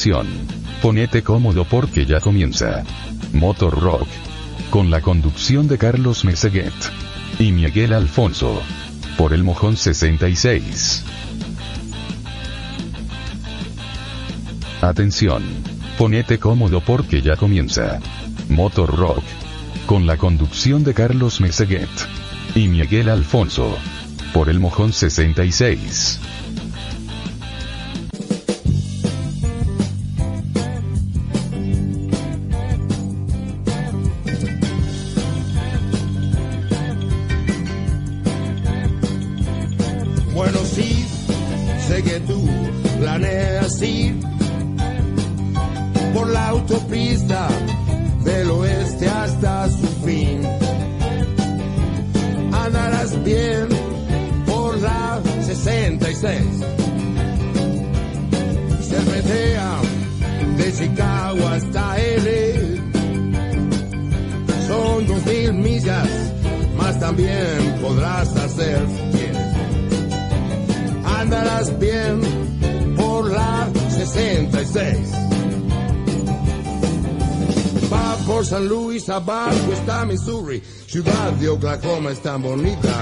atención. Ponete cómodo porque ya comienza. Motor Rock. Con la conducción de Carlos Meseguet. Y Miguel Alfonso. Por el Mojón 66. Atención. Ponete cómodo porque ya comienza. Motor Rock. Con la conducción de Carlos Meseguet. Y Miguel Alfonso. Por el Mojón 66. es tan bonita.